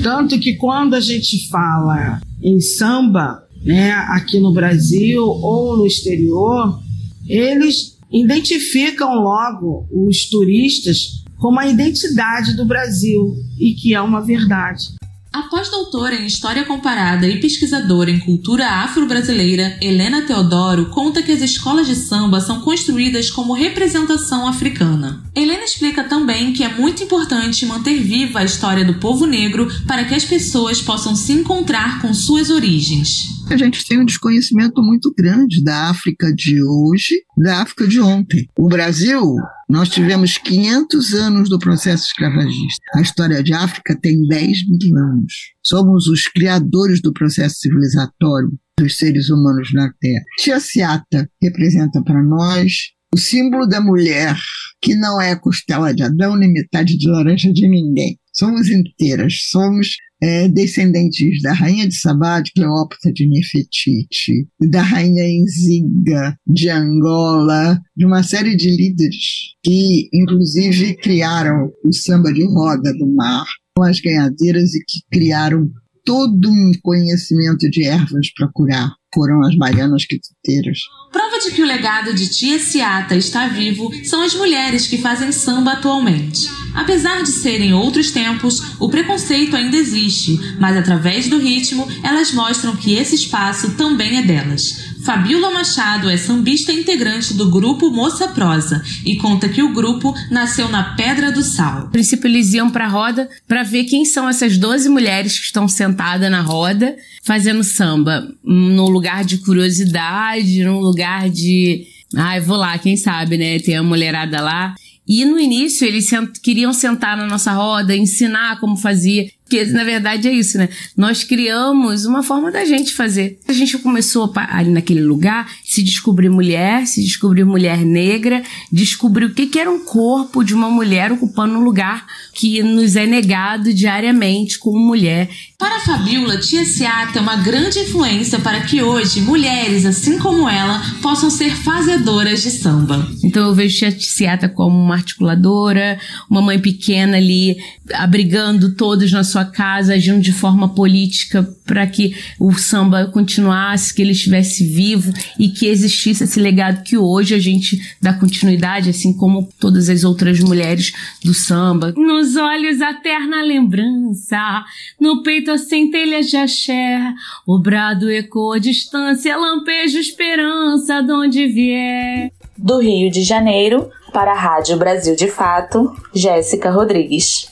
Tanto que quando a gente fala em samba, né, aqui no Brasil ou no exterior, eles identificam logo os turistas como a identidade do Brasil e que é uma verdade. A pós-doutora em História Comparada e pesquisadora em Cultura Afro-Brasileira, Helena Teodoro, conta que as escolas de samba são construídas como representação africana. Helena explica também que é muito importante manter viva a história do povo negro para que as pessoas possam se encontrar com suas origens. A gente tem um desconhecimento muito grande da África de hoje, da África de ontem. O Brasil nós tivemos 500 anos do processo escravagista. A história de África tem 10 mil anos. Somos os criadores do processo civilizatório dos seres humanos na Terra. Tia Ciata representa para nós o símbolo da mulher que não é costela de Adão nem metade de laranja de ninguém. Somos inteiras, somos é, descendentes da rainha de Sabá, de Cleópatra de Nefertiti, da rainha Enziga de Angola, de uma série de líderes que, inclusive, criaram o samba de roda do mar, com as ganhadeiras e que criaram todo um conhecimento de ervas para curar. Foram as baianas quituteiras. Prova de que o legado de Tia Ciata está vivo são as mulheres que fazem samba atualmente. Apesar de serem outros tempos, o preconceito ainda existe, mas através do ritmo elas mostram que esse espaço também é delas. Fabiola Machado é sambista integrante do grupo Moça Prosa e conta que o grupo nasceu na Pedra do Sal. No princípio, eles iam para a roda para ver quem são essas 12 mulheres que estão sentadas na roda fazendo samba, num lugar de curiosidade, num lugar de. Ai, ah, vou lá, quem sabe, né? Tem a mulherada lá. E no início eles sent queriam sentar na nossa roda, ensinar como fazia. Porque, na verdade, é isso, né? Nós criamos uma forma da gente fazer. A gente começou ali naquele lugar se descobrir mulher, se descobrir mulher negra, descobrir o que, que era um corpo de uma mulher ocupando um lugar que nos é negado diariamente como mulher. Para a Fabiola, Tia Seata é uma grande influência para que hoje mulheres, assim como ela, possam ser fazedoras de samba. Então eu vejo Tia Seata como uma articuladora, uma mãe pequena ali abrigando todos na sua casa, agindo de forma política para que o samba continuasse, que ele estivesse vivo e que existisse esse legado que hoje a gente dá continuidade, assim como todas as outras mulheres do samba. Nos olhos a terna lembrança, no peito a centelha de axé, o brado ecoa a distância, lampejo esperança de onde vier. Do Rio de Janeiro, para a Rádio Brasil de Fato, Jéssica Rodrigues.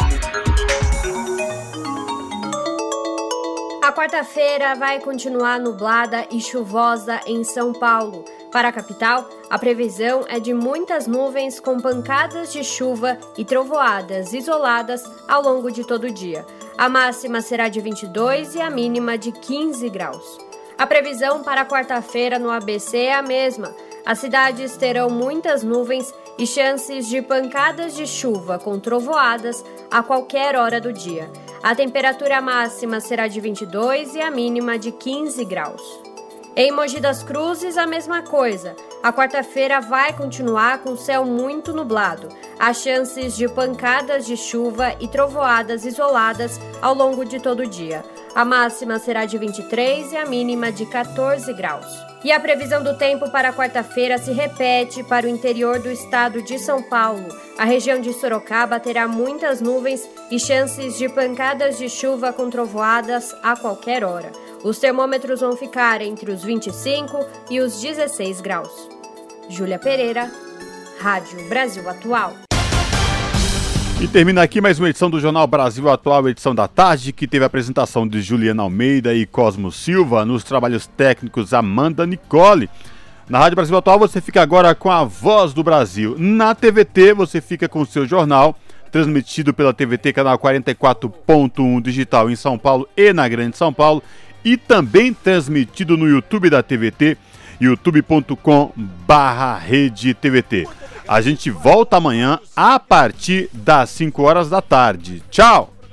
A quarta-feira vai continuar nublada e chuvosa em São Paulo. Para a capital, a previsão é de muitas nuvens com pancadas de chuva e trovoadas isoladas ao longo de todo o dia. A máxima será de 22 e a mínima de 15 graus. A previsão para quarta-feira no ABC é a mesma. As cidades terão muitas nuvens e chances de pancadas de chuva com trovoadas a qualquer hora do dia. A temperatura máxima será de 22 e a mínima de 15 graus. Em Mogi das Cruzes, a mesma coisa. A quarta-feira vai continuar com céu muito nublado. Há chances de pancadas de chuva e trovoadas isoladas ao longo de todo o dia. A máxima será de 23 e a mínima de 14 graus. E a previsão do tempo para quarta-feira se repete para o interior do estado de São Paulo. A região de Sorocaba terá muitas nuvens e chances de pancadas de chuva com trovoadas a qualquer hora. Os termômetros vão ficar entre os 25 e os 16 graus. Júlia Pereira, Rádio Brasil Atual. E termina aqui mais uma edição do Jornal Brasil Atual, edição da tarde, que teve a apresentação de Juliana Almeida e Cosmo Silva, nos trabalhos técnicos Amanda Nicole. Na Rádio Brasil Atual você fica agora com a Voz do Brasil. Na TVT você fica com o seu jornal, transmitido pela TVT canal 44.1 digital em São Paulo e na Grande São Paulo e também transmitido no YouTube da TVT, youtube.com barra TVT. A gente volta amanhã a partir das 5 horas da tarde. Tchau!